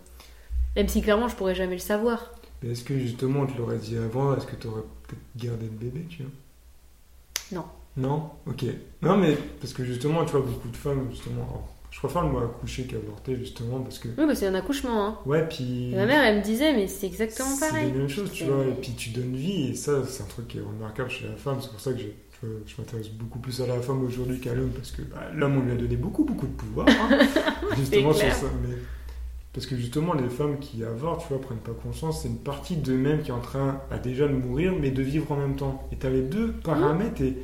S1: Même si clairement, je pourrais jamais le savoir.
S2: Mais est-ce que justement, on te l'aurait dit avant Est-ce que tu aurais peut-être gardé le bébé, tu vois?
S1: Non.
S2: Non? Ok. Non, mais parce que justement, tu vois, beaucoup de femmes, justement. je préfère le mot accoucher qu'avorter, justement, parce que.
S1: Oui, bah c'est un accouchement, hein.
S2: Ouais, puis.
S1: Ma mère, elle me disait, mais c'est exactement
S2: C'est
S1: pareil.
S2: la même chose, tu vois. Et puis tu donnes vie, et ça, c'est un truc qui est remarquable chez la femme. C'est pour ça que j'ai- je, m'intéresse beaucoup plus à la femme aujourd'hui qu'à l'homme parce que bah, l'homme, on lui a donné beaucoup, beaucoup de pouvoir. hein, [LAUGHS] justement sur ça. Mais, parce que justement, les femmes qui avortent, tu vois, prennent pas conscience, c'est une partie d'eux-mêmes qui est en train à déjà de mourir, mais de vivre en même temps. Et tu as les deux paramètres et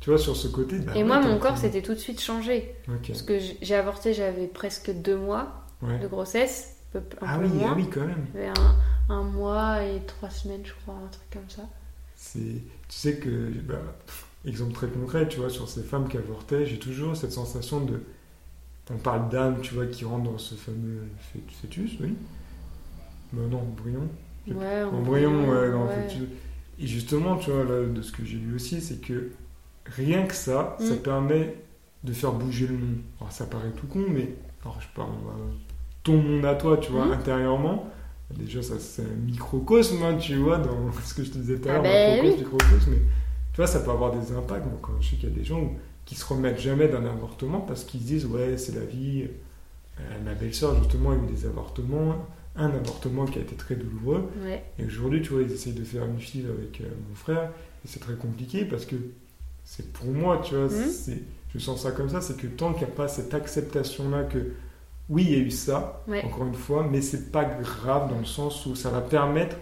S2: tu vois, sur ce côté. bah
S1: Et moi, mon corps s'était tout de suite changé. Parce que j'ai avorté, j'avais presque deux mois
S2: Ouais.
S1: de grossesse. Un peu,
S2: Ah oui,
S1: moins.
S2: ah oui, quand même.
S1: Un, un mois et trois semaines, je crois, un truc comme ça.
S2: Tu sais que, bah, exemple très concret, tu vois, sur ces femmes qui avortaient, j'ai toujours cette sensation de. On parle d'âme, tu vois, qui rentre dans ce fameux fœtus, oui. Bah non, embryon. Je-
S1: Ouais,
S2: Embryon, ouais, fœtus. Et justement, tu vois, là, de ce que j'ai lu aussi, c'est que rien que ça, ça
S1: Mm.
S2: permet de faire bouger le monde. Alors ça paraît tout con, mais. Alors je parle. euh, ton monde à toi, tu vois,
S1: Mm.
S2: intérieurement. Déjà, ça, c'est un microcosme, hein, tu vois, dans [LAUGHS] ce que je te disais tout à
S1: Ah
S2: l'heure,
S1: ben
S2: microcosme, mais tu vois, ça peut avoir des impacts. Moi, quand je sais qu'il y a des gens où- qui se remettent jamais d'un avortement parce qu'ils se disent, ouais, c'est la vie. Euh, ma belle-sœur, justement, a eu des avortements, un avortement qui a été très douloureux.
S1: Ouais.
S2: Et aujourd'hui, tu vois, ils essayent de faire une fille avec euh, mon frère, et c'est très compliqué parce que c'est pour moi, tu vois, c'est, je sens ça comme ça, c'est que tant qu'il n'y a pas cette acceptation-là que oui, il y a eu ça,
S1: Ouais.
S2: encore une fois, mais c'est pas grave dans le sens où ça va permettre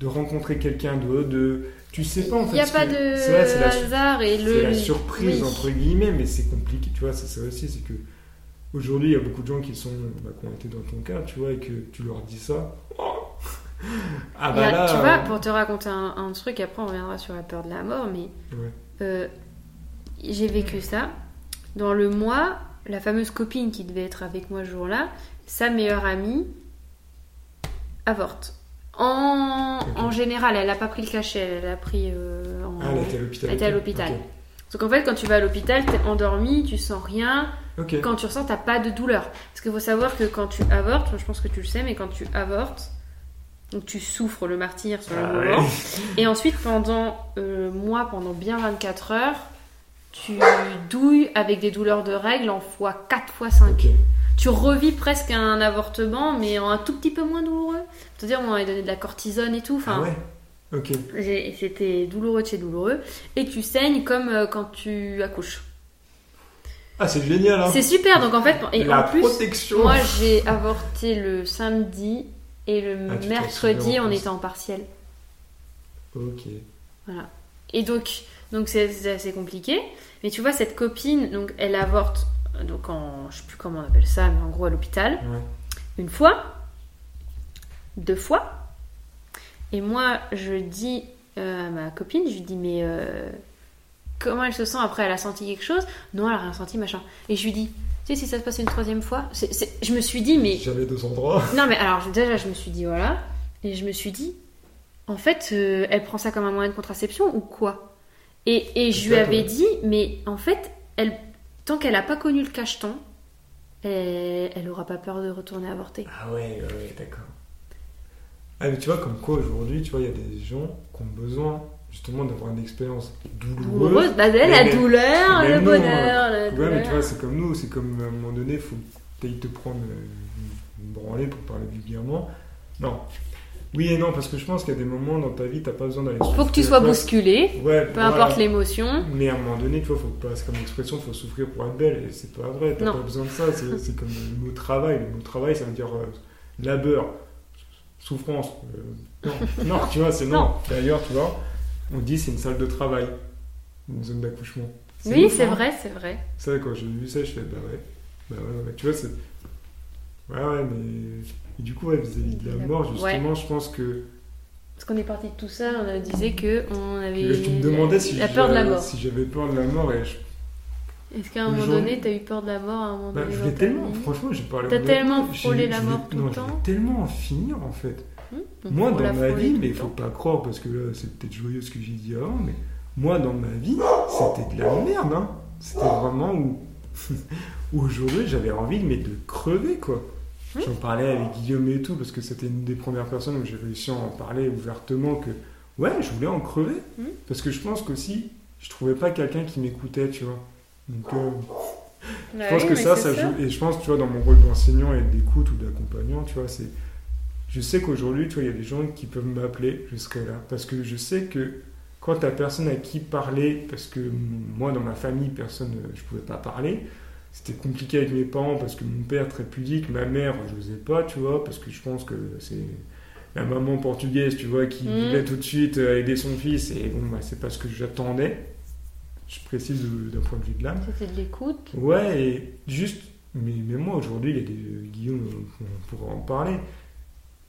S2: de rencontrer quelqu'un d'autre, de. Tu sais pas en
S1: Il
S2: fait.
S1: n'y a pas
S2: que-
S1: de
S2: c'est vrai, c'est la,
S1: hasard et
S2: c'est
S1: le.
S2: la surprise
S1: oui.
S2: entre guillemets, mais c'est compliqué, tu vois, c'est ça aussi, c'est que aujourd'hui il y a beaucoup de gens qui sont, bah, qui ont été dans ton cas, tu vois, et que tu leur dis ça. oh [LAUGHS] ah
S1: Il
S2: bah là.
S1: tu vois,
S2: euh,
S1: pour te raconter un, un truc, après on reviendra sur la peur de la mort, mais
S2: ouais.
S1: euh, j'ai vécu ça. Dans le mois, la fameuse copine qui devait être avec moi ce jour-là, sa meilleure amie avorte. En, général, elle n'a pas pris le cachet, elle a pris euh, en...
S2: Ah, elle était à l'hôpital.
S1: Elle était à l'hôpital. Donc en fait, quand tu vas à l'hôpital, t'es endormi, tu sens rien. Quand tu ressens, t'as pas de douleur. Parce qu'il faut savoir que quand tu avortes, je pense que tu le sais, mais quand tu avortes, donc tu souffres le martyr sur le
S2: Ah
S1: moment.
S2: ouais.
S1: Et ensuite, pendant euh, moi, pendant bien 24 heures, tu douilles avec des douleurs de règles en fois 4 fois 5.
S2: Ok.
S1: Tu revis presque un avortement, mais en un tout petit peu moins douloureux. C'est-à-dire, on m'avait donné de la cortisone et tout. Enfin,
S2: Ah ouais. Ok.
S1: c'était douloureux de chez douloureux. Et tu saignes comme euh, quand tu accouches.
S2: Ah, c'est génial, hein.
S1: C'est super, donc en fait, et
S2: La
S1: en plus,
S2: protection.
S1: moi j'ai avorté le samedi et le
S2: Ah,
S1: mercredi on était en partiel.
S2: Ok.
S1: Voilà. Et donc, donc c'est assez compliqué. Mais tu vois, cette copine, donc elle avorte, donc en, je sais plus comment on appelle ça, mais en gros à l'hôpital,
S2: Ouais.
S1: une fois, deux fois. Et moi, je dis euh, à ma copine, je lui dis, mais euh, comment elle se sent après Elle a senti quelque chose? Non, elle a rien senti, machin. Et je lui dis, tu sais, si ça se passe une troisième fois, je me suis dit, mais
S2: J'avais deux endroits. [LAUGHS]
S1: non, mais alors déjà, je me suis dit, voilà. Et je me suis dit, en fait, euh, elle prend ça comme un moyen de contraception ou quoi? Et, et je lui avais dit, mais en fait, elle, tant qu'elle n'a pas connu le cacheton, elle, elle aura pas peur de retourner avorter.
S2: Ah ouais, ouais, d'accord. Ah, mais tu vois, comme quoi aujourd'hui, tu vois, il y a des gens qui ont besoin justement d'avoir une expérience douloureuse.
S1: Douloureuse, bah, la
S2: même-
S1: douleur, le bonheur, la
S2: Ouais, mais tu vois, c'est comme nous, c'est comme à un moment donné, il faut peut-être te prendre euh, une branlée pour parler vulgairement. Non. Oui et non, parce que je pense qu'il y a des moments dans ta vie, t'as pas besoin d'aller
S1: Faut que tu
S2: souffrir.
S1: sois
S2: vois,
S1: bousculé,
S2: Ouais,
S1: peu
S2: voilà.
S1: importe l'émotion.
S2: Mais à un moment donné, tu vois, faut pas, c'est comme l'expression, faut souffrir pour être belle, et c'est pas vrai, t'as pas besoin de ça, c'est, comme le mot travail, le mot travail, ça veut dire euh, labeur, souffrance, euh, non, [LAUGHS] non, tu vois, c'est non.
S1: Non.
S2: D'ailleurs, tu vois, on dit c'est une salle de travail, une zone d'accouchement.
S1: Oui, c'est
S2: hein.
S1: vrai, c'est vrai.
S2: Ça, quand j'ai vu ça, je fais, bah ouais, bah ouais, ouais, tu vois, c'est... Ouais, ouais, mais... Et du coup, ouais, vis-à-vis de la mort, justement, je pense que...
S1: Parce qu'on est parti de tout ça, on disait que on avait
S2: Tu me demandais si,
S1: la peur de la
S2: j'avais-
S1: mort.
S2: si j'avais peur de la mort, et je
S1: Est-ce qu'à un moment donné, t'as eu peur de la mort à un moment
S2: Bah,
S1: donné
S2: je
S1: ta
S2: tellement, franchement, j'ai parlé
S1: T'as tellement frôlé la mort tout
S2: non,
S1: le temps
S2: tellement en finir en fait.
S1: Hmm
S2: moi, dans ma vie, mais il faut pas croire parce que là, c'est peut-être joyeux ce que j'ai dit avant, mais moi, dans ma vie, c'était de la merde. Hein. C'était vraiment où, où [LAUGHS] aujourd'hui, j'avais envie mais de crever quoi. J'en parlais avec Guillaume et tout parce que c'était une des premières personnes où j'ai réussi à en parler ouvertement que ouais, je voulais en crever
S1: Hmm
S2: parce que je pense qu'aussi, je trouvais pas quelqu'un qui m'écoutait, tu vois. Donc, euh,
S1: Bah
S2: je pense
S1: oui,
S2: que ça, ça joue. Et je pense, tu vois, dans mon rôle d'enseignant et d'écoute ou d'accompagnant, tu vois, c'est. Je sais qu'aujourd'hui, tu vois, il y a des gens qui peuvent m'appeler, serai là. Parce que je sais que quand t'as personne à qui parler, parce que moi dans ma famille, personne, euh, je pouvais pas parler. C'était compliqué avec mes parents parce que mon père très pudique, ma mère, je n'osais pas, tu vois, parce que je pense que c'est la maman portugaise, tu vois, qui
S1: Mhm.
S2: voulait tout de suite euh, aider son fils, et bon, bah, c'est pas ce que j'attendais. Je précise d'un point de vue de l'âme.
S1: C'était de l'écoute.
S2: Ouais, et juste, mais, mais moi aujourd'hui, il y a des. Guillaume, on pourra en parler.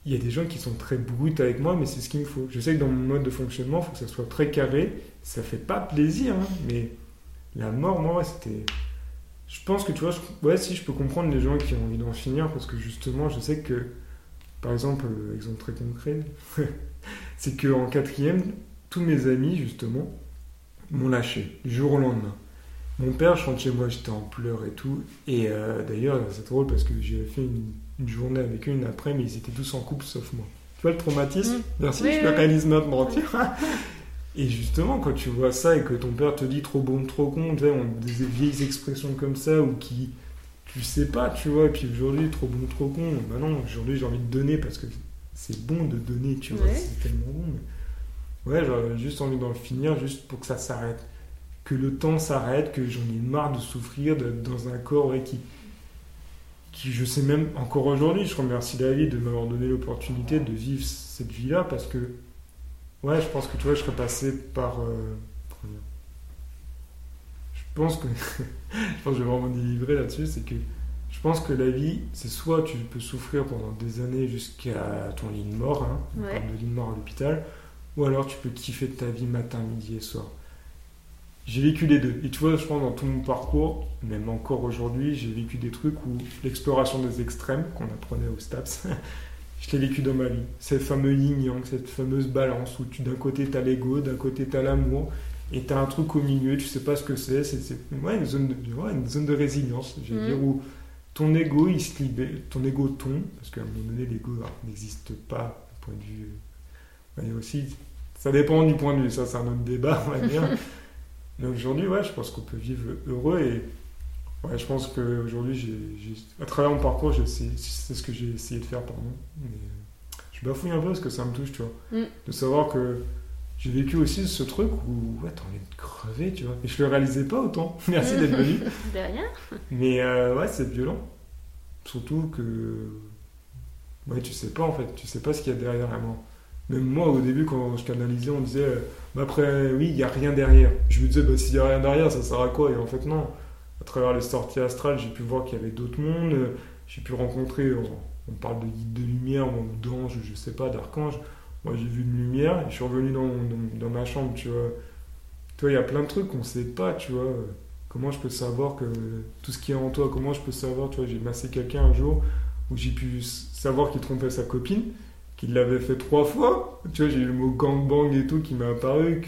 S2: Il y a des gens qui sont très bruts avec moi, mais c'est ce qu'il me faut. Je sais que dans mon mode de fonctionnement, il faut que ça soit très carré. Ça fait pas plaisir, hein, mais la mort, moi, c'était. Je pense que tu vois, je- ouais, si je peux comprendre les gens qui ont envie d'en finir, parce que justement, je sais que, par exemple, euh, exemple très concret, [LAUGHS] c'est qu'en quatrième, tous mes amis, justement, m'ont lâché, du jour au lendemain. Mon père, je rentre chez moi, j'étais en pleurs et tout. Et euh, d'ailleurs, c'est drôle parce que j'ai fait une, une journée avec eux, une après, mais ils étaient tous en couple sauf moi. Tu vois le traumatisme?
S1: Mm.
S2: Merci,
S1: Oui,
S2: je
S1: oui,
S2: le réalise maintenant. [LAUGHS] Et justement, quand tu vois ça et que ton père te dit trop bon, trop con, tu sais, on a des vieilles expressions comme ça ou qui. Tu sais pas, tu vois. Et puis aujourd'hui, trop bon, trop con. Bah non, aujourd'hui, j'ai envie de donner parce que c'est bon de donner, tu vois.
S1: Ouais.
S2: C'est tellement bon. mais- Ouais, j'aurais juste envie d'en finir juste pour que ça s'arrête. Que le temps s'arrête, que j'en ai marre de souffrir d'être dans un corps ouais, qui, qui, je sais même, encore aujourd'hui, je remercie la vie de m'avoir donné l'opportunité de vivre cette vie-là parce que, ouais, je pense que tu vois, je serais passé par. euh, je pense que. [LAUGHS] je pense que je vais vraiment délivrer là-dessus, c'est que je pense que la vie, c'est soit tu peux souffrir pendant des années jusqu'à ton lit de mort, hein,
S1: Ouais.
S2: de lit de mort à l'hôpital, ou alors tu peux kiffer ta vie matin, midi et soir. J'ai vécu les deux. Et tu vois, je pense dans tout mon parcours, même encore aujourd'hui, j'ai vécu des trucs où l'exploration des extrêmes qu'on apprenait au STAPS, [LAUGHS] je l'ai vécu dans ma vie. Cette fameux yin-yang, cette fameuse balance où tu d'un côté t'as l'ego, d'un côté t'as l'amour, et t'as un truc au milieu, tu sais pas ce que c'est. C'est ouais, une, zone de, ouais, une zone de résilience, je vais
S1: Mhm.
S2: dire, où ton ego, il se libère, ton ego tombe, parce qu'à un moment donné, l'ego alors, n'existe pas, du point de vue. euh, aussi, ça dépend du point de vue, ça c'est un autre débat, on va dire. [LAUGHS] Mais aujourd'hui, ouais, je pense qu'on peut vivre heureux et ouais, je pense qu'aujourd'hui, à travers mon parcours, c'est ce que j'ai essayé de faire, pardon. Mais, euh, je bafouille un peu parce que ça me touche, tu vois.
S1: Mm.
S2: De savoir que j'ai vécu aussi ce truc où ouais, t'as envie de crever, tu vois. Et je le réalisais pas autant. [LAUGHS] Merci d'être venu. [LAUGHS]
S1: De rien.
S2: Mais euh, ouais, c'est violent. Surtout que. Ouais, tu sais pas en fait. Tu sais pas ce qu'il y a derrière la mort. Même moi, au début, quand je canalisais, on disait. euh, bah après, oui, il y a rien derrière. Je me disais, bah s'il y a rien derrière, ça sert à quoi? Et en fait, non. Travers les sorties astrales, j'ai pu voir qu'il y avait d'autres mondes. euh, J'ai pu rencontrer. On, parle de guides de lumière, ou d'anges, je sais pas, d'archanges. Moi, j'ai vu une lumière et je suis revenu dans, dans, ma chambre, tu vois. Tu il y a plein de trucs qu'on sait pas, tu vois. Comment je peux savoir que tout ce qui est en toi, comment je peux savoir, tu vois, j'ai massé quelqu'un un jour où j'ai pu savoir qu'il trompait sa copine, qu'il l'avait fait trois fois. Tu vois, j'ai eu le mot gangbang et tout qui m'est apparu.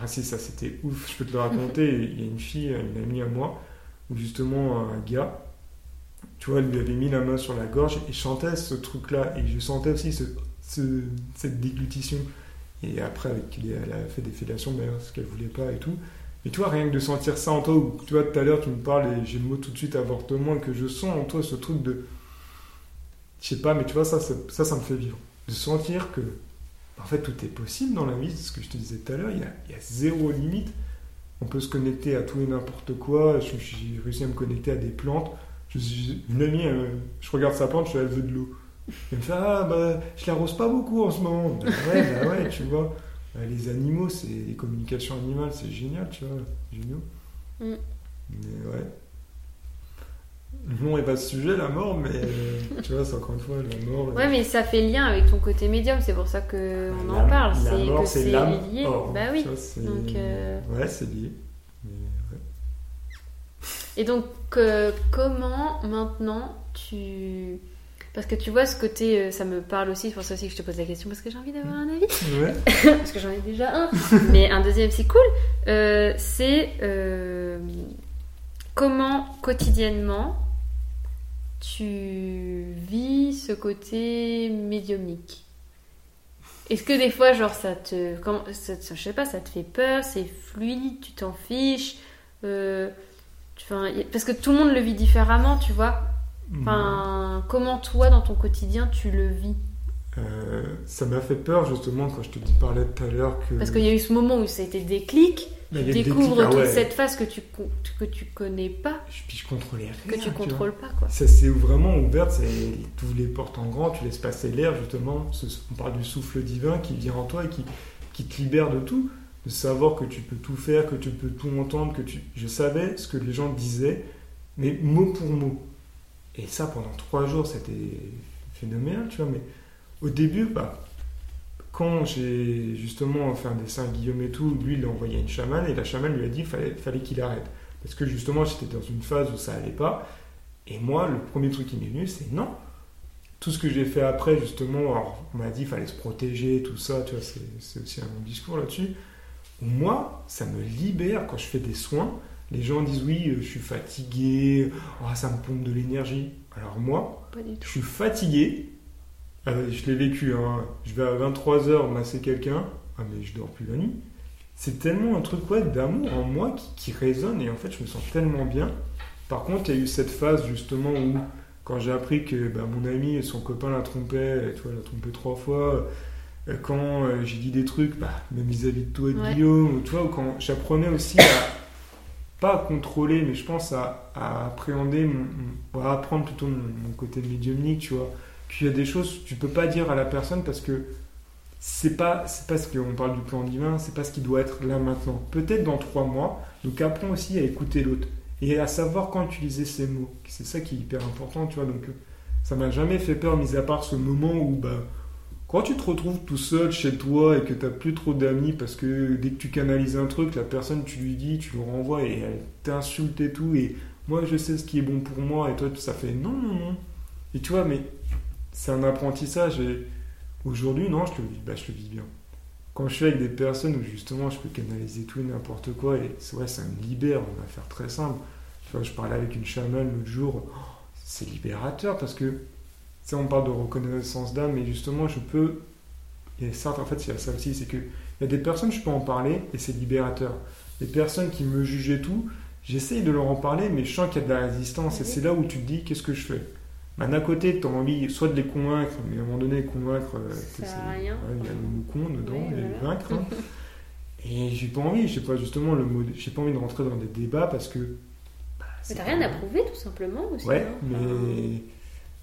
S2: Ah si, ça c'était ouf, je peux te le raconter. Il y a une fille, une amie à moi, justement un gars, tu vois, lui avait mis la main sur la gorge et chantait ce truc-là. Et je sentais aussi ce, ce- cette déglutition. Et après, avec, elle a fait des fellations d'ailleurs, ce qu'elle voulait pas et tout. Mais tu vois, rien que de sentir ça en toi, ou tu vois, tout à l'heure, tu me parles et j'ai le mot tout de suite avortement, que je sens en toi ce truc de. Je sais pas, mais tu vois, ça, ça, ça, me fait vivre. De sentir que, en fait, tout est possible dans la vie, c'est ce que je te disais tout à l'heure, il y y a zéro limite. On peut se connecter à tout et n'importe quoi. Je- J'ai réussi à me connecter à des plantes. Je suis- une amie, euh, je regarde sa plante, je suis elle veut de l'eau. Elle me fait Ah, bah, je l'arrose pas beaucoup en ce moment. Bah ouais, bah ouais, tu vois. Euh, Les animaux, c'est les communications animales, c'est génial, tu vois, génial.
S1: Mm.
S2: Mais ouais. Non, et pas ce sujet, la mort, mais euh, tu vois, c'est encore une fois la mort.
S1: Ouais, mais ça fait lien avec ton côté médium, c'est pour ça qu'on en parle.
S2: La
S1: C'est
S2: mort, c'est l'âme.
S1: lié. bah oui.
S2: vois, c'est-
S1: Donc, euh,
S2: Ouais, c'est lié. Mais, ouais.
S1: Et donc, euh, comment maintenant tu. Parce que tu vois, ce côté, euh, ça me parle aussi, c'est pour ça aussi que je te pose la question, parce que j'ai envie d'avoir un avis.
S2: Ouais. [LAUGHS]
S1: parce que j'en ai déjà un. Mais un deuxième, c'est cool. Euh, c'est comment quotidiennement tu vis ce côté médiumnique. Est-ce que des fois, genre, ça te, comment, ça je sais pas, ça te fait peur, c'est fluide, tu t'en fiches, euh, tu- parce que tout le monde le vit différemment, tu vois. Enfin, comment toi, dans ton quotidien, tu le vis?
S2: Euh, ça m'a fait peur justement quand je te dis parlais tout à l'heure que.
S1: Parce qu'il y a eu ce moment où ça a été déclic,
S2: Bah,
S1: découvres
S2: ah
S1: toute
S2: ouais.
S1: cette phase que tu, que tu connais pas,
S2: Je- Puis je contrôlais rien.
S1: que tu contrôles pas, quoi.
S2: Ça s'est vraiment ouvert, c'est tu ouvres les portes en grand, tu laisses passer l'air justement. on parle du souffle divin qui vient en toi et qui, qui te libère de tout, de savoir que tu peux tout faire, que tu peux tout entendre, que tu. Je savais ce que les gens disaient, mais mot pour mot. Et ça pendant trois jours, c'était phénoménal, tu vois. Mais au début, bah, quand j'ai justement fait un dessin à Guillaume et tout, lui il a envoyé une chamane et la chamane lui a dit qu'il fallait, fallait qu'il arrête. Parce que justement j'étais dans une phase où ça allait pas. Et moi, le premier truc qui m'est venu, c'est non. Tout ce que j'ai fait après, justement, alors, on m'a dit qu'il fallait se protéger, tout ça, tu vois, c'est, c'est aussi un long discours là-dessus. Moi, ça me libère quand je fais des soins. Les gens disent oui, euh, je suis fatigué, oh, ça me pompe de l'énergie. Alors moi, je suis fatigué. Euh, je l'ai vécu, hein. je vais à 23h masser quelqu'un, ah, mais je dors plus la nuit. C'est tellement un truc ouais, d'amour en moi qui, qui résonne et en fait je me sens tellement bien. Par contre, il y a eu cette phase justement où quand j'ai appris que bah, mon ami et son copain la trompaient, tu vois, l'a trompé trois fois, euh, quand euh, j'ai dit des trucs, bah, même vis-à-vis de toi et de
S1: Ouais.
S2: Guillaume, ou tu vois, ou quand j'apprenais aussi à, pas à contrôler, mais je pense à, à appréhender, mon, mon- à apprendre plutôt mon, mon côté médiumnique, tu vois, qu'il y a des choses que tu peux pas dire à la personne parce que c'est pas c'est pas ce qu'on parle du plan divin, c'est pas ce qui doit être là maintenant. Peut-être dans trois mois. Donc apprends aussi à écouter l'autre et à savoir quand utiliser ces mots. C'est ça qui est hyper important, tu vois. Donc euh, ça m'a jamais fait peur, mis à part ce moment où bah quand tu te retrouves tout seul chez toi et que t'as plus trop d'amis parce que dès que tu canalises un truc, la personne tu lui dis, tu le renvoies et elle t'insulte et tout et moi je sais ce qui est bon pour moi et toi ça fait non non non. Et tu vois mais c'est un apprentissage et aujourd'hui non je le vis bah, je le vis bien. Quand je suis avec des personnes où justement je peux canaliser tout et n'importe quoi et c'est vrai ça me libère on va faire très simple tu vois je parlais avec une chamane l'autre jour oh, c'est libérateur parce que tu sais on parle de reconnaissance d'âme mais justement je peux et certes en fait il y a ça aussi c'est que il y a des personnes je peux en parler et c'est libérateur. Les personnes qui me jugent et tout j'essaye de leur en parler mais je sens qu'il y a de la résistance et
S1: Mhm.
S2: c'est là où tu te dis qu'est-ce que je fais? Bah, d'un côté, tu as envie soit de les convaincre, mais à un moment donné, convaincre, euh,
S1: Ça
S2: c'est-
S1: sert à rien.
S2: ouais, il y a le mot con dedans,
S1: Oui,
S2: et
S1: voilà.
S2: vaincre. hein. [LAUGHS] et j'ai pas envie, je sais pas justement le mot, j'ai pas envie de rentrer dans des débats parce que. bah,
S1: Mais t'as rien à prouver, tout simplement, aussi.
S2: Ouais,
S1: hein.
S2: mais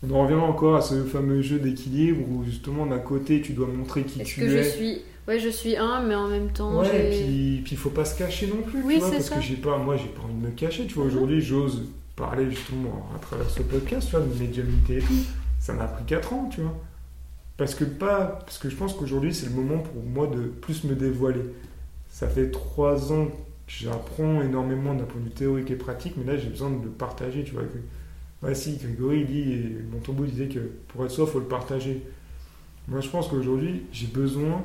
S2: on en revient encore à ce fameux jeu d'équilibre où justement d'un côté tu dois montrer qui
S1: Est-ce
S2: tu
S1: que
S2: es.
S1: je suis... Ouais, je suis un, mais en même temps,
S2: Ouais, et puis, puis faut pas se cacher non plus,
S1: Oui,
S2: tu vois, parce
S1: ça.
S2: que j'ai pas, moi j'ai pas envie de me cacher, tu vois,
S1: Mhm.
S2: aujourd'hui j'ose parler justement à travers ce podcast, tu vois, de médiumnité et tout, ça m'a pris 4 ans, tu vois. Parce que pas, parce que je pense qu'aujourd'hui c'est le moment pour moi de plus me dévoiler. Ça fait 3 ans que j'apprends énormément d'un point de vue théorique et pratique, mais là j'ai besoin de le partager, tu vois. que- Ouais, si, Grégory il dit, et Montombeau disait que pour être soi, faut le partager. Moi je pense qu'aujourd'hui j'ai besoin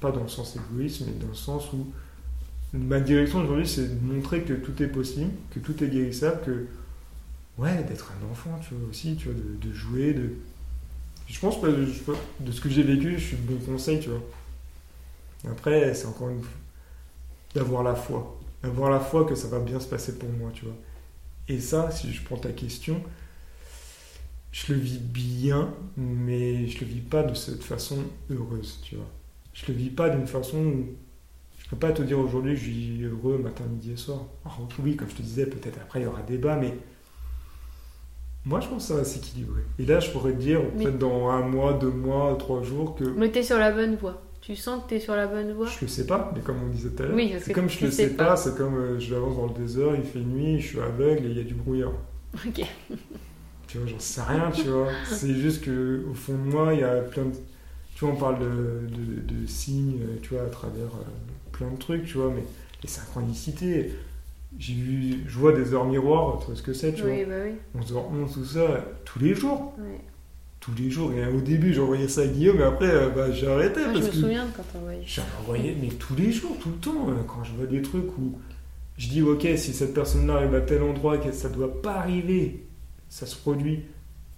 S2: pas dans le sens égoïste, mais dans le sens où ma direction aujourd'hui, c'est de montrer que tout est possible, que tout est guérissable, que ouais, d'être un enfant, tu vois aussi, tu vois, de, jouer, de. Je pense pas, de ce que j'ai vécu, je suis de bon conseil, tu vois. Après, c'est encore une fois d'avoir la foi, d'avoir la foi que ça va bien se passer pour moi, tu vois. Et ça, si je prends ta question, je le vis bien, mais je le vis pas de cette façon heureuse, tu vois. Je le vis pas d'une façon où je peux pas te dire aujourd'hui je suis heureux matin, midi et soir. Alors, oui, comme je te disais, peut-être après il y aura débat, mais moi je pense que ça va s'équilibrer. Et là, je pourrais te dire
S1: Mais-
S2: peut-être dans un mois, deux mois, trois jours que
S1: Mais t'es sur la bonne voie. Tu sens que t'es sur la bonne voie?
S2: Je le sais pas, mais comme on disait tout à l'heure,
S1: Oui,
S2: c'est comme je
S1: tu
S2: le
S1: sais pas.
S2: pas, c'est comme euh, je avance dans le désert, il fait nuit, je suis aveugle et il y a du brouillard.
S1: Ok. [LAUGHS]
S2: Tu vois, j'en sais rien, tu vois. C'est juste que au fond de moi, il y a plein de. Tu vois, on parle de, de- de signes, euh, tu vois, à travers euh, plein de trucs, tu vois, mais les synchronicités. J'ai vu, je vois des heures miroirs, tu vois ce que c'est, tu
S1: Oui, bah oui.
S2: vois. 11h11, tout ça, tous les jours. Tous les jours. Et au début, j'envoyais ça à Guillaume, mais après, euh, bah, j'ai arrêté.
S1: Je me
S2: que
S1: souviens de quand envoyé.
S2: J'en envoyais, mais tous les jours, tout le temps, euh, quand je vois des trucs où je dis, ok, si cette personne-là arrive à tel endroit, que ça doit pas arriver, ça se produit.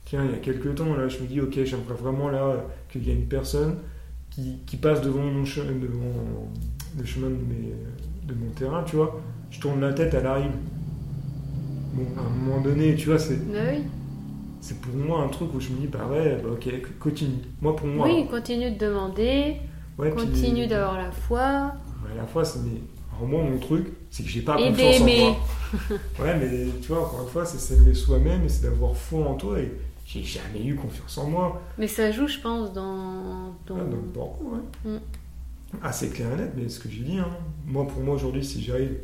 S2: Tiens, il y a quelques temps, là, je me dis, ok, j'aimerais vraiment là euh, qu'il y ait une personne qui, qui passe devant, mon chemin, devant le chemin de, mes- de mon terrain, tu vois. Je tourne la tête, elle arrive. Bon, à un moment donné, tu vois, c'est
S1: Bah oui.
S2: c'est pour moi un truc où je me dis, bah ouais, bah ok, continue. Moi, pour moi.
S1: Oui, continue de demander,
S2: ouais, puis-
S1: continue d'avoir la foi.
S2: Ouais, à la fois, c'est. Alors, moi, mon truc, c'est que j'ai pas
S1: Et
S2: confiance en moi. [LAUGHS] Ouais, mais tu vois, encore une fois, c'est s'aimer soi-même et c'est d'avoir foi en toi. Et j'ai jamais eu confiance en moi.
S1: Mais ça joue, je pense, dans. dans-
S2: Ah, dans ouais.
S1: Mm.
S2: Ah, c'est clair et net, mais ce que j'ai dit, hein, moi, pour moi, aujourd'hui, si j'arrive,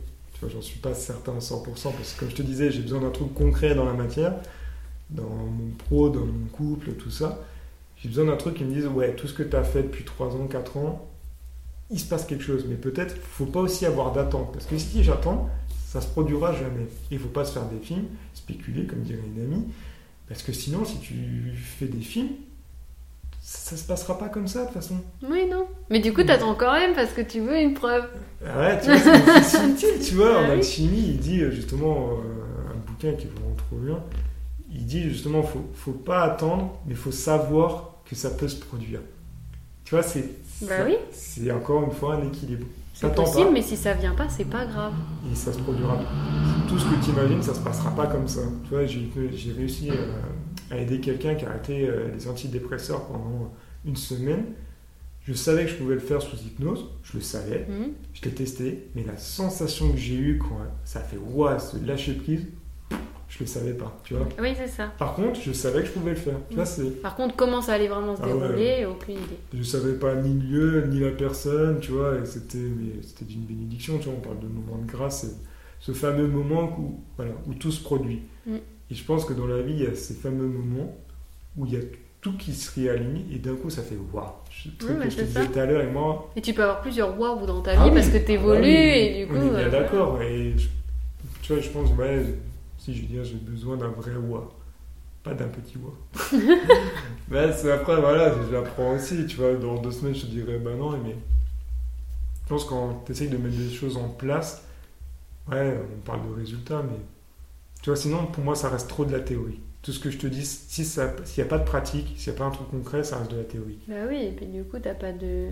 S2: j'en suis pas certain à 100%, parce que comme je te disais, j'ai besoin d'un truc concret dans la matière, dans mon pro, dans mon couple, tout ça. J'ai besoin d'un truc qui me dise, ouais, tout ce que tu as fait depuis 3 ans, 4 ans, il se passe quelque chose. Mais peut-être, faut pas aussi avoir d'attente, parce que si j'attends, ça se produira jamais. Il faut pas se faire des films, spéculer, comme dirait une amie, parce que sinon, si tu fais des films, ça, se passera pas comme ça, de toute façon.
S1: Oui, non. Mais du coup, t'attends quand même parce que tu veux une preuve.
S2: Ah Ouais, tu vois, c'est [LAUGHS] subtil, tu vois.
S1: Ah
S2: En
S1: oui.
S2: alchimie, il dit euh, justement, euh, un bouquin qui est vraiment trop bien, il dit justement, faut, faut pas attendre, mais faut savoir que ça peut se produire. Tu vois, c'est
S1: Bah oui.
S2: c'est encore une fois un équilibre.
S1: C'est possible,
S2: pas,
S1: mais si ça vient pas, c'est pas grave.
S2: et ça se produira. Tout ce que tu imagines, ça se passera pas comme ça. Tu vois, j'ai j'ai réussi euh, à aider quelqu'un qui a arrêté euh, les antidépresseurs pendant une semaine. Je savais que je pouvais le faire sous hypnose, je le savais.
S1: Mhm.
S2: Je l'ai testé, mais la sensation que j'ai eue quand ça a fait ouah, ce lâcher prise, je le savais pas, tu vois.
S1: Oui, c'est ça.
S2: Par contre, je savais que je pouvais le faire. Tu vois, c'est,
S1: Par contre, comment ça allait vraiment se
S2: Ah ouais.
S1: dérouler, aucune idée.
S2: je savais pas ni le lieu, ni la personne, tu vois, et c'était, mais c'était d'une bénédiction, tu vois. On parle de moment de grâce, c'est ce fameux moment où, voilà, où tout se produit.
S1: Mm.
S2: Et je pense que dans la vie, il y a ces fameux moments où il y a tout qui se réaligne, et d'un coup, ça fait waouh. Que
S1: bah,
S2: je te disais tout à l'heure, et moi,
S1: Et tu peux avoir plusieurs waouh dans ta vie
S2: Ah oui.
S1: parce que t'évolues
S2: Ah oui,
S1: et du coup.
S2: On est bien
S1: euh,
S2: d'accord. Et je- tu vois, je pense, ouais, si je veux dire, j'ai besoin d'un vrai wa. Pas d'un petit wa. [LAUGHS] mais après, voilà, j'apprends aussi. Tu vois, dans deux semaines, je te dirais, bah non, mais. Je pense quand tu essayes de mettre des choses en place, ouais, on parle de résultats, mais. Tu vois, sinon, pour moi, ça reste trop de la théorie. Tout ce que je te dis, s'il n'y a pas de pratique, s'il n'y a pas un truc concret, ça reste de la théorie.
S1: Bah oui, et puis du coup, t'as pas de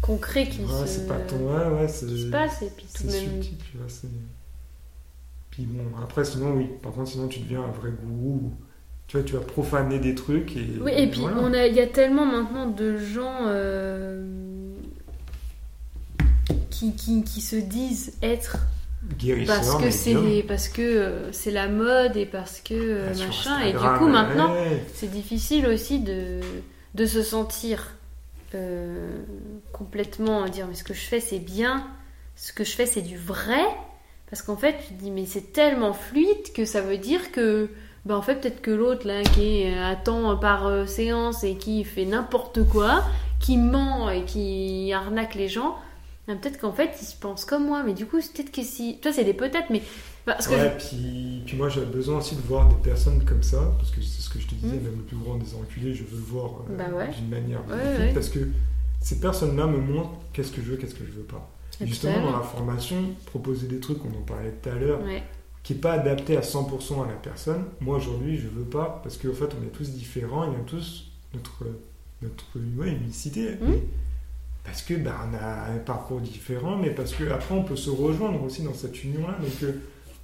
S1: concret qui
S2: Ouais,
S1: se...
S2: c'est pas ton. Ouais, ouais, c'est.
S1: qui se passe et puis tout même.
S2: subtil, tu vois. Puis bon, après, sinon, oui. Par contre, sinon, tu deviens un vrai gourou. Tu vois, tu vas profaner des trucs et.
S1: Oui, et puis
S2: voilà.
S1: on a, il y a tellement maintenant de gens euh, qui, qui, qui se disent être
S2: Guérisseur,
S1: parce que c'est parce que euh, c'est la mode et parce que euh,
S2: Ah,
S1: machin et du coup maintenant
S2: ouais.
S1: c'est difficile aussi de, de se sentir euh, complètement dire mais ce que je fais c'est bien, ce que je fais c'est du vrai, parce qu'en fait tu te dis mais c'est tellement fluide que ça veut dire que ben en fait peut-être que l'autre là qui temps par euh, séance et qui fait n'importe quoi, qui ment et qui arnaque les gens, ben, peut-être qu'en fait il se pense comme moi, mais du coup peut-être que si, toi c'est des peut-être mais parce que
S2: Ouais, puis, puis moi, j'avais besoin aussi de voir des personnes comme ça, parce que c'est ce que je te disais,
S1: Mm.
S2: même le plus grand des enculés, je veux le voir euh,
S1: Bah ouais.
S2: d'une manière
S1: Ouais,
S2: magnifique,
S1: ouais.
S2: parce que ces personnes-là me montrent qu'est-ce que je veux, qu'est-ce que je veux pas. Et justement, dans la formation, proposer des trucs, on en parlait tout à l'heure, qui n'est pas adapté à 100% à la personne. Moi aujourd'hui, je veux pas parce qu'en fait, on est tous différents et on a tous notre notre unicité.
S1: Mm.
S2: Et Parce que bah, on a un parcours différent, mais parce que après on peut se rejoindre aussi dans cette union-là. Donc, euh,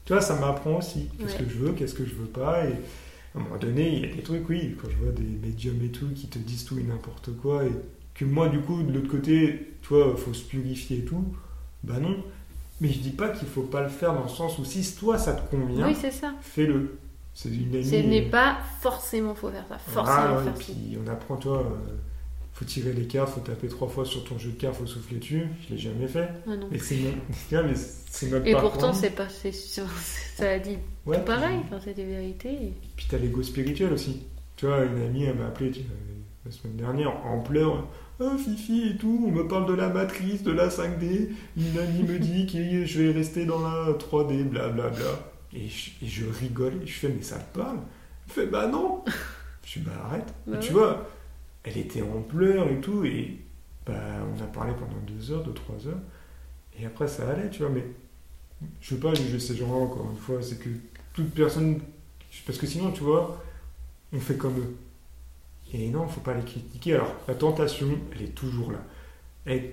S2: tu vois, ça m'apprend aussi qu'est-ce
S1: Ouais.
S2: que je veux, qu'est-ce que je veux pas? Et à un moment donné, il y a des trucs, oui, quand je vois des médiums et tout qui te disent tout et n'importe quoi, et que moi, du coup, de l'autre côté, tu vois, faut se purifier et tout. Bah non. Mais je dis pas qu'il faut pas le faire dans le sens où si toi ça te convient,
S1: Oui,
S2: fais-le. C'est une.
S1: Ce n'est
S2: euh,
S1: pas forcément faut faire ça. Forcément
S2: ah, ouais,
S1: faire
S2: puis on apprend, toi, euh, faut tirer les cartes, faut taper trois fois sur ton jeu de cartes, faut souffler dessus. Je l'ai jamais fait.
S1: Ah non. [LAUGHS]
S2: Mais c'est notre
S1: Et
S2: parcours.
S1: pourtant, c'est pas, [LAUGHS] ça a dit
S2: Ouais,
S1: tout pareil. Enfin, c'est des vérités.
S2: puis t'as l'ego spirituel aussi. Tu vois, une amie, elle m'a appelé tu vois, la semaine dernière en pleurs. Oh Fifi et tout, on me parle de la matrice, de la 5D. Une amie me dit que je vais rester dans la 3D, blablabla. Et je, et je rigole et je fais, mais ça te parle? Elle fait, bah non Je suis, bah arrête.
S1: Bah
S2: Et tu
S1: ouais.
S2: vois, elle était en pleurs et tout, et bah, on a parlé pendant deux heures, deux, trois heures, et après ça allait, tu vois, mais je veux pas juger ces gens-là encore une fois, c'est que toute personne, parce que sinon, tu vois, on fait comme eux. Et non, faut pas les critiquer. Alors, la tentation, elle est toujours là.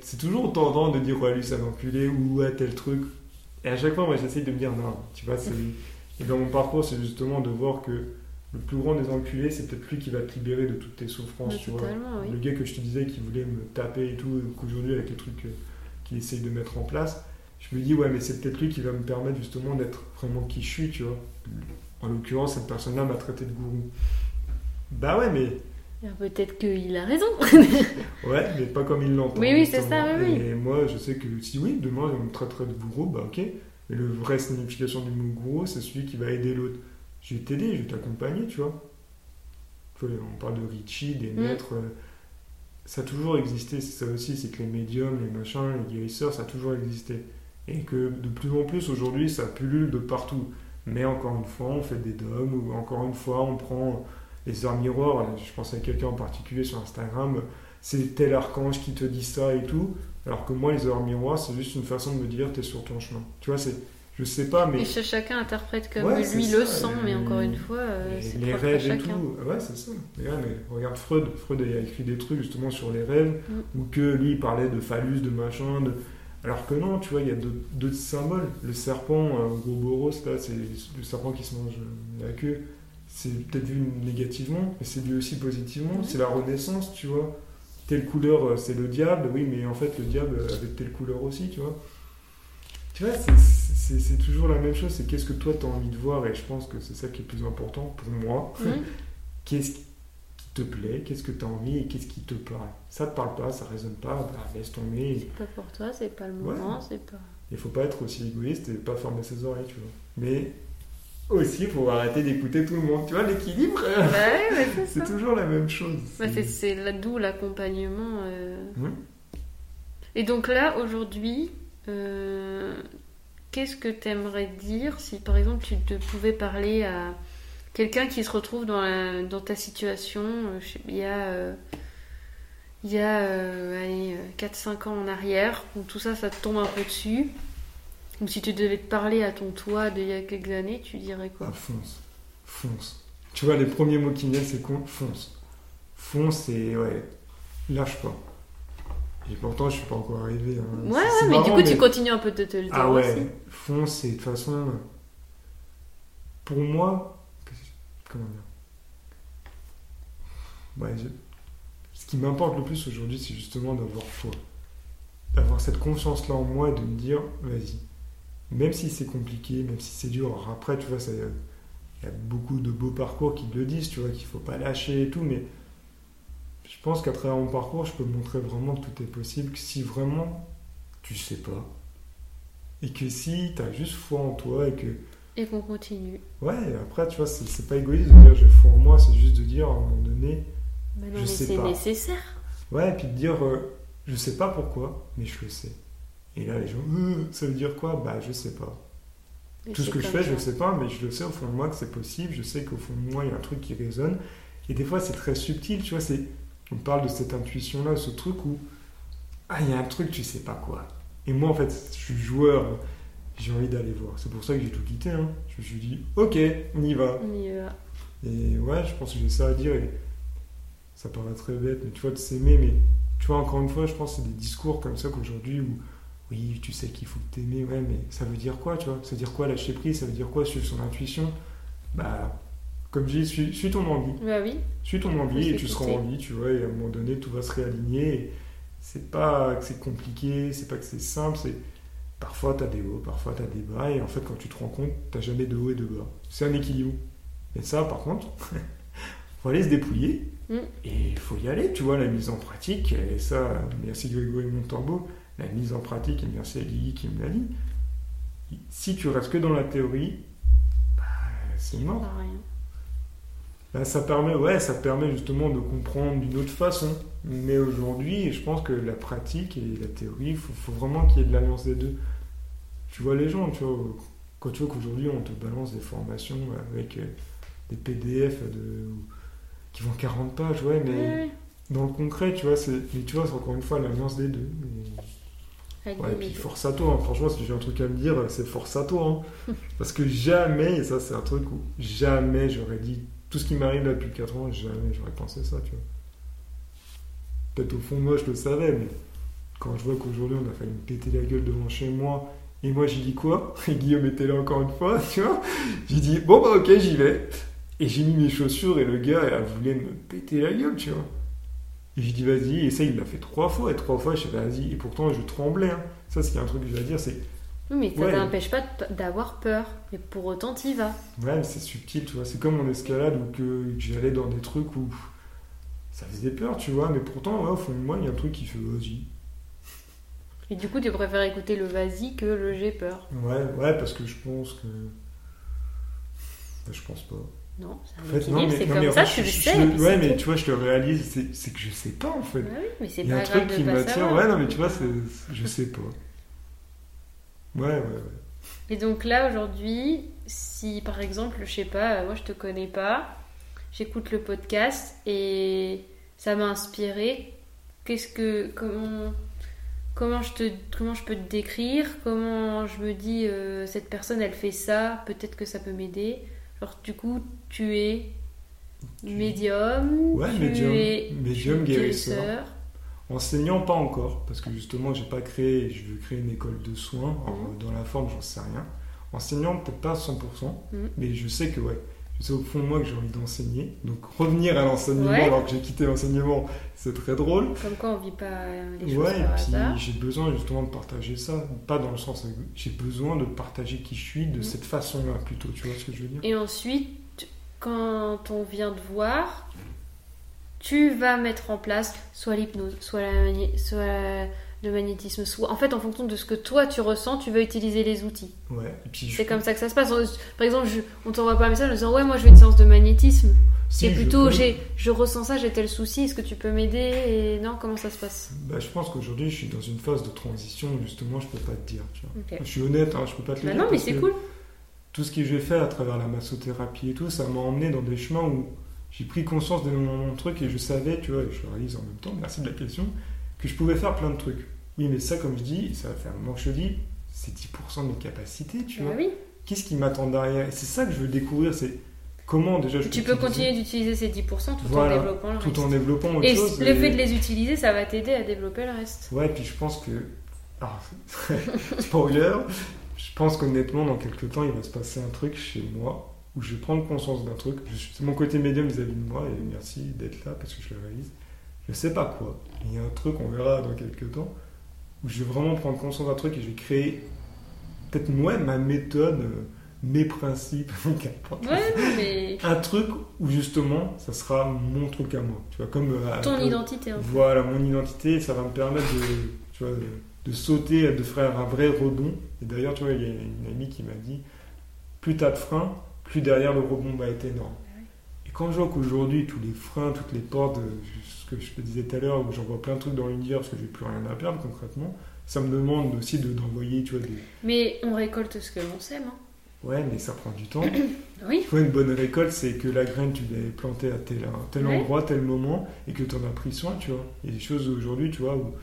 S2: C'est toujours tendant de dire, ouais, lui, ça enculé, ou ouais, tel truc. Et à chaque fois, moi, j'essaye de me dire, non, tu vois, c'est. Et dans mon parcours, c'est justement de voir que le plus grand des enculés, c'est peut-être lui qui va te libérer de toutes tes souffrances, tu vois.
S1: oui.
S2: Le gars que je te disais qui voulait me taper et tout, qu'aujourd'hui, avec les trucs euh, qu'il essaye de mettre en place, je me dis, ouais, mais c'est peut-être lui qui va me permettre justement d'être vraiment qui je suis, tu vois. En l'occurrence, cette personne-là m'a traité de gourou. Bah ouais, mais
S1: Peut-être qu'il a raison. [LAUGHS]
S2: Ouais, mais pas comme il l'entend.
S1: Oui, oui, c'est ça, oui, oui.
S2: Et moi, je sais que si oui, demain, on me traiterait de gourou, bah ok. Mais le vrai signification du mot gourou, c'est celui qui va aider l'autre. Je vais t'aider, je vais t'accompagner, tu vois. On parle de Richie, des
S1: Mm.
S2: maîtres. euh, Ça a toujours existé, c'est ça aussi, c'est que les médiums, les machins, les guérisseurs, ça a toujours existé. Et que de plus en plus aujourd'hui, ça pullule de partout. Mais encore une fois, on fait des dômes, ou encore une fois, on prend les heures miroirs. Je pense à quelqu'un en particulier sur Instagram, c'est tel archange qui te dit ça et tout. Alors que moi, les heures miroirs, c'est juste une façon de me dire, t'es sur ton chemin. Tu vois, c'est, je sais pas, mais
S1: Et ch- chacun interprète comme
S2: Ouais,
S1: lui le sent, mais encore une fois, euh,
S2: les,
S1: c'est
S2: rêves et tout. Ouais, c'est ça. Mais regarde Freud. Freud a écrit des trucs justement sur les rêves,
S1: Mm.
S2: ou que lui il parlait de phallus, de machin. De... Alors que non, tu vois, il y a d'autres symboles. Le serpent, euh, là, c'est le serpent qui se mange euh, la queue. C'est peut-être vu négativement, mais c'est vu aussi positivement. C'est la renaissance, tu vois. Telle couleur, euh, c'est le diable, oui, mais en fait, le diable avait telle couleur aussi, tu vois. Tu vois, c'est- toujours la même chose, c'est qu'est-ce que toi tu as envie de voir, et je pense que c'est ça qui est le plus important pour moi. [LAUGHS] Qu'est-ce qui te plaît, qu'est-ce que tu as envie et qu'est-ce qui te plaît? Ça te parle pas, ça résonne pas, bah, laisse tomber.
S1: C'est pas pour toi, c'est pas le moment, c'est pas.
S2: Il faut pas être aussi égoïste et pas fermer ses oreilles, tu vois. Mais aussi, faut arrêter d'écouter tout le monde. Tu vois, l'équilibre,
S1: ouais, [LAUGHS] c'est
S2: toujours la même chose.
S1: C'est- d'où l'accompagnement. euh.
S2: Mhm.
S1: Et donc là, aujourd'hui, qu'est-ce que tu aimerais dire si par exemple tu te pouvais parler à quelqu'un qui se retrouve dans, ta situation euh, sais- Il y a, euh, il y a euh, allez, euh, 4-5 ans en arrière, où tout ça, ça te tombe un peu dessus. Ou si tu devais te parler à ton toi d'il y a quelques années, tu dirais quoi?
S2: Ah, fonce. Fonce. Tu vois, les premiers mots qui me viennent, c'est fonce. Fonce et ouais, lâche pas. Et pourtant, je suis pas encore arrivé. hein.
S1: Ouais, ouais, mais du coup, tu continues un peu de te le dire
S2: Ah ouais,
S1: aussi.
S2: fonce et de toute façon, pour moi, comment dire? Ouais, je- ce qui m'importe le plus aujourd'hui, c'est justement d'avoir foi. D'avoir cette confiance-là en moi et de me dire, vas-y. Même si c'est compliqué, même si c'est dur, alors après, tu vois, ça- il y a beaucoup de beaux parcours qui le disent, tu vois, qu'il faut pas lâcher et tout, mais je pense qu'à travers mon parcours, je peux montrer vraiment que tout est possible, que si vraiment tu sais pas, et que si tu as juste foi en toi et que
S1: Et qu'on continue.
S2: ouais après tu vois c'est pas égoïste de dire j'ai foi en moi c'est juste de dire à un moment donné
S1: Bah non,
S2: Je
S1: mais
S2: sais
S1: c'est nécessaire.
S2: ouais et puis de dire euh, je sais pas pourquoi mais je le sais. Et là les gens Euh, ça veut dire quoi? Bah je sais pas.
S1: Et
S2: tout ce que je fais je le sais pas mais je le sais au fond de moi que c'est possible. Je sais qu'au fond de moi il y a un truc qui résonne. Et des fois c'est très subtil tu vois c'est on parle de cette intuition là ce truc où ah il y a un truc tu sais pas quoi. Et moi en fait je suis joueur j'ai envie d'aller voir. C'est pour ça que j'ai tout quitté hein. je me suis dit ok on y va.
S1: On y va.
S2: et ouais je pense que j'ai ça à dire et ça paraît très bête mais tu vois de s'aimer mais tu vois encore une fois je pense que c'est des discours comme ça qu'aujourd'hui où oui tu sais qu'il faut t'aimer ouais mais ça veut dire quoi tu vois? Ça veut dire quoi lâcher prise? Ça veut dire quoi suivre son intuition? Bah comme je dis suis, suis ton envie
S1: Bah oui.
S2: suis ton envie et tu seras en vie, tu vois, et à un moment donné, tout va se réaligner. C'est pas que c'est compliqué, c'est pas que c'est simple, c'est parfois tu as des hauts, parfois tu as des bas, et en fait, quand tu te rends compte, tu jamais de haut et de bas. C'est un équilibre. Et ça, par contre, [LAUGHS] faut aller se dépouiller,
S1: Mm.
S2: et il faut y aller, tu vois, la mise en pratique, et ça, merci Grégory Montambeau, la mise en pratique, et merci à Lily qui me l'a dit. Si tu restes que dans la théorie, bah, c'est mort.
S1: Rien.
S2: Bah, ça permet, ouais, ça permet justement de comprendre d'une autre façon. Mais aujourd'hui, je pense que la pratique et la théorie, il faut, faut vraiment qu'il y ait de l'alliance des deux. Tu vois les gens, tu vois, quand tu vois qu'aujourd'hui on te balance des formations avec euh, des PDF de, qui vont 40 pages, ouais, mais dans le concret, tu vois, c'est, mais tu vois, c'est encore une fois l'alliance des deux. Mais-
S1: ouais.
S2: Ouais, et puis force à toi, hein. franchement, si j'ai un truc à me dire, c'est force à toi. hein. [LAUGHS] Parce que jamais, et ça c'est un truc où jamais j'aurais dit, tout ce qui m'arrive là depuis 4 ans, jamais j'aurais pensé ça, tu vois. Peut-être au fond de moi je le savais, mais quand je vois qu'aujourd'hui on a failli me péter la gueule devant chez moi, et moi j'ai dit quoi? [LAUGHS] Et Guillaume était là encore une fois, [LAUGHS] tu vois. J'ai dit, bon bah ok, j'y vais. Et j'ai mis mes chaussures et le gars il voulait me péter la gueule, tu vois. Et j'ai dit vas-y, et ça il l'a fait trois fois, et trois fois je dis vas-y, et pourtant je tremblais. hein. Ça c'est un truc que je vais dire, c'est
S1: Oui, mais ça
S2: Ouais.
S1: t'empêche pas d'avoir peur. Mais pour autant, t'y vas.
S2: ouais, mais c'est subtil, tu vois. C'est comme en escalade où que j'allais dans des trucs où ça faisait peur, tu vois, mais pourtant ouais, au fond de moi il y a un truc qui fait vas-y.
S1: Et du coup, tu préfères écouter le vas-y que le j'ai peur.
S2: Ouais, ouais, parce que je pense que. Je pense pas.
S1: Non, c'est un
S2: En fait, non, mais,
S1: c'est comme
S2: mais en
S1: ça, le
S2: je- je-
S1: sais.
S2: je-
S1: et puis
S2: ouais, mais tu vois, je te réalise, c'est que je sais pas en fait.
S1: Oui, mais c'est
S2: Il y a
S1: pas
S2: un
S1: grave
S2: truc qui
S1: pas
S2: m'attire. Ouais, non, mais tu vois, je sais pas. Ouais, ouais, ouais.
S1: Et donc là, aujourd'hui, si par exemple, je sais pas, euh, moi je te connais pas, j'écoute le podcast et ça m'a inspiré. Qu'est-ce que. Comment. Comment je, te, comment je peux te décrire? Comment je me dis, euh, cette personne elle fait ça, peut-être que ça peut m'aider? Genre, du coup, tu es médium,
S2: Ouais,
S1: tu
S2: médium-
S1: es
S2: médium guérisseur.
S1: guérisseur.
S2: Enseignant, pas encore, parce que justement, j'ai pas créé, je veux créer une école de soins. Alors,
S1: Mhm.
S2: Dans la forme, j'en sais rien. Enseignant, peut-être pas à 100%,
S1: Mhm.
S2: mais je sais que, ouais, je sais au fond de moi que j'ai envie d'enseigner. Donc, revenir à l'enseignement
S1: Ouais.
S2: alors que j'ai quitté l'enseignement, c'est très drôle.
S1: Comme quoi on vit pas les choses
S2: Ouais, et puis j'ai besoin justement de partager ça. Pas dans le sens. J'ai besoin de partager qui je suis de
S1: Mhm.
S2: cette façon-là, plutôt. Tu vois ce que je veux dire?
S1: Et ensuite, quand on vient te voir, tu vas mettre en place soit l'hypnose, soit, la magné- soit le magnétisme, soit... En fait, en fonction de ce que toi tu ressens, tu vas utiliser les outils.
S2: Ouais,
S1: C'est comme ça que ça se passe. Par exemple, je- on t'envoie pas un message en disant Ouais, moi je veux une séance de magnétisme.
S2: si,
S1: C'est plutôt j'ai, Je ressens ça, j'ai tel souci, est-ce que tu peux m'aider? Et non, comment ça se passe?
S2: Bah, je pense qu'aujourd'hui, je suis dans une phase de transition, justement, je peux pas te dire. Tu vois.
S1: Ok.
S2: Je suis honnête, hein, je peux pas te le
S1: Bah
S2: dire.
S1: non, mais c'est cool.
S2: Tout ce que j'ai fait à travers la massothérapie et tout, ça m'a emmené dans des chemins où j'ai pris conscience de mon truc et je savais, tu vois, et je le réalise en même temps, merci de la question, que je pouvais faire plein de trucs. Oui, mais ça, comme je dis, et ça va faire un moment que je le dis, c'est 10% de mes capacités, tu
S1: Bah
S2: vois.
S1: oui.
S2: Qu'est-ce qui m'attend derrière? Et c'est ça que je veux découvrir, c'est comment déjà je
S1: Tu
S2: peux
S1: continuer d'utiliser ces 10% tout
S2: Voilà,
S1: en développant le reste.
S2: tout en développant autre
S1: Et
S2: chose.
S1: le
S2: et-
S1: fait de les utiliser, ça va t'aider à développer le reste.
S2: Ouais, puis je pense que. Alors, [LAUGHS] spoiler, je pense qu'honnêtement, dans quelques temps, il va se passer un truc chez moi où je vais prendre conscience d'un truc. C'est mon côté médium vis-à-vis de moi et merci d'être là parce que je le réalise. Je sais pas quoi. Il y a un truc, on verra dans quelques temps, où je vais vraiment prendre conscience d'un truc et je vais créer peut-être moi ma méthode, euh, mes principes.
S1: Ouais, mais [LAUGHS]
S2: un truc où justement ça sera mon truc à moi. Tu vois, comme euh,
S1: ton
S2: peu-
S1: identité. hein.
S2: voilà, mon identité, ça va me permettre de, tu vois, de, de sauter, de faire un vrai rebond. Et d'ailleurs, tu vois, il y a une amie qui m'a dit, plus t'as de freins, plus derrière le rebond va être énorme. Et quand je vois qu'aujourd'hui, tous les freins, toutes les portes, euh, ce que je te disais tout à l'heure, où j'en vois plein de trucs dans l'univers parce que j'ai plus rien à perdre concrètement, ça me demande aussi de- d'envoyer, tu vois, des...
S1: Mais on récolte ce que l'on sème. hein.
S2: Ouais, mais ça prend du temps. [COUGHS]
S1: Oui.
S2: Vois, une bonne récolte, c'est que la graine, tu l'as plantée à tel, à tel
S1: Ouais.
S2: endroit, tel moment, et que tu en as pris soin, tu vois. Il y a des choses aujourd'hui, tu vois, où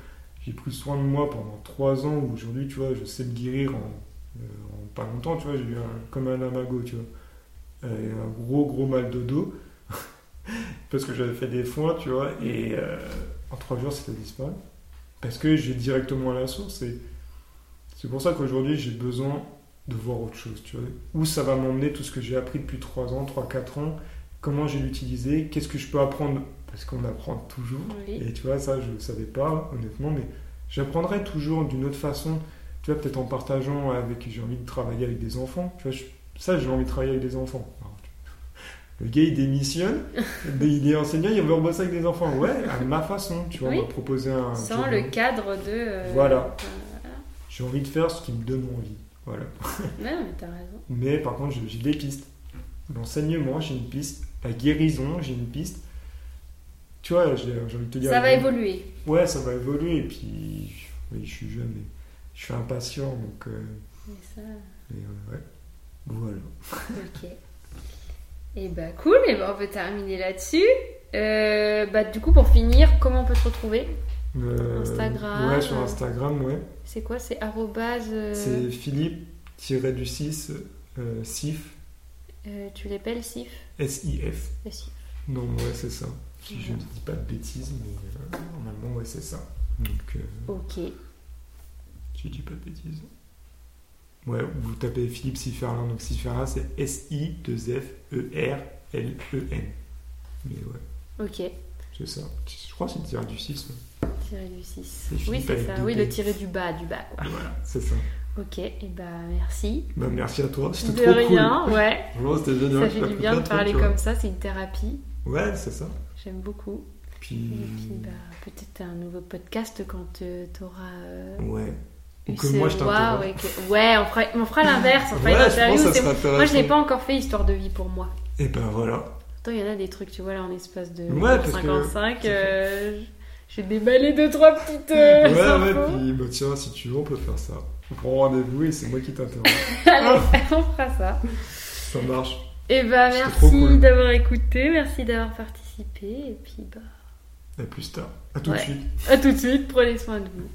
S2: j'ai pris soin de moi pendant trois ans, où aujourd'hui, tu vois, je sais me guérir en, euh, en pas longtemps, tu vois, j'ai eu un- comme un amago, tu vois. Euh, un gros, gros mal de dos, [LAUGHS] parce que j'avais fait des foins, tu vois, et euh, en trois jours, c'était disparu. Parce que j'ai directement à la source, et c'est pour ça qu'aujourd'hui, j'ai besoin de voir autre chose, tu vois. Où ça va m'emmener tout ce que j'ai appris depuis 3 ans, 3-4 ans, comment j'ai l'utilisé, qu'est-ce que je peux apprendre, parce qu'on apprend toujours.
S1: Oui.
S2: Et tu vois, ça, je ne savais pas, honnêtement, mais j'apprendrai toujours d'une autre façon, tu vois, peut-être en partageant avec, j'ai envie de travailler avec des enfants, tu vois, je- ça, j'ai envie de travailler avec des enfants. Le gars, il démissionne, il est enseignant, il veut bosser avec des enfants. Ouais, à ma façon, tu vois,
S1: Oui.
S2: on m'a proposé un...
S1: Sans le cadre de. euh,
S2: Voilà.
S1: euh,
S2: J'ai envie de faire ce qui me donne envie. Voilà. [LAUGHS]
S1: Mais t'as raison.
S2: Mais par contre, j'ai des pistes. L'enseignement, j'ai une piste. La guérison, j'ai une piste. Tu vois, j'ai envie de te dire.
S1: Ça va évoluer.
S2: Ouais, ça va évoluer. Et puis, oui, je suis jeune, mais je suis impatient. Donc, euh,
S1: Mais ça,
S2: mais, ouais. Voilà.
S1: ok. Et bah cool, et bah on peut terminer là-dessus. Euh, bah du coup pour finir, comment on peut te retrouver?
S2: Euh,
S1: Instagram.
S2: Ouais, sur Instagram, ouais.
S1: C'est quoi? C'est arrobase. euh,
S2: C'est Philippe-du-6 euh, SIF.
S1: tu l'appelles SIF?
S2: S-I-F.
S1: SIF.
S2: Non, ouais, c'est ça. Si je ne dis pas de bêtises, mais normalement, ouais, c'est ça. Donc,
S1: Ok.
S2: Tu dis pas de bêtises. Ouais, vous tapez Philippe Siferlin, donc Siferlin c'est S-I-2-F-E-R L-E-N. Mais ouais,
S1: Ok.
S2: c'est ça. Je crois que c'est le tiré du 6. ouais.
S1: Tiré du 6.
S2: Et
S1: Oui, c'est ça. Oui, le tiré du bas, du bas. Quoi.
S2: Voilà, c'est ça.
S1: Ok, et bah merci.
S2: Bah, merci à toi, c'était
S1: De
S2: trop
S1: rien, ouais. [LAUGHS]
S2: c'était génial.
S1: Ça fait du bien de parler comme ça, c'est une thérapie.
S2: Ouais, c'est ça.
S1: J'aime beaucoup.
S2: Puis.
S1: Et puis bah, peut-être un nouveau podcast quand tu auras
S2: Ouais. Ou que moi je t'interroge.
S1: que- Ouais, on fera, on fera l'inverse, on fera
S2: Ouais,
S1: une interview. Moi je l'ai pas encore fait, histoire de vie pour moi.
S2: Et ben voilà.
S1: Pourtant, il y en a des trucs, tu vois, là en espace de
S2: Ouais, parce que-
S1: 55, euh, j'ai déballé deux, trois petites euh,
S2: ouais, ouais, puis bah, tiens, si tu veux, on peut faire ça. On prend rendez-vous et c'est moi qui t'interroge. [LAUGHS]
S1: Allez, [LAUGHS] on fera ça.
S2: ça marche.
S1: Et bah
S2: C'était trop
S1: merci
S2: cool.
S1: d'avoir écouté, merci d'avoir participé, et puis bah
S2: À plus tard. À tout de suite.
S1: à tout de suite, prenez soin de vous.